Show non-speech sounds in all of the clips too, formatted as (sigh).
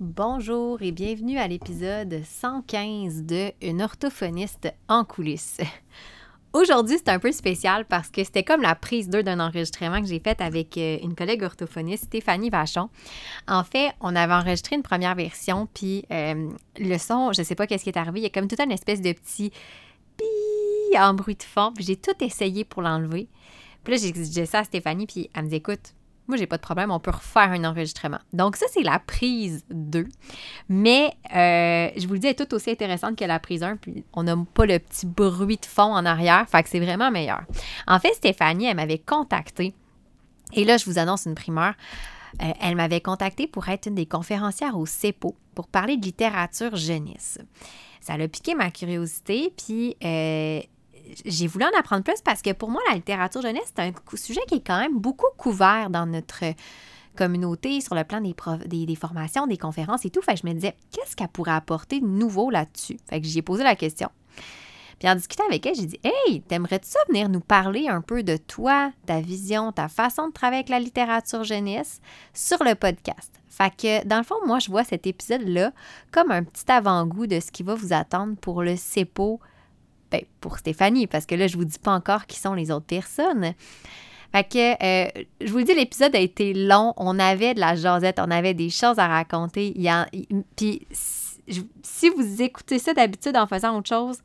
Bonjour et bienvenue à l'épisode 115 de Une orthophoniste en coulisses. (laughs) Aujourd'hui, c'est un peu spécial parce que c'était comme la prise 2 d'un enregistrement que j'ai fait avec euh, une collègue orthophoniste, Stéphanie Vachon. En fait, on avait enregistré une première version, puis euh, le son, je sais pas qu'est-ce qui est arrivé, il y a comme toute une espèce de petit pi en bruit de fond, puis j'ai tout essayé pour l'enlever. Puis là, j'ai dit ça à Stéphanie, puis elle me dit écoute, moi, j'ai pas de problème, on peut refaire un enregistrement. Donc, ça, c'est la prise 2. Mais, euh, je vous le dis, elle est tout aussi intéressante que la prise 1, puis on n'a pas le petit bruit de fond en arrière, fait que c'est vraiment meilleur. En fait, Stéphanie, elle m'avait contacté, et là, je vous annonce une primeur. Euh, elle m'avait contacté pour être une des conférencières au CEPO pour parler de littérature jeunesse. Ça a piqué ma curiosité, puis euh, j'ai voulu en apprendre plus parce que pour moi, la littérature jeunesse, c'est un sujet qui est quand même beaucoup couvert dans notre communauté sur le plan des, des, formations, des conférences et tout. Fait que je me disais, qu'est-ce qu'elle pourrait apporter de nouveau là-dessus? Fait que j'y ai posé la question. Puis en discutant avec elle, j'ai dit Hey, t'aimerais-tu ça venir nous parler un peu de toi, ta vision, ta façon de travailler avec la littérature jeunesse sur le podcast? Fait que dans le fond, moi, je vois cet épisode-là comme un petit avant-goût de ce qui va vous attendre pour le CEPO ben, pour Stéphanie, parce que là, je vous dis pas encore qui sont les autres personnes. Fait que, euh, je vous le dis, l'épisode a été long. On avait de la jasette, on avait des choses à raconter. Puis, si vous écoutez ça d'habitude en faisant autre chose,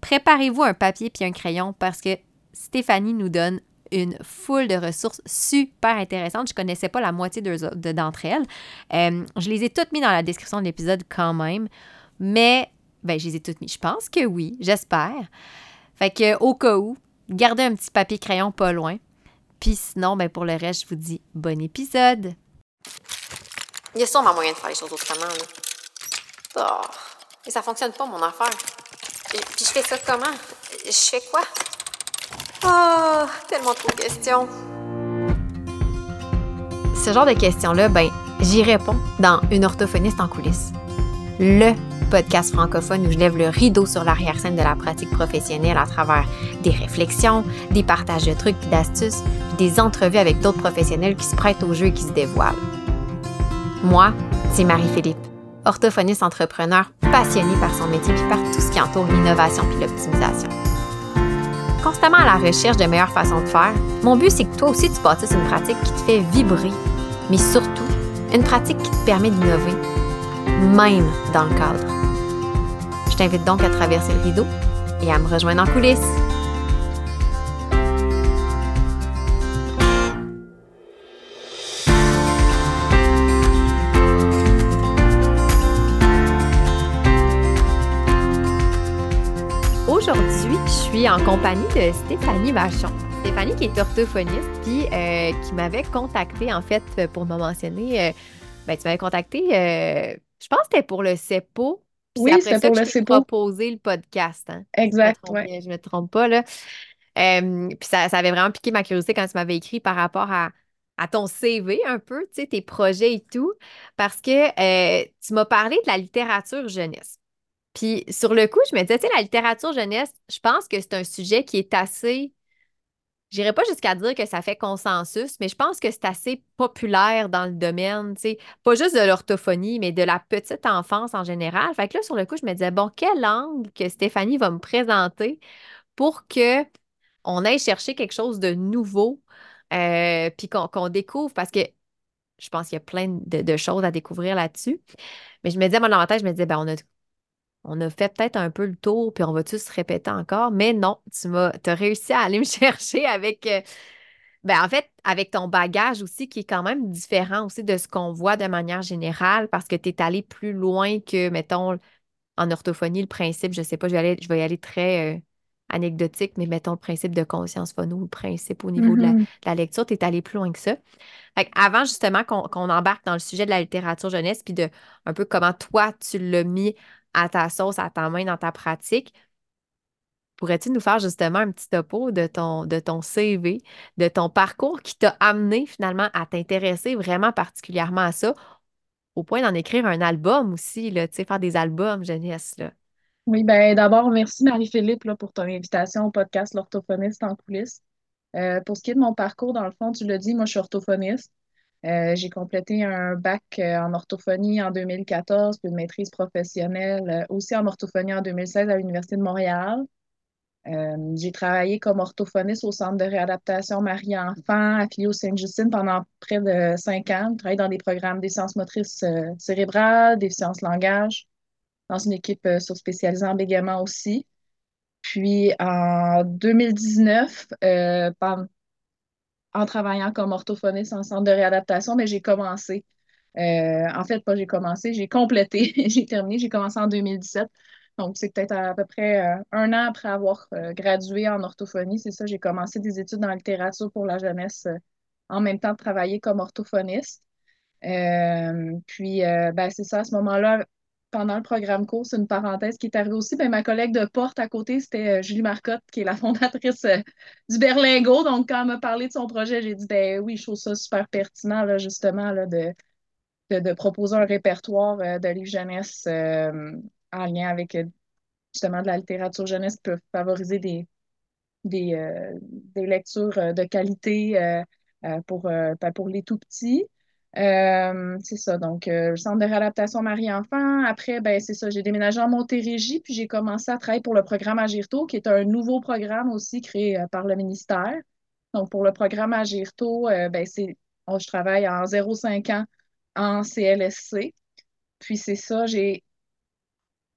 préparez-vous un papier puis un crayon parce que Stéphanie nous donne une foule de ressources super intéressantes. Je connaissais pas la moitié d'entre elles. Euh, je les ai toutes mis dans la description de l'épisode quand même. Mais ben, je les ai toutes mis. Je pense que oui, j'espère. Fait que, au cas où, gardez un petit papier crayon pas loin. Puis sinon, ben, pour le reste, je vous dis bon épisode. Il y a sûrement moyen de faire les choses autrement, là. Oh, et ça fonctionne pas, mon affaire. puis je fais ça comment? Je fais quoi? Oh, tellement trop de questions. Ce genre de questions-là, ben, j'y réponds dans Une orthophoniste en coulisses. Le podcast francophone où je lève le rideau sur l'arrière-scène de la pratique professionnelle à travers des réflexions, des partages de trucs et d'astuces, puis des entrevues avec d'autres professionnels qui se prêtent au jeu et qui se dévoilent. Moi, c'est Marie-Philippe, orthophoniste entrepreneur passionnée par son métier puis par tout ce qui entoure l'innovation puis l'optimisation. Constamment à la recherche de meilleures façons de faire, mon but c'est que toi aussi tu bâtisses une pratique qui te fait vibrer, mais surtout une pratique qui te permet d'innover, même dans le cadre je t'invite donc à traverser le rideau et à me rejoindre en coulisses. Aujourd'hui, je suis en compagnie de Stéphanie Vachon. Stéphanie qui est orthophoniste, puis euh, qui m'avait contacté en fait pour me mentionner. Euh, ben, tu m'avais contacté, euh, je pense que c'était pour le CEPO, oui, c'est pour le CEPO. proposer le podcast. Hein, exact, je me, me trompe pas, là. puis ça, ça, avait vraiment piqué ma curiosité quand tu m'avais écrit par rapport à, à ton CV un peu, tu sais, tes projets et tout, parce que euh, tu m'as parlé de la littérature jeunesse. Puis sur le coup, je me disais, tu sais, la littérature jeunesse, je pense que c'est un sujet qui est assez J'irai pas jusqu'à dire que ça fait consensus, mais je pense que c'est assez populaire dans le domaine, tu sais, pas juste de l'orthophonie, mais de la petite enfance en général. Fait que là, sur le coup, je me disais, bon, quel angle que Stéphanie va me présenter pour que on aille chercher quelque chose de nouveau, euh, puis qu'on découvre, parce que je pense qu'il y a plein de, choses à découvrir là-dessus. Mais je me disais, dans ma tête, je me disais, ben, on a on a fait peut-être un peu le tour, puis on va-tu se répéter encore? Mais non, tu m'as as réussi à aller me (laughs) chercher avec, euh, ben en fait, avec ton bagage aussi, qui est quand même différent aussi de ce qu'on voit de manière générale, parce que tu es allé plus loin que, mettons, en orthophonie, le principe, je ne sais pas, je vais, aller, je vais y aller très euh, anecdotique, mais mettons le principe de conscience phono, le principe au niveau de, mm-hmm. la, lecture, tu es allé plus loin que ça. Avant justement qu'on embarque dans le sujet de la littérature jeunesse, puis de un peu comment toi, tu l'as mis à ta sauce, à ta main dans ta pratique. Pourrais-tu nous faire justement un petit topo de ton, de ton CV, de ton parcours qui t'a amené finalement à t'intéresser vraiment particulièrement à ça, au point d'en écrire un album aussi, là, faire des albums jeunesse, là? Oui, ben d'abord, merci Marie-Philippe pour ton invitation au podcast L'orthophoniste en coulisses. Euh, pour ce qui est de mon parcours, dans le fond, tu l'as dit, moi je suis orthophoniste. Euh, j'ai complété un bac euh, en orthophonie en 2014, puis une maîtrise professionnelle euh, aussi en orthophonie en 2016 à l'Université de Montréal. J'ai travaillé comme orthophoniste au Centre de réadaptation Marie-Enfant affilié au Sainte-Justine pendant près de cinq ans. J'ai travaillé dans des programmes des sciences motrices cérébrales, des sciences langage, dans une équipe euh, surspécialisée en bégaiement aussi. Puis en 2019, euh, pen- en travaillant comme orthophoniste en centre de réadaptation, mais j'ai commencé. Euh, en fait, pas j'ai commencé, j'ai complété, (laughs) j'ai terminé, j'ai commencé en 2017. Donc, c'est peut-être à, peu près euh, un an après avoir euh, gradué en orthophonie. C'est ça, j'ai commencé des études en littérature pour la jeunesse en même temps de travailler comme orthophoniste. Puis, ben, c'est ça, à ce moment-là, pendant le programme cours, c'est une parenthèse qui est arrivée aussi. Ben, ma collègue de porte à côté, c'était euh, Julie Marcotte, qui est la fondatrice euh, du Berlingo. Donc, quand elle m'a parlé de son projet, j'ai dit, ben oui, je trouve ça super pertinent, là, justement, là, de, de, proposer un répertoire euh, de livres jeunesse en lien avec justement de la littérature jeunesse qui peut favoriser des, des, des lectures de qualité pour, ben, pour les tout petits. Euh, c'est ça, donc euh, le centre de réadaptation Marie-Enfant. Après, ben, c'est ça, j'ai déménagé en Montérégie, puis j'ai commencé à travailler pour le programme Agirto, qui est un nouveau programme aussi créé euh, par le ministère. Donc, pour le programme Agirto, ben, c'est, je travaille en 0,5 ans en CLSC. Puis c'est ça, j'ai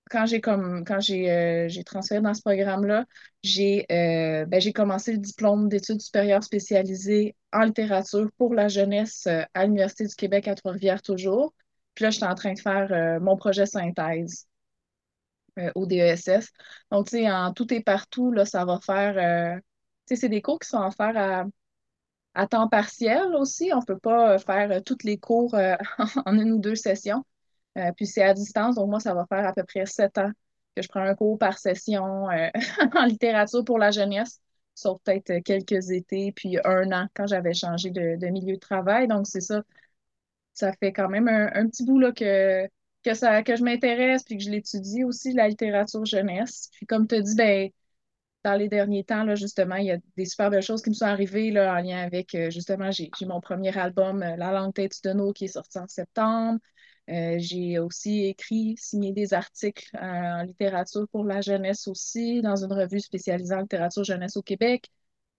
quand j'ai comme quand euh, j'ai transféré dans ce programme-là, j'ai euh, ben, commencé le diplôme d'études supérieures spécialisées en littérature pour la jeunesse euh, à l'Université du Québec à Trois-Rivières toujours. Puis là, j'étais en train de faire mon projet synthèse au DESS. Donc, tu sais, en tout et partout, là, ça va faire tu sais, c'est des cours qui sont offerts à, à temps partiel aussi. On ne peut pas faire tous les cours (laughs) en une ou deux sessions. Euh, puis c'est à distance, donc moi, ça va faire à peu près sept ans que je prends un cours par session euh, (laughs) en littérature pour la jeunesse, sauf peut-être quelques étés, puis un an quand j'avais changé de, de milieu de travail. Donc c'est ça, ça fait quand même un, un petit bout là, que, que, ça, que je m'intéresse, puis que je l'étudie aussi, la littérature jeunesse. Puis comme tu dit, ben, dans les derniers temps, là, justement, il y a des super belles choses qui me sont arrivées là, en lien avec, euh, justement, j'ai mon premier album, La langue tête de qui est sorti en septembre. Euh, j'ai aussi écrit, signé des articles euh, en littérature pour la jeunesse aussi, dans une revue spécialisée en littérature jeunesse au Québec.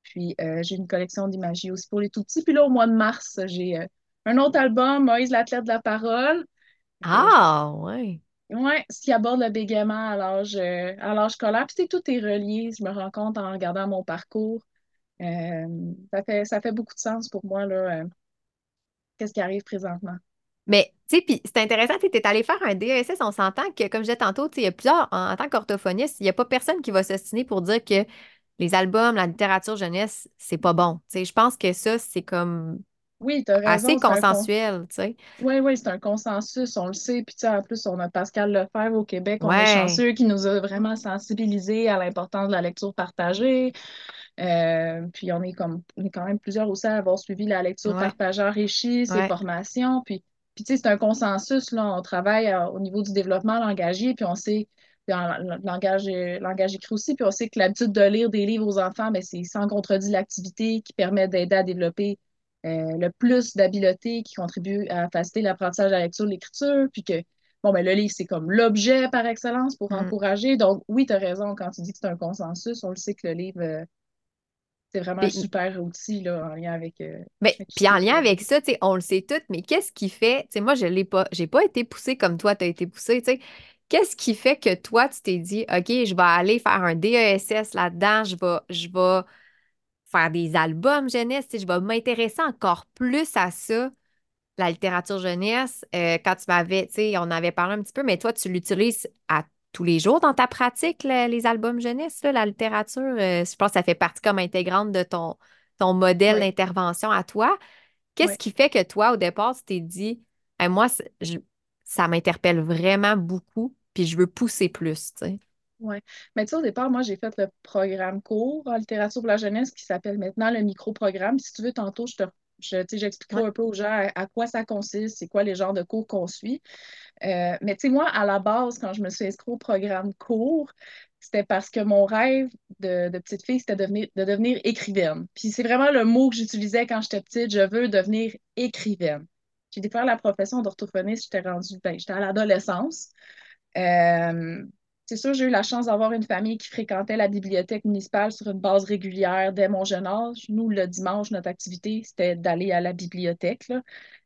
Puis euh, j'ai une collection d'images aussi pour les tout petits. Puis là, au mois de mars, j'ai euh, un autre album, Moïse l'athlète de la parole. Ah, ouais. Ouais, ce qui aborde le bégaiement à l'âge à l'âge scolaire. Puis c'est- tout est relié, je me rends compte en regardant mon parcours. Ça fait, ça fait beaucoup de sens pour moi, là, qu'est-ce qui arrive présentement. Mais, tu sais, puis c'est intéressant, tu es allé faire un DESS, on s'entend que, comme je disais tantôt, il y a plusieurs, en, en tant qu'orthophoniste, il n'y a pas personne qui va s'ostiner pour dire que les albums, la littérature jeunesse, c'est pas bon. Tu sais, je pense que ça, c'est comme Oui, tu as assez raison, con- consensuel, tu sais. Oui, oui, c'est un consensus, on le sait. Puis, tu sais, en plus, on a Pascal Lefebvre au Québec, on est chanceux qui nous a vraiment sensibilisés à l'importance de la lecture partagée. Euh, puis, on est comme, on est quand même plusieurs aussi à avoir suivi la lecture ouais, partagée enrichie, ses ouais, formations. Puis, puis tu sais, c'est un consensus, là. On travaille euh, au niveau du développement langagier, puis on sait, puis en langage, euh, langage écrit aussi, puis on sait que l'habitude de lire des livres aux enfants, ben, c'est sans contredit l'activité qui permet d'aider à développer euh, le plus d'habiletés qui contribuent à faciliter l'apprentissage de la lecture, de l'écriture, puis que, bon, ben, le livre, c'est comme l'objet par excellence pour mm. encourager. Donc, oui, tu as raison quand tu dis que c'est un consensus. On le sait que le livre, euh, c'est vraiment un super outil, là, en lien avec, euh, ben, avec puis en lien avec ça, tu sais, on le sait tout, mais qu'est-ce qui fait, tu sais, moi, je l'ai pas, j'ai pas été poussée comme toi, tu as été poussée, tu sais. Qu'est-ce qui fait que toi, tu t'es dit, OK, je vais aller faire un DESS là-dedans, je vais, je vais faire des albums jeunesse, tu sais, je vais m'intéresser encore plus à ça, la littérature jeunesse. Euh, quand tu m'avais, tu sais, on avait parlé un petit peu, mais toi, tu l'utilises à tous les jours dans ta pratique, le- les albums jeunesse, là, la littérature. Euh, je pense que ça fait partie comme intégrante de ton, ton modèle Oui, d'intervention à toi. Qu'est-ce oui, qui fait que toi, au départ, tu t'es dit, Hey, moi, je- ça m'interpelle vraiment beaucoup, puis je veux pousser plus, tu sais. oui. Mais tu sais, au départ, moi, j'ai fait le programme court en littérature pour la jeunesse qui s'appelle maintenant le micro-programme. Si tu veux, tantôt, je te, je, j'expliquerai Ouais. un peu aux gens à, à quoi ça consiste, c'est quoi les genres de cours qu'on suit. Euh, mais tu sais, moi, à la base, quand je me suis inscrite au programme court, c'était parce que mon rêve de, petite fille, c'était de devenir, de devenir écrivaine. Puis c'est vraiment le mot que j'utilisais quand j'étais petite, je veux devenir écrivaine. J'ai découvert la profession d'orthophoniste, j'étais rendue, ben, j'étais à l'adolescence. Euh, c'est sûr, j'ai eu la chance d'avoir une famille qui fréquentait la bibliothèque municipale sur une base régulière dès mon jeune âge. Nous, le dimanche, notre activité, c'était d'aller à la bibliothèque,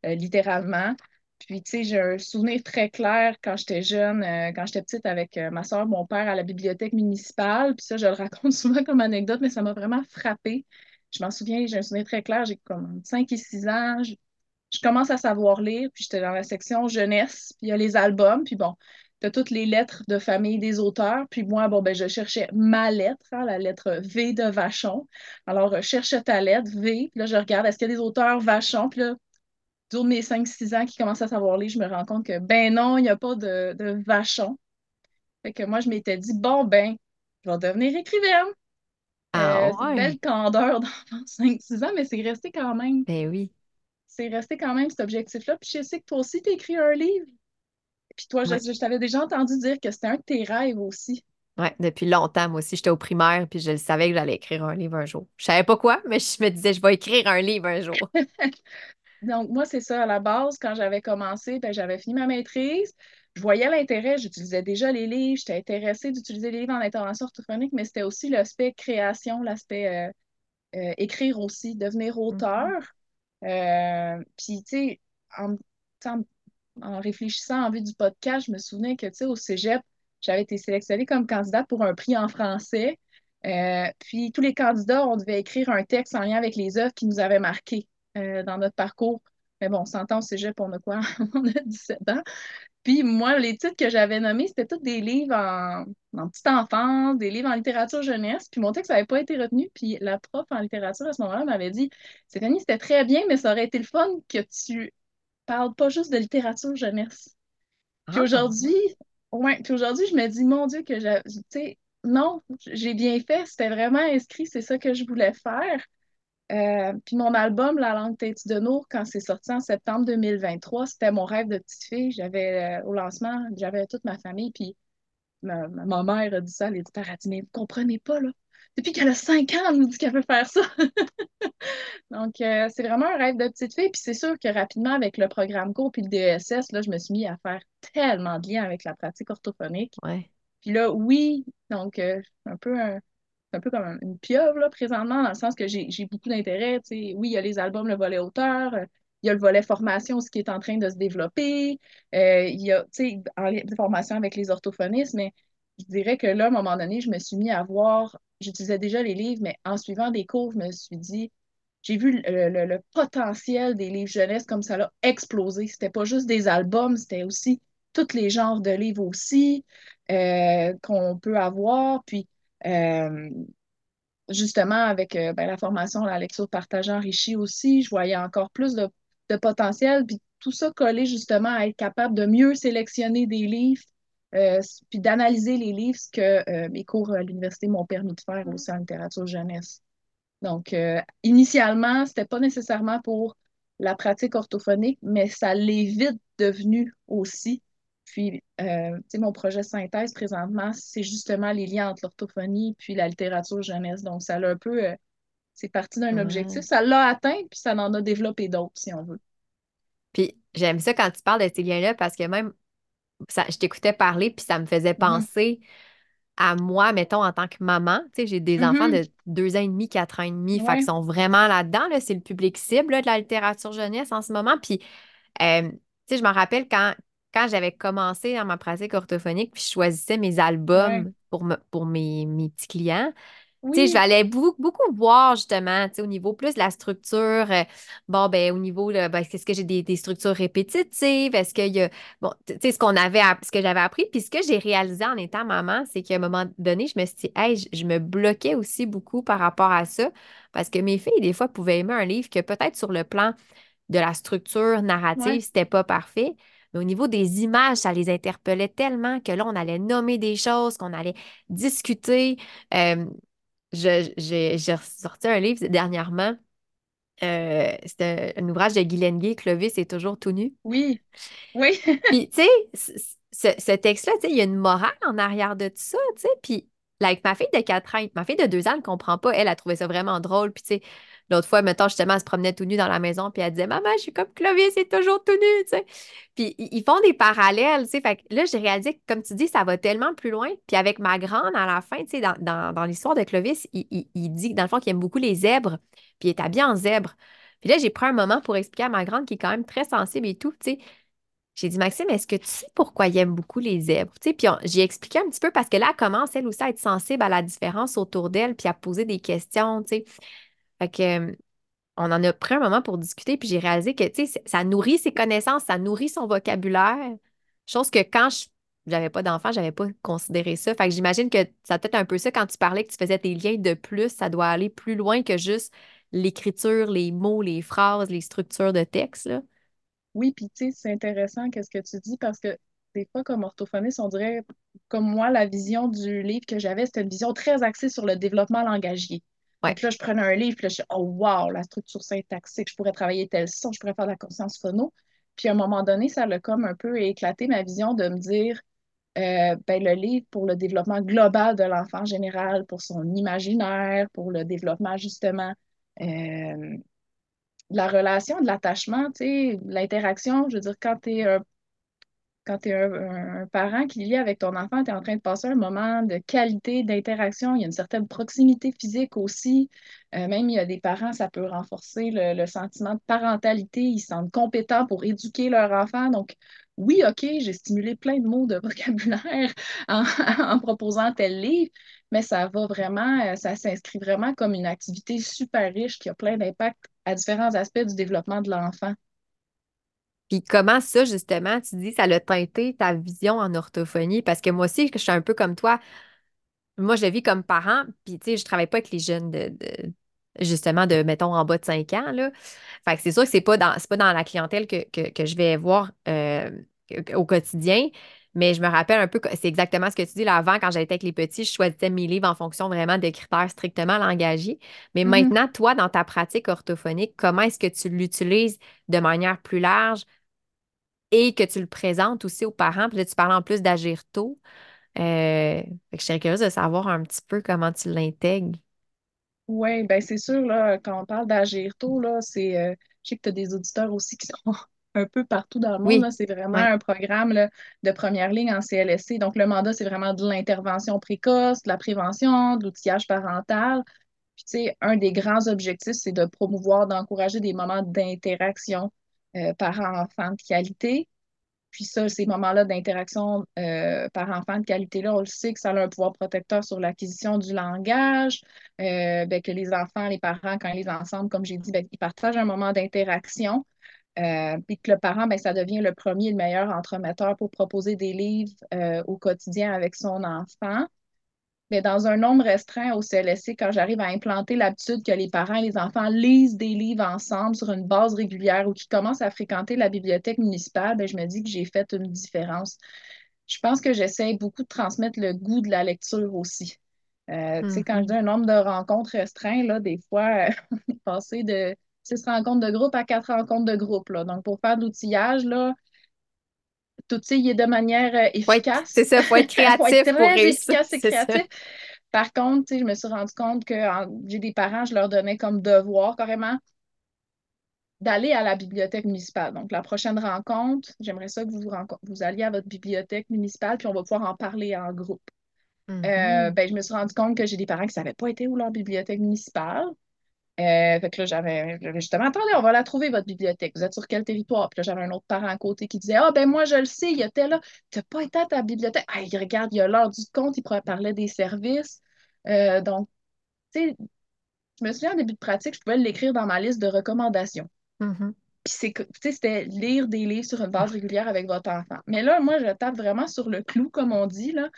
euh, littéralement. Puis, tu sais, j'ai un souvenir très clair quand j'étais jeune, euh, quand j'étais petite avec euh, ma soeur, mon père à la bibliothèque municipale. Puis ça, je le (laughs) raconte souvent comme anecdote, mais ça m'a vraiment frappée. Je m'en souviens, j'ai un souvenir très clair. J'ai comme 5 et 6 ans. Je commence à savoir lire, puis j'étais dans la section jeunesse, puis il y a les albums. Puis bon, de toutes les lettres de famille des auteurs. Puis moi, bon, ben, je cherchais ma lettre, hein, la lettre V de Vachon. Alors, je cherche ta lettre, V. Puis là, je regarde, est-ce qu'il y a des auteurs Vachon? Puis là, de mes 5-6 ans qui commencent à savoir lire, je me rends compte que, ben non, il n'y a pas de, de Vachon. Fait que moi, je m'étais dit, bon, ben, je vais devenir écrivaine. Ah, euh, belle candeur dans (laughs) 5-6 ans, mais c'est resté quand même. Ben oui. C'est resté quand même cet objectif-là. Puis je sais que toi aussi, tu écrit un livre. Puis toi, je, t'avais déjà entendu dire que c'était un de tes rêves aussi. Oui, depuis longtemps, moi aussi, j'étais au primaire, puis je savais que j'allais écrire un livre un jour. Je savais pas quoi, mais je me disais, je vais écrire un livre un jour. (laughs) Donc, moi, c'est ça, à la base, quand j'avais commencé, ben, j'avais fini ma maîtrise. Je voyais l'intérêt, j'utilisais déjà les livres, j'étais intéressée d'utiliser les livres en intervention orthophonique, mais c'était aussi l'aspect création, l'aspect euh, euh, écrire aussi, devenir mm-hmm. auteur. Euh, puis, tu sais, en, en réfléchissant en vue du podcast, je me souvenais que, tu sais, au cégep, j'avais été sélectionnée comme candidate pour un prix en français. Euh, puis tous les candidats, on devait écrire un texte en lien avec les œuvres qui nous avaient marquées euh, dans notre parcours. Mais bon, on s'entend au cégep, on a quoi? (laughs) on a 17 ans. Puis moi, les titres que j'avais nommés, c'était tous des livres en, en, petite enfance, des livres en littérature jeunesse. Puis mon texte n'avait pas été retenu. Puis la prof en littérature à ce moment-là m'avait dit Stéphanie, c'était très bien, mais ça aurait été le fun que tu parle pas juste de littérature jeunesse. Puis ah. aujourd'hui, ouais, puis aujourd'hui, je me dis, mon Dieu, que j'ai, tu sais, non, j'ai bien fait, c'était vraiment inscrit, c'est ça que je voulais faire. Euh, puis mon album, La langue tête de Nour, quand c'est sorti en septembre 2023, c'était mon rêve de petite fille. J'avais, euh, au lancement, j'avais toute ma famille, puis ma, mère a dit ça, l'éditeur a dit, mais vous comprenez pas, là, depuis qu'elle a cinq ans, elle nous dit qu'elle veut faire ça. (laughs) Donc, euh, c'est vraiment un rêve de petite fille. Puis c'est sûr que rapidement, avec le programme court puis le DESS, là, je me suis mis à faire tellement de liens avec la pratique orthophonique. Ouais. Puis là, oui, donc euh, un peu un, peu comme une pieuvre là, présentement, dans le sens que j'ai beaucoup d'intérêt. Oui, il y a les albums, le volet auteur, il y a le volet formation aussi qui est en train de se développer. Euh, il y a, tu sais, en formation avec les orthophonistes, mais je dirais que là, à un moment donné, je me suis mis à voir j'utilisais déjà les livres, mais en suivant des cours, je me suis dit, j'ai vu le, potentiel des livres jeunesse comme ça l'a explosé. C'était pas juste des albums, c'était aussi tous les genres de livres aussi euh, qu'on peut avoir. Puis, euh, justement, avec euh, ben, la formation, la lecture partagée enrichie aussi, je voyais encore plus de, de potentiel. Puis tout ça collé justement à être capable de mieux sélectionner des livres euh, puis d'analyser les livres, ce que euh, mes cours à l'université m'ont permis de faire aussi en littérature jeunesse. Donc, euh, initialement, c'était pas nécessairement pour la pratique orthophonique, mais ça l'est vite devenu aussi. Puis, tu sais, mon projet synthèse présentement, c'est justement les liens entre l'orthophonie puis la littérature jeunesse. Donc, ça l'a un peu, c'est parti d'un objectif. Ça l'a atteint, puis ça en a développé d'autres, si on veut. Puis, j'aime ça quand tu parles de ces liens-là, parce que même je t'écoutais parler, puis ça me faisait mm-hmm. penser à moi, mettons, en tant que maman. Tu sais, j'ai des enfants mm-hmm. de deux ans et demi, quatre ans et demi, fait qu'ils sont vraiment là-dedans. Là, c'est le public cible de la littérature jeunesse en ce moment. Puis, euh, tu sais, je me rappelle quand, quand j'avais commencé dans ma pratique orthophonique, puis je choisissais mes albums pour, me, pour mes, mes petits clients. Tu sais, je vais aller beaucoup, beaucoup voir justement, tu sais, au niveau plus de la structure. Euh, bon, ben, au niveau, ben, est-ce que j'ai des, structures répétitives? Est-ce qu'il y a, bon, tu sais, ce qu'on avait, ce que j'avais appris. Puis ce que j'ai réalisé en étant maman, c'est qu'à un moment donné, je me suis dit, hey, je, me bloquais aussi beaucoup par rapport à ça. Parce que mes filles, des fois, pouvaient aimer un livre que peut-être sur le plan de la structure narrative, c'était pas parfait. Mais au niveau des images, ça les interpellait tellement que là, on allait nommer des choses, qu'on allait discuter. Euh, j'ai sorti un livre dernièrement. Euh, c'était un ouvrage de Guylaine Gay, Clovis est toujours tout nu. Oui, oui. (laughs) puis, tu sais, ce, texte-là, tu sais, il y a une morale en arrière de tout ça, tu sais. Puis, avec ma fille de 4 ans, ma fille de 2 ans, elle ne comprend pas. Elle a trouvé ça vraiment drôle. Puis, tu sais, l'autre fois, mettons, justement, elle se promenait tout nu dans la maison, puis elle disait Maman, je suis comme Clovis, c'est toujours tout nu, tu sais. Puis, ils font des parallèles, tu sais. Fait que là, j'ai réalisé que, comme tu dis, ça va tellement plus loin. Puis, avec ma grande, à la fin, tu sais, dans, l'histoire de Clovis, il, il, dit, dans le fond, qu'il aime beaucoup les zèbres, puis il est habillé en zèbre. Puis là, j'ai pris un moment pour expliquer à ma grande, qui est quand même très sensible et tout, tu sais. J'ai dit, Maxime, est-ce que tu sais pourquoi il aime beaucoup les zèbres? Puis j'ai expliqué un petit peu parce que là, elle commence, elle aussi, à être sensible à la différence autour d'elle, puis à poser des questions, tu sais. Fait que, on en a pris un moment pour discuter, puis j'ai réalisé que, tu sais, ça nourrit ses connaissances, ça nourrit son vocabulaire. Chose que quand je n'avais pas d'enfant, je n'avais pas considéré ça. Fait que j'imagine que ça peut être un peu ça quand tu parlais que tu faisais tes liens de plus, ça doit aller plus loin que juste l'écriture, les mots, les phrases, les structures de texte, là. Oui, puis tu sais, c'est intéressant qu'est-ce que tu dis parce que des fois, comme orthophoniste, on dirait, comme moi, la vision du livre que j'avais, c'était une vision très axée sur le développement langagier. Donc là, je prenais un livre, puis là, je oh wow, la structure syntaxique, je pourrais travailler tel son, je pourrais faire de la conscience phono. Puis à un moment donné, ça a comme un peu éclaté ma vision de me dire, euh, ben, le livre pour le développement global de l'enfant général, pour son imaginaire, pour le développement justement euh, la relation, de l'attachement, tu sais, l'interaction, je veux dire, quand tu es un quand tu es un, parent qui lit avec ton enfant, tu es en train de passer un moment de qualité, d'interaction. Il y a une certaine proximité physique aussi. Euh, même il y a des parents, ça peut renforcer le, sentiment de parentalité. Ils se sentent compétents pour éduquer leur enfant. Donc, oui, OK, j'ai stimulé plein de mots de vocabulaire (laughs) en, en proposant tel livre, mais ça va vraiment, euh, ça s'inscrit vraiment comme une activité super riche qui a plein d'impact à différents aspects du développement de l'enfant. Puis comment ça, justement, tu dis, ça l'a teinté ta vision en orthophonie? Parce que moi aussi, je suis un peu comme toi. Moi, je vis comme parent, puis tu sais, je travaille pas avec les jeunes de, justement, de, mettons, en bas de 5 ans, là. Fait que c'est sûr que c'est pas dans, pas dans la clientèle que, je vais voir euh, au quotidien, mais je me rappelle un peu, c'est exactement ce que tu dis là avant, quand j'étais avec les petits, je choisissais mes livres en fonction vraiment de critères strictement langagiers. Mais mm-hmm. maintenant, toi, dans ta pratique orthophonique, comment est-ce que tu l'utilises de manière plus large? Et que tu le présentes aussi aux parents? Puis là, tu parles en plus d'agir tôt. Euh, je serais curieuse de savoir un petit peu comment tu l'intègres. Oui, bien c'est sûr, là, quand on parle d'agir tôt, là, c'est. Euh, je sais que tu as des auditeurs aussi qui sont (laughs) un peu partout dans le monde. C'est vraiment un programme de première ligne en CLSC. Donc, le mandat, c'est vraiment de l'intervention précoce, de la prévention, de l'outillage parental. Puis, tu sais, un des grands objectifs, c'est de promouvoir, d'encourager des moments d'interaction euh, parent-enfant de qualité. Puis ça, ces moments-là d'interaction euh, parent-enfant de qualité-là, on le sait que ça a un pouvoir protecteur sur l'acquisition du langage, euh, ben, que les enfants, les parents, quand ils sont ensemble, comme j'ai dit, ben, ils partagent un moment d'interaction. Euh, puis que le parent, ben, ça devient le premier et le meilleur entremetteur pour proposer des livres au quotidien avec son enfant. Mais dans un nombre restreint au CLSC, quand j'arrive à implanter l'habitude que les parents et les enfants lisent des livres ensemble sur une base régulière ou qu'ils commencent à fréquenter la bibliothèque municipale, ben, je me dis que j'ai fait une différence. Je pense que j'essaie beaucoup de transmettre le goût de la lecture aussi. Euh, Quand je dis un nombre de rencontres restreint, là, des fois, (laughs) on est passé de six rencontres de groupe à quatre rencontres de groupe. Là. Donc, pour faire de l'outillage, là, tout ça, il est de manière euh, efficace. C'est ça, il (laughs) faut être créatif pour réussir. Efficace et créatif. Par contre, je me suis rendu compte que j'ai des parents, je leur donnais comme devoir carrément d'aller à la bibliothèque municipale. Donc, la prochaine rencontre, j'aimerais ça que vous, vous alliez à votre bibliothèque municipale, puis on va pouvoir en parler en groupe. Mm-hmm. Euh, ben, je me suis rendu compte que j'ai des parents qui ne savaient pas été où leur bibliothèque municipale. Euh, fait que là, j'avais justement, attendez, on va la trouver, votre bibliothèque. Vous êtes sur quel territoire? Puis là, j'avais un autre parent à côté qui disait Ah, ben moi, je le sais, il y a tel là. Tu n'as pas été à ta bibliothèque. Ah, il regarde, il y a l'heure du compte, il parlait des services. Euh, donc, tu sais, je me souviens en début de pratique, je pouvais l'écrire dans ma liste de recommandations. Mm-hmm. Puis c'était lire des livres sur une base régulière avec votre enfant. Mais là, moi, je tape vraiment sur le clou, comme on dit. Là.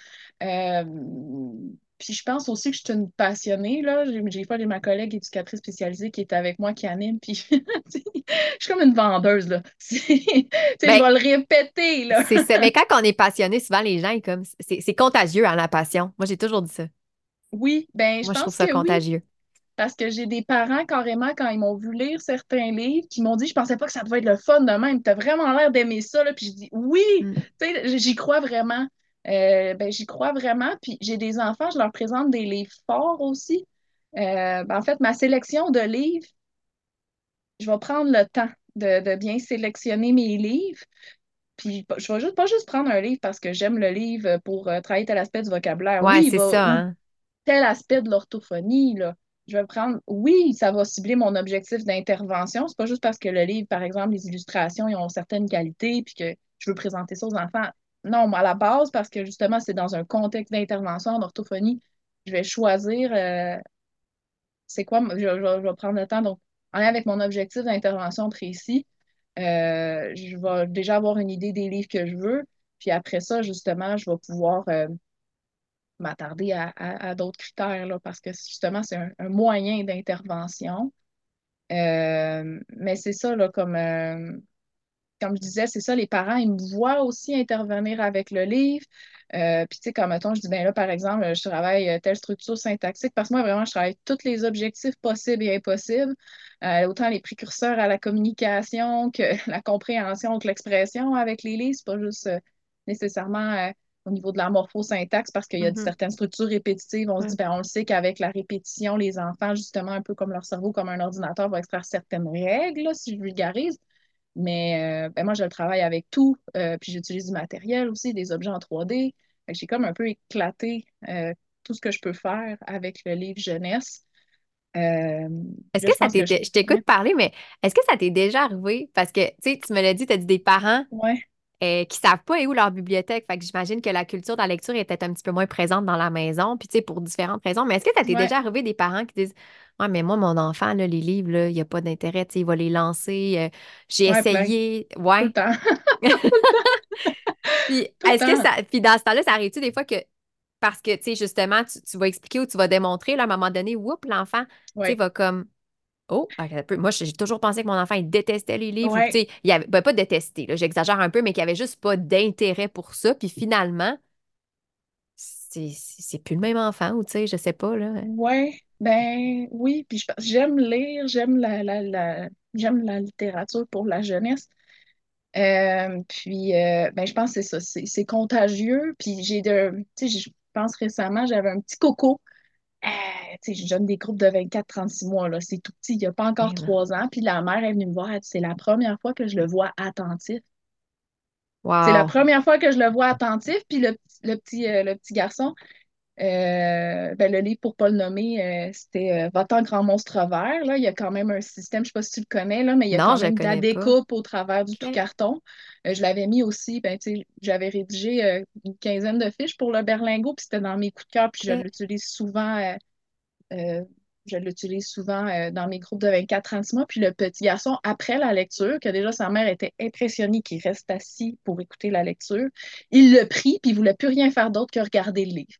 Euh, puis je pense aussi que je suis une passionnée. Là. J'ai, j'ai ma collègue éducatrice spécialisée qui est avec moi, qui anime. Puis (laughs) je suis comme une vendeuse. Là. (laughs) je ben, vais le répéter. Là. c'est Mais (laughs) quand on est passionné, souvent les gens, comme c'est, contagieux à hein, la passion. Moi, j'ai toujours dit ça. Oui, ben je Moi, je trouve ça contagieux. Parce que j'ai des parents, carrément, quand ils m'ont vu lire certains livres, qui m'ont dit Je pensais pas que ça devait être le fun de même. Tu as vraiment l'air d'aimer ça. Là. Puis je dis Oui, mm. j'y crois vraiment. Euh, ben, j'y crois vraiment. Puis j'ai des enfants, je leur présente des livres forts aussi. Euh, ben, en fait, ma sélection de livres, je vais prendre le temps de, de bien sélectionner mes livres. Puis je vais juste, pas juste prendre un livre parce que j'aime le livre pour euh, travailler tel aspect du vocabulaire. Ouais, Oui, c'est ça, hein. tel aspect de l'orthophonie, là. Je vais prendre, oui, ça va cibler mon objectif d'intervention. C'est pas juste parce que le livre, par exemple, les illustrations, ils ont certaines qualités, puis que je veux présenter ça aux enfants. Non, à la base, parce que justement, c'est dans un contexte d'intervention en orthophonie, je vais choisir euh, c'est quoi, je, vais prendre le temps. Donc, en lien avec mon objectif d'intervention précis, euh, je vais déjà avoir une idée des livres que je veux. Puis après ça, justement, je vais pouvoir euh, m'attarder à, d'autres critères, là, parce que justement, c'est un, un moyen d'intervention. Mais c'est ça, là, comme, comme je disais, c'est ça, les parents, ils me voient aussi intervenir avec le livre. Euh, puis, tu sais, comme mettons, je dis, ben là, par exemple, je travaille euh, telle structure syntaxique, parce que moi, vraiment, je travaille tous les objectifs possibles et impossibles, Euh, autant les précurseurs à la communication que (laughs) la compréhension, que l'expression avec les livres. C'est pas juste euh, nécessairement au niveau de la morphosyntaxe, parce qu'il y a Mhm. certaines structures répétitives. On se dit, ben, on le sait qu'avec la répétition, les enfants, justement, un peu comme leur cerveau, comme un ordinateur, vont extraire certaines règles, là, si je vulgarise. Mais euh, ben moi, je le travaille avec tout. euh, puis j'utilise du matériel aussi, des objets en 3D. Fait que J'ai comme un peu éclaté euh, tout ce que je peux faire avec le livre jeunesse. Est-ce que ça t'est... je... Je t'écoute parler, mais est-ce que ça t'est déjà arrivé? Parce que, tu sais, tu me l'as dit, tu as dit des parents ouais, euh, qui savent pas où leur bibliothèque. Fait que j'imagine que la culture de la lecture est peut-être un petit peu moins présente dans la maison, puis tu sais, pour différentes raisons. Mais est-ce que ça t'est ouais, déjà arrivé des parents qui disent, Ouais, mais moi, mon enfant, là, les livres, là, il n'y a pas d'intérêt, il va les lancer. euh, j'ai ouais, plein. essayé. Tout le (laughs) (laughs) Ouais. temps. Puis est-ce que ça. Puis dans ce temps-là, ça arrive-tu des fois que parce que, tu sais, justement, tu, tu vas expliquer ou tu vas démontrer, là, à un moment donné, oups, l'enfant, tu sais, Ouais, va comme. Oh. Moi, j'ai toujours pensé que mon enfant, il détestait les livres ou, ouais, sais, il avait, ben, pas détesté, là, j'exagère un peu, mais qu'il avait juste pas d'intérêt pour ça. Puis finalement, c'est plus le même enfant ou, tu sais, je sais pas, là. ouais. Ben oui, puis j'aime lire, j'aime la, la, la- j'aime la littérature pour la jeunesse. Euh, puis, euh, ben, je pense que c'est ça, c'est c'est contagieux. Puis, j'ai de, tu sais, je pense récemment, j'avais un petit coco. Euh, je donne des groupes de vingt quatre trente six mois, là, c'est tout petit, il n'y a pas encore ben, trois ans. Puis, la mère est venue me voir, elle dit, c'est la première fois que je le vois attentif. C'est la première fois que je le vois attentif. Puis, le, le petit, euh, le petit garçon, euh, ben, le livre, pour pas le nommer, euh, c'était euh, Va-t'en grand monstre vert. Là. Il y a quand même un système, je sais pas si tu le connais, là, mais il y a Non, quand même de la pas. découpe au travers du tout carton. Euh, je l'avais mis aussi, ben, j'avais rédigé une quinzaine de fiches pour le berlingot, puis c'était dans mes coups de cœur, puis je l'utilise souvent, je l'utilise souvent dans mes groupes de 24-36 mois. Puis le petit garçon, après la lecture, que déjà sa mère était impressionnée qu'il reste assis pour écouter la lecture, il le prit, puis il voulait plus rien faire d'autre que regarder le livre.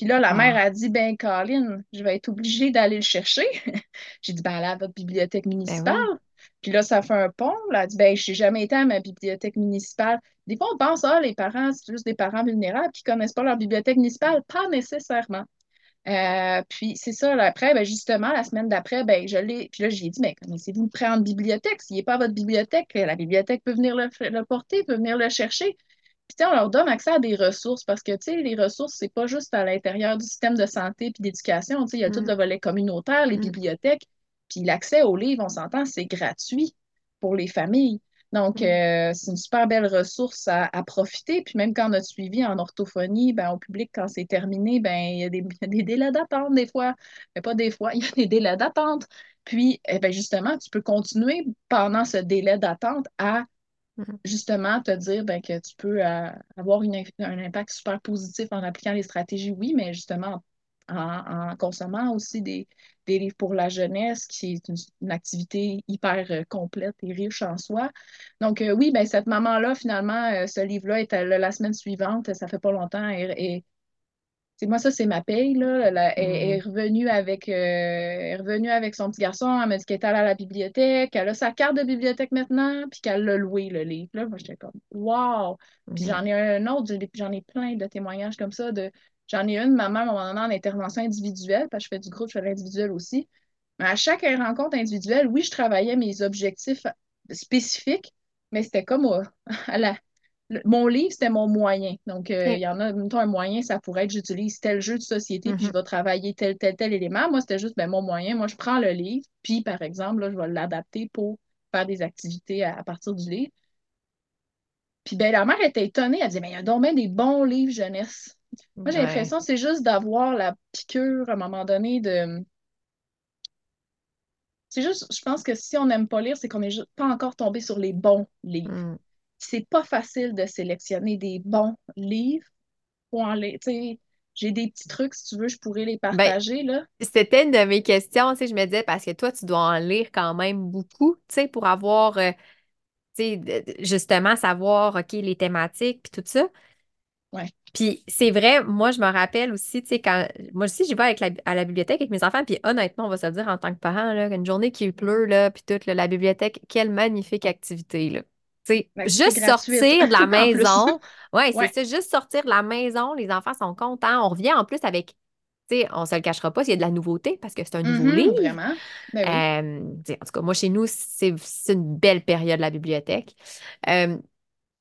Puis là, la mère Wow. a dit, ben, Colin, je vais être obligée d'aller le chercher. (laughs) J'ai dit, ben, allez à votre bibliothèque Ben municipale. oui. Puis là, ça fait un pont. Là, elle a dit, ben, je n'ai jamais été à ma bibliothèque municipale. Des fois, on pense, ah, les parents, c'est juste des parents vulnérables qui ne connaissent pas leur bibliothèque municipale. Pas nécessairement. Euh, puis c'est ça, là, après, ben, justement, la semaine d'après, ben, je l'ai. Puis là, j'ai dit, mais connaissez-vous le prendre bibliothèque? S'il n'est pas à votre bibliothèque, la bibliothèque peut venir le, le porter, peut venir le chercher. Puis, tu sais, on leur donne accès à des ressources parce que, tu sais, les ressources, c'est pas juste à l'intérieur du système de santé puis d'éducation. Tu sais, il y a tout Mm, le volet communautaire, les mm, bibliothèques. Puis l'accès aux livres, on s'entend, c'est gratuit pour les familles. Donc, mm. euh, c'est une super belle ressource à, à profiter. Puis même quand on a suivi en orthophonie, ben, au public, quand c'est terminé, ben, il y a des, il y a des délais d'attente des fois. Mais pas des fois, (laughs) il y a des délais d'attente. Puis, eh ben, justement, tu peux continuer pendant ce délai d'attente à. Justement te dire ben, que tu peux euh, avoir un impact super positif en appliquant les stratégies, oui, mais justement en, consommant aussi des, des livres pour la jeunesse, qui est une, activité hyper euh, complète et riche en soi. Donc euh, oui, ben, cette maman-là, finalement, ce livre-là est la semaine suivante, ça fait pas longtemps, c'est moi, ça, c'est ma paye, là. Elle, est Mm. revenue avec, euh, elle est revenue avec son petit garçon. Elle m'a dit qu'elle était allée à la bibliothèque. Elle a sa carte de bibliothèque maintenant, puis qu'elle l'a loué, le livre. Là, moi, j'étais comme, wow! Puis Mhm. j'en ai un autre, j'en ai j'en ai plein de témoignages comme ça. De... J'en ai une, maman, à un moment donné, en intervention individuelle, parce que je fais du groupe, je fais de l'individuel aussi. Mais à chaque rencontre individuelle, oui, je travaillais mes objectifs spécifiques, mais c'était comme (laughs) à la, le- mon livre, c'était mon moyen. Donc, euh, il y en a, un moyen, ça pourrait être j'utilise tel jeu de société, puis je Mhm. vais travailler tel, tel, tel élément. Moi, c'était juste ben, mon moyen. Moi, je prends le livre, puis par exemple, là, je vais l'adapter pour faire des activités à, à partir du livre. Puis ben, la mère était étonnée. Elle disait, mais il y a donc des bons livres jeunesse. Moi, j'ai l'impression c'est juste d'avoir la piqûre à un moment donné de. C'est juste, je pense que si on n'aime pas lire, c'est qu'on n'est pas encore tombé sur les bons livres. Mm. C'est pas facile de sélectionner des bons livres pour en lire. Tu sais, j'ai des petits trucs, si tu veux, je pourrais les Ben, partager, là. c'était une de mes questions, tu sais, je me disais, parce que toi, tu dois en lire quand même beaucoup, tu sais, pour avoir, euh, justement, savoir, OK, les thématiques, puis tout ça. Ouais. Puis c'est vrai, moi, je me rappelle aussi, tu sais, quand, moi aussi, j'y vais avec la- à la bibliothèque avec mes enfants, puis honnêtement, on va se le dire en tant que parent, là, une journée qui pleut, là, puis toute, là, la bibliothèque, quelle magnifique activité, là. Tu sais, L'activité juste sortir de la (laughs) maison, ouais, c'est Ouais. ça, juste sortir de la maison, les enfants sont contents. On revient en plus avec tu sais, on se le cachera pas s'il y a de la nouveauté parce que c'est un nouveau Mhm, livre. vraiment. Ben oui. Euh, tu en tout cas, moi, chez nous, c'est une belle période, la bibliothèque. Euh,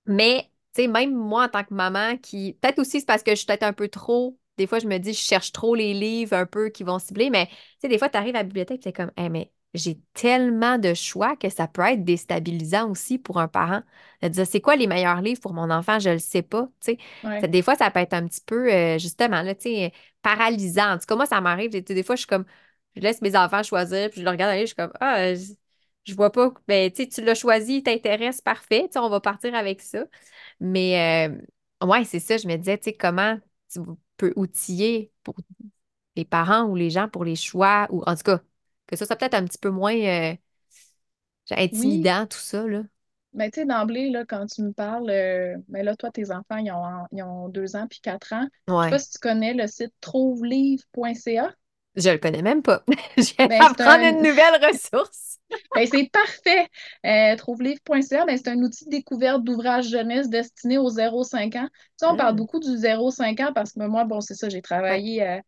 mais, tu sais, même moi, en tant que maman, qui. Peut-être aussi, c'est parce que je suis peut-être un peu trop. Des fois, je me dis, je cherche trop les livres un peu qui vont cibler. Mais, tu sais, des fois, tu arrives à la bibliothèque, c'est comme, Hey, mais j'ai tellement de choix que ça peut être déstabilisant aussi pour un parent. De dire, c'est quoi les meilleurs livres pour mon enfant? Je le sais pas. Ouais. Ça- des fois, ça peut être un petit peu, euh, justement, là, paralysant. En tout cas, moi, ça m'arrive. Des, fois, je suis comme, je laisse mes enfants choisir, puis je le regarde aller, je suis comme, ah, je, je vois pas. Ben, tu l'as choisi, il t'intéresse, parfait. On va partir avec ça. Mais euh, ouais, c'est ça, je me disais, tu sais, comment tu peux outiller pour les parents ou les gens pour les choix, ou en tout cas, que ça soit peut-être un petit peu moins euh, Oui. intimidant, tout ça, là. Ben, tu sais, d'emblée, là, quand tu me parles, euh, ben là, toi, tes enfants, ils ont, ils ont deux ans puis quatre ans. Je sais pas Ouais. si tu connais le site trouvelivre.ca. Je le connais même pas. (laughs) Je viens Ben, d'apprendre un, une nouvelle ressource. (laughs) Ben, c'est parfait. Euh, trouvelivre.ca, ben, c'est un outil de découverte d'ouvrages jeunesse destiné aux 0-5 ans. Tu sais, on parle Ah, beaucoup du 0-5 ans parce que moi, bon, c'est ça, j'ai ouais. travaillé, euh,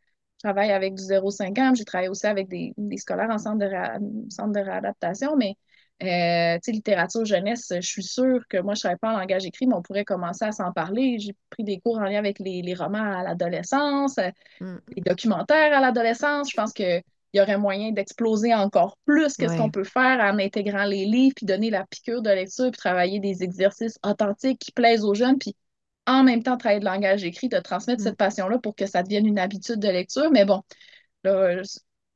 travaille avec du 0-5 ans, j'ai travaillé aussi avec des, des scolaires en centre de, centre de réadaptation, mais euh, tu sais, littérature jeunesse, je suis sûre que moi, je ne savais pas en langage écrit, mais on pourrait commencer à s'en parler. J'ai pris des cours en lien avec les, les romans à l'adolescence, euh, Mm, les documentaires à l'adolescence. Je pense que il y aurait moyen d'exploser encore plus que ce qu'on peut faire en intégrant les livres, puis donner la piqûre de lecture, puis travailler des exercices authentiques qui plaisent aux jeunes, puis en même temps travailler le langage écrit, de transmettre Mm, cette passion-là pour que ça devienne une habitude de lecture. Mais bon, là,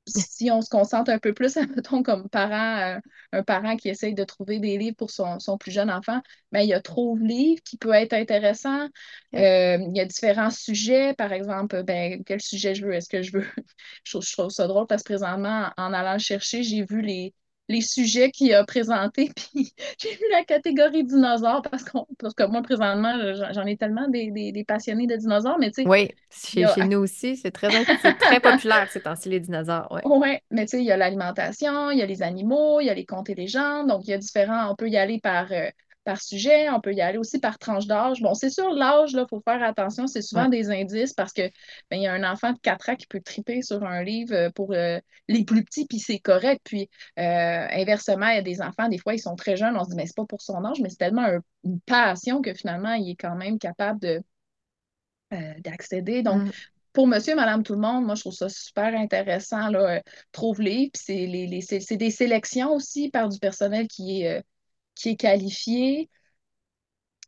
si on se concentre un peu plus, (laughs) mettons, comme parent, euh, un parent qui essaye de trouver des livres pour son, son plus jeune enfant, ben, il y a Trouve Livre qui peut être intéressant. ok. Euh, il y a différents sujets, par exemple, ben, quel sujet je veux? Est-ce que je veux? (laughs) je, trouve, je trouve ça drôle parce que présentement, en allant le chercher, j'ai vu les, les sujets qu'il a présentés, (laughs) puis j'ai vu la catégorie dinosaures parce, qu'on, parce que moi, présentement, j'en ai tellement des, des, des passionnés de dinosaures, mais tu sais, Oui, chez, a chez nous aussi, c'est très, très (laughs) populaire ces temps-ci, les dinosaures. Ouais. Ouais, mais tu sais, il y a l'alimentation, il y a les animaux, il y a les contes et légendes. Donc, il y a différents. On peut y aller par, euh, par sujet, on peut y aller aussi par tranche d'âge. Bon, c'est sûr, l'âge, là, il faut faire attention. C'est souvent Ouais. des indices parce que ben, il y a un enfant de 4 ans qui peut triper sur un livre euh, pour euh, les plus petits, puis c'est correct. Puis, euh, inversement, il y a des enfants, des fois, ils sont très jeunes, on se dit, mais c'est pas pour son âge, mais c'est tellement un- une passion que finalement, il est quand même capable de euh, d'accéder. Donc, Mm. pour monsieur, madame, tout le monde, moi, je trouve ça super intéressant, là, euh, trouve-les. Puis c'est les, les- c'est c'est des sélections aussi par du personnel qui est, euh, qui est qualifié.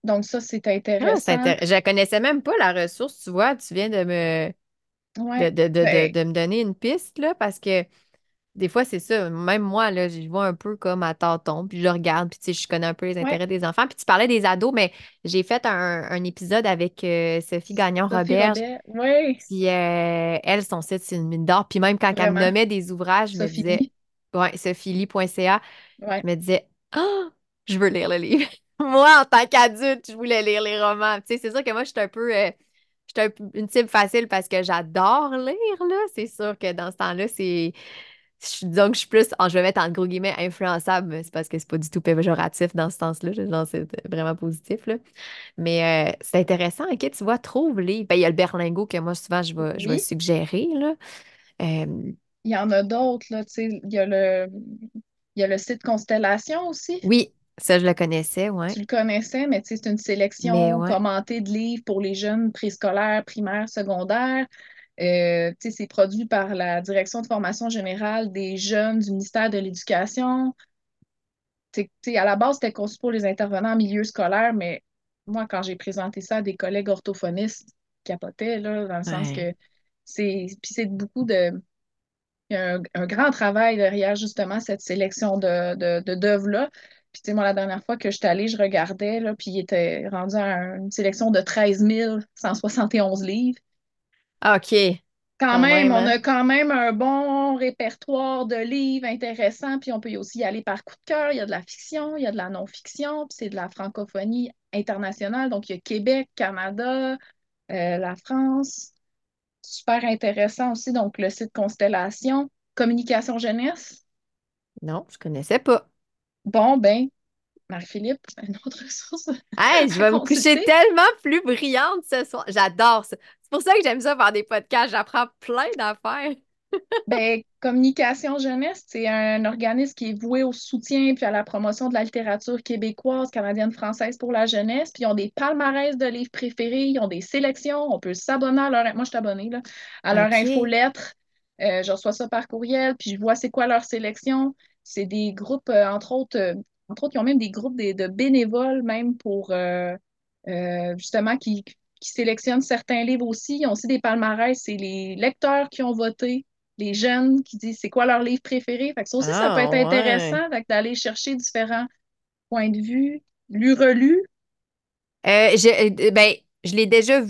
Donc, ça, c'est Ah, intéressant. intér- Je la connaissais même pas, la ressource, tu vois. Tu viens de me, de, Ouais. de, de, de, Ben, de me donner une piste, là, parce que des fois, c'est ça. Même moi, là, je vois un peu comme à tâtons, puis je regarde, puis tu sais, je connais un peu les ouais. intérêts des enfants. Puis tu parlais des ados, mais j'ai fait un, un épisode avec euh, Sophie Sophie Gagnon-Roberge. Robert. Oui, Puis euh, elle, son site, c'est une mine d'or. Puis même quand elle me nommait des ouvrages, je me Sophie disais, Lee. ouais, sophielie.ca, Ouais. je me disais, ah, je veux lire le livre. (laughs) Moi, en tant qu'adulte, je voulais lire les romans. Tu sais, c'est sûr que moi, je suis un peu, euh, je suis un peu une cible facile parce que j'adore lire, là. C'est sûr que dans ce temps-là, c'est. Que je suis plus, je vais mettre en gros guillemets influençable, mais c'est parce que c'est pas du tout péjoratif dans ce sens-là. C'est vraiment positif, là. Mais euh, c'est intéressant, ok, tu vois, trouve les. Ben, il y a le berlingot que moi, souvent, je vais, je vais Oui. suggérer, là. Euh, Il y en a d'autres. Il y a le, il y a le site Constellation aussi. oui, Ça, je le connaissais, ouais. Tu le connaissais, mais c'est une sélection ouais. commentée de livres pour les jeunes préscolaires, primaires, secondaires. Euh, c'est produit par la Direction de formation générale des jeunes du ministère de l'Éducation. À la base, c'était conçu pour les intervenants en milieu scolaire, mais moi, quand j'ai présenté ça à des collègues orthophonistes, ils capotaient, là, dans le sens que c'est... Puis c'est beaucoup de... Il y a un, un grand travail derrière, justement, cette sélection de, de, de d'œuvres-là. Puis, tu sais, moi, la dernière fois que j'étais allée, je regardais, là, puis il était rendu à une sélection de treize mille cent soixante et onze livres. Ah, OK. Quand Quand même, même, on a quand même un bon répertoire de livres intéressants, puis on peut aussi y aller par coup de cœur. Il y a de la fiction, il y a de la non-fiction, puis c'est de la francophonie internationale. Donc, il y a Québec, Canada, euh, la France. Super intéressant aussi. Donc, le site Constellation, Communication Jeunesse? Non, je connaissais pas. Bon, ben, Marie-Philippe, (laughs) une autre ressource Hey, je vais me coucher tellement plus brillante ce soir. J'adore ça. C'est pour ça que j'aime ça faire des podcasts. J'apprends plein d'affaires. (laughs) Ben, Communication Jeunesse, c'est un organisme qui est voué au soutien puis à la promotion de la littérature québécoise, canadienne, française pour la jeunesse. Puis ils ont des palmarès de livres préférés, ils ont des sélections. On peut s'abonner à leur... Moi, je suis abonnée, là, à leur infolettre. Euh, je reçois ça par courriel, puis je vois c'est quoi leur sélection. C'est des groupes, euh, entre autres, euh, entre autres, ils ont même des groupes de, de bénévoles, même pour euh, justement qui, qui sélectionnent certains livres aussi. Ils ont aussi des palmarès, c'est les lecteurs qui ont voté les jeunes qui disent c'est quoi leur livre préféré. Fait que ça aussi, ça peut Ah, être ouais. intéressant d'aller chercher différents points de vue, lu, relu. Euh, je, euh, ben, je l'ai déjà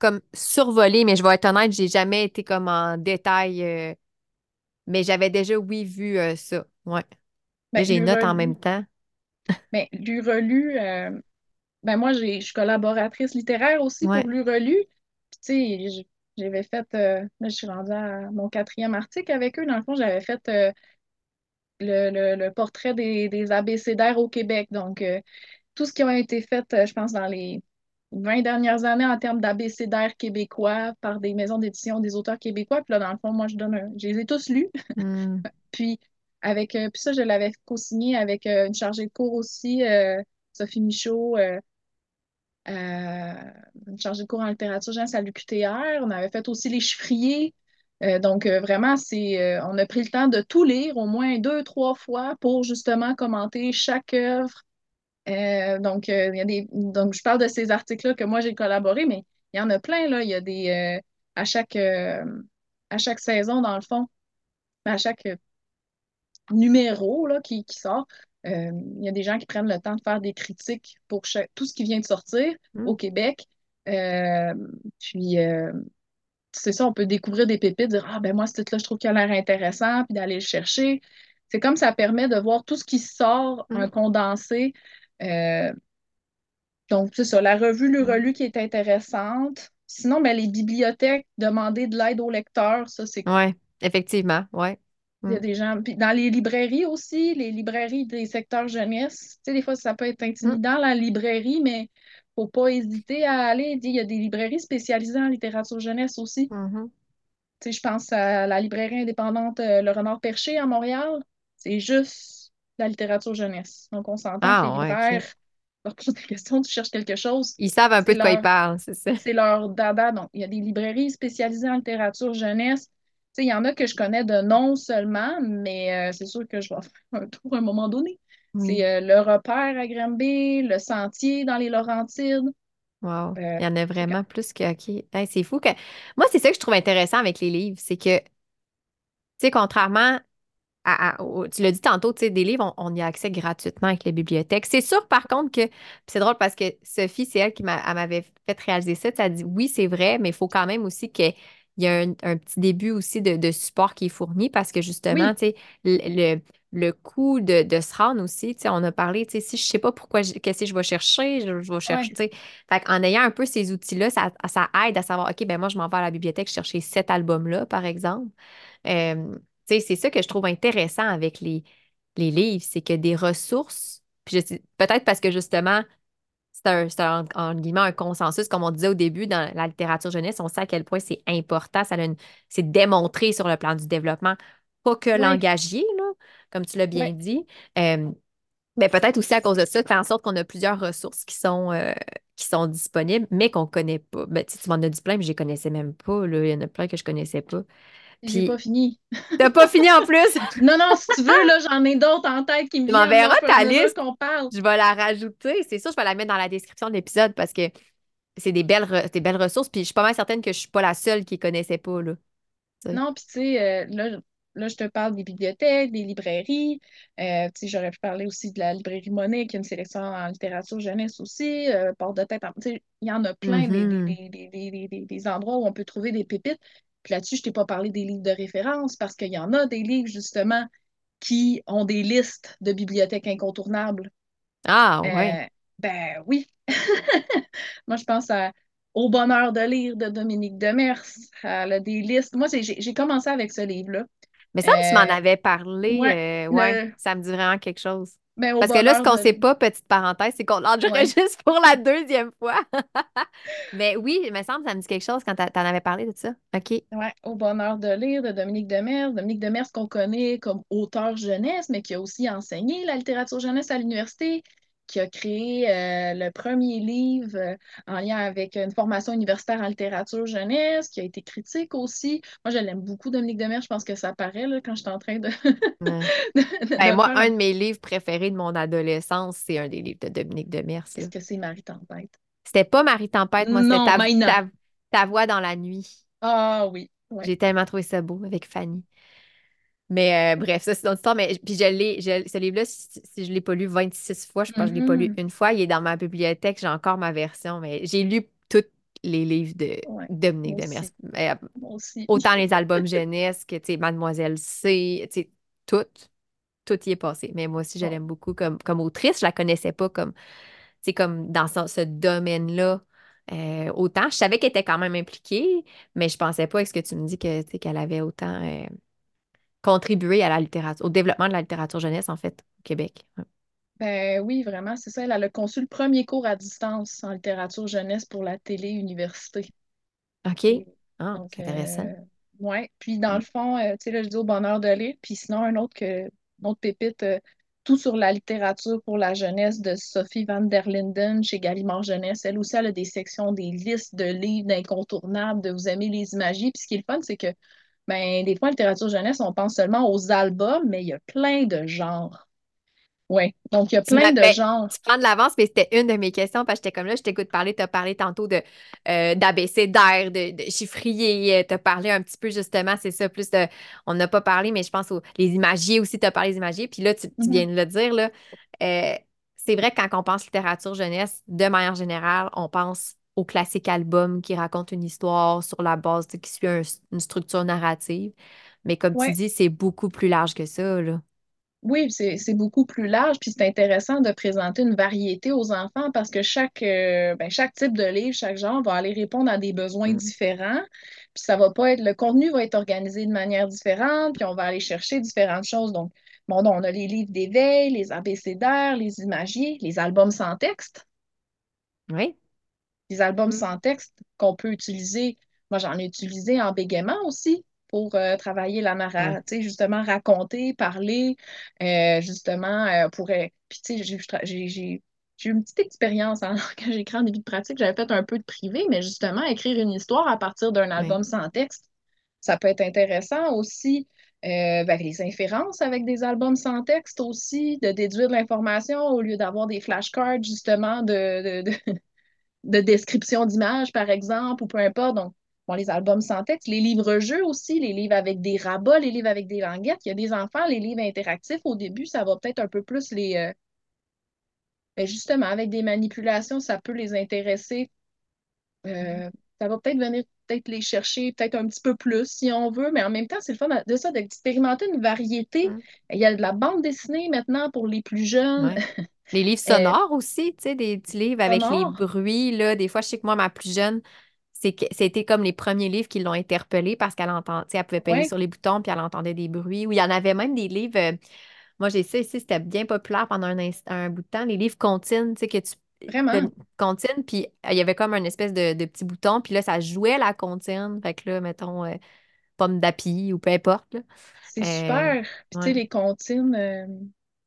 comme survolé, mais je vais être honnête, j'ai jamais été comme en détail. euh, mais j'avais déjà, oui, vu euh, ça. Ouais. Ben, j'ai une note en même temps. Ben, lu, relu. euh, ben, moi, je suis collaboratrice littéraire aussi Ouais. pour lu, relu. Puis, tu sais, j'avais fait, euh, là, je suis rendue à mon quatrième article avec eux. Dans le fond, j'avais fait euh, le, le- le portrait des, des abécédaires au Québec. Donc, tout ce qui a été fait, je pense, dans les 20 dernières années en termes d'abécédaire québécois par des maisons d'édition, des auteurs québécois. Puis là, dans le fond, moi, je donne un- je les ai tous lus. Hmm. (laughs) Puis, avec, euh, puis ça, je l'avais co-signé avec euh, une chargée de cours aussi, euh, Sophie Michaud, une chargée de cours en littérature jeunesse à l'UQTR. On avait fait aussi les chiffriers. Donc, vraiment, c'est, on a pris le temps de tout lire au moins deux, trois fois pour justement commenter chaque œuvre euh, donc, euh, il y a des, donc, je parle de ces articles-là que moi j'ai collaboré, mais il y en a plein, là. Il y a des, euh, à chaque, à chaque saison, dans le fond, à chaque numéro là, qui, qui sort, il y a des gens qui prennent le temps de faire des critiques pour chaque- tout ce qui vient de sortir Hmm. au Québec. Puis, c'est ça, on peut découvrir des pépites, dire, ah, ben moi, ce titre-là, je trouve qu'il a l'air intéressant, puis d'aller le chercher. C'est comme ça permet de voir tout ce qui sort, un Hmm. condensé. Euh, Donc, c'est ça, la revue Le Hmm. Relu qui est intéressante. Sinon, ben, les bibliothèques, demander de l'aide aux lecteurs, ça, c'est cool. Ouais, effectivement, ouais. Il y a des gens. Puis dans les librairies aussi, les librairies des secteurs jeunesse, tu sais, des fois, ça peut être Hmm. intimidant, la librairie, mais faut pas hésiter à aller. Il y a des librairies spécialisées en littérature jeunesse aussi. Mhm. Tu sais, je pense à la librairie indépendante euh, Le Renard Perché à Montréal. C'est juste la littérature jeunesse. Donc, on s'entend que les Ah, ouais, libraires OK. leur posent des (laughs) questions, tu cherches quelque chose, Ils savent un peu de quoi ils parlent, c'est ça. c'est leur dada. Donc, il y a des librairies spécialisées en littérature jeunesse. Tu sais, il y en a que je connais de nom seulement, mais euh, c'est sûr que je vais (laughs) faire un tour à un moment donné. C'est euh, Le Repère à Granby, Le Sentier dans les Laurentides. Wow. Euh, Il y en a que- vraiment plus que OK. Hey, c'est fou que. Moi, c'est ça que je trouve intéressant avec les livres, c'est que, tu sais, contrairement à, à- au- tu l'as dit tantôt, tu sais, des livres, on, on y a accès gratuitement avec les bibliothèques. C'est sûr, par contre, que, c'est drôle parce que Sophie, c'est elle qui m'avait fait réaliser ça. Tu as dit, oui, c'est vrai, mais il faut quand même aussi qu'il y ait un, un petit début aussi de, de support qui est fourni parce que justement, oui, tu sais, le, le, le coût de, de se rendre aussi, tu sais, on a parlé, tu sais, si je sais pas pourquoi, qu'est-ce que je vais chercher, je, je vais chercher, ouais, tu sais. Fait en ayant un peu ces outils-là, ça, ça aide à savoir, OK, ben moi, je m'en vais à la bibliothèque chercher cet album-là, par exemple. Euh, c'est ça que je trouve intéressant avec les, les livres, c'est que des ressources, puis peut-être parce que justement, c'est un, en guillemets, un consensus, comme on disait au début dans la littérature jeunesse, on sait à quel point c'est important, ça c'est démontré sur le plan du développement, pas que ouais, langagier, là, comme tu l'as bien dit. Euh, Mais peut-être aussi à cause de ça, faire en sorte qu'on a plusieurs ressources qui sont, euh, qui sont disponibles, mais qu'on ne connaît pas. Ben, tu m'en as dit plein, mais je ne les connaissais même pas. Là. Il y en a plein que je ne connaissais pas. J'ai pas fini. (laughs) t'as pas fini en plus? (laughs) Non, non, si tu veux, là, j'en ai d'autres en tête qui me Tu viennent là, m'enverras ta liste. parle. Je vais la rajouter. C'est sûr, je vais la mettre dans la description de l'épisode parce que c'est des belles, des belles ressources. Puis je suis pas mal certaine que je suis pas la seule qui connaissait pas. Là. Tu. Non, puis tu sais, euh, là, là, je te parle des bibliothèques, des librairies. Euh, tu sais, j'aurais pu parler aussi de la librairie Monet, qui a une sélection en littérature jeunesse aussi. Euh, Porte de tête, en- tu sais, il y en a plein des, des, des- des- des endroits où on peut trouver des pépites. Puis là-dessus, je t'ai pas parlé des livres de référence parce qu'il y en a des livres, justement, qui ont des listes de bibliothèques incontournables. Ah, ouais. Euh, ben oui. (laughs) Moi, je pense à Au bonheur de lire de Dominique Demers. Elle a des listes. Moi, j'ai commencé avec ce livre-là. Mais ça, tu m'en Euh, avais parlé. ouais, euh, ouais, le, ça me dit vraiment quelque chose. Parce que là, ce qu'on de sait pas, petite parenthèse, c'est qu'on Ouais. l'enregistre pour la deuxième fois. (laughs) Mais oui, il me semble que ça me dit quelque chose quand t'a- t'en avais parlé de ça. OK. Ouais, Au bonheur de lire de Dominique Demers. Dominique Demers qu'on connaît comme auteur jeunesse, mais qui a aussi enseigné la littérature jeunesse à l'université, qui a créé euh, le premier livre euh, en lien avec une formation universitaire en littérature jeunesse, qui a été critique aussi. Moi, je l'aime beaucoup, Dominique Demers. Je pense que ça paraît là, quand je suis en train de, (laughs) moi, un de mes livres préférés de mon adolescence, c'est un des livres de Dominique Demers, là. Qu'est-ce que c'est Marie Tempête? C'était pas Marie Tempête, moi, c'était ta, maintenant. ta, ta voix dans la nuit. Ah oui, ouais. J'ai tellement trouvé ça beau avec Fanny. Mais euh, bref, ça, c'est notre histoire. Mais puis je l'ai, je- ce livre-là, si, si je ne l'ai pas lu 26 fois, je pense que je ne l'ai pas lu Mhm. une fois. Il est dans ma bibliothèque, j'ai encore ma version, mais j'ai lu tous les livres de Ouais, Dominique Demers. Euh, autant les (laughs) albums jeunesse que, tu Mademoiselle C, tu sais, tout, tout y est passé. Mais moi aussi, je l'aime beaucoup comme, comme autrice. Je la connaissais pas comme, tu sais, comme dans ce, ce domaine-là. euh, autant, je savais qu'elle était quand même impliquée, mais je pensais pas, est-ce que tu me dis que, qu'elle avait autant euh, contribué à la littérature, au développement de la littérature jeunesse, en fait, au Québec. Ouais. Ben oui, vraiment, c'est ça. Elle a conçu le premier cours à distance en littérature jeunesse pour la télé-université. OK. Ah, intéressant. euh, ouais. Puis dans Mm. le fond, euh, tu sais, là, je dis au bonheur de lire. Puis sinon, un autre, que, une autre pépite, euh, tout sur la littérature pour la jeunesse de Sophie van der Linden chez Gallimard Jeunesse. Elle aussi, elle a des sections, des listes de livres d'incontournables, de vous aimer les imagiers. Puis ce qui est le fun, c'est que, ben, des fois, en littérature jeunesse, on pense seulement aux albums, mais il y a plein de genres. Oui. Donc, il y a plein de genres. tu prends de l'avance, mais c'était une de mes questions parce que j'étais comme là, je t'écoute parler, tu as parlé tantôt de euh, d'abécédaire, de, de chiffrier, tu as parlé un petit peu justement, c'est ça, plus de. On n'a pas parlé, mais je pense aux les imagiers aussi, tu as parlé des imagiers. Puis là, tu, tu Mhm. viens de le dire, là. euh, c'est vrai que quand on pense littérature jeunesse, de manière générale, on pense au classique album qui raconte une histoire sur la base, sais, qui suit un- une structure narrative. Mais comme tu dis, c'est beaucoup plus large que ça, là. Oui, c'est, beaucoup plus large, puis c'est intéressant de présenter une variété aux enfants parce que chaque, euh, ben, chaque type de livre, chaque genre va aller répondre à des besoins Mm. différents. Puis ça va pas être, le contenu va être organisé de manière différente, puis on va aller chercher différentes choses. Donc, bon, donc, on a les livres d'éveil, les abécédaires, les imagiers, les albums sans texte. Oui. Albums Mm. sans texte qu'on peut utiliser. Moi, j'en ai utilisé en bégaiement aussi pour euh, travailler la narration, justement, raconter, parler, euh, justement, euh, pour... Puis, tu sais, j'ai eu une petite expérience en (laughs) quand j'ai écrit en début de pratique. J'avais fait un peu de privé, mais justement, écrire une histoire à partir d'un album sans texte, ça peut être intéressant aussi. Euh, ben, les inférences avec des albums sans texte aussi, de déduire de l'information au lieu d'avoir des flashcards, justement, de, de, de- de description d'images, par exemple, ou peu importe. Donc, bon, les albums sans texte, les livres-jeux aussi, les livres avec des rabats, les livres avec des languettes. Il y a des enfants, les livres interactifs, au début, ça va peut-être un peu plus les... euh, ben, justement, avec des manipulations, ça peut les intéresser. Euh, ça va peut-être venir peut-être les chercher peut-être un petit peu plus si on veut, mais en même temps, c'est le fun de ça, d'expérimenter une variété. Il y a de la bande dessinée maintenant pour les plus jeunes. Ouais. (laughs) Les livres Euh, sonores aussi, tu sais, des petits livres avec les bruits, là. Des fois, je sais que moi, ma plus jeune, c'était comme les premiers livres qui l'ont interpellée parce qu'elle entend, tu sais, elle pouvait payer Ouais, sur les boutons puis elle entendait des bruits. Ou il y en avait même des livres. euh, moi, j'ai ça ici, c'était bien populaire pendant un, un bout de temps. Les livres comptines, tu sais, que tu. vraiment. de- puis euh, il y avait comme un espèce de, de petit bouton, puis là, ça jouait la comptine. Fait que là, mettons, euh, pomme d'api ou peu importe, là. C'est super. Puis tu sais, les comptines, euh,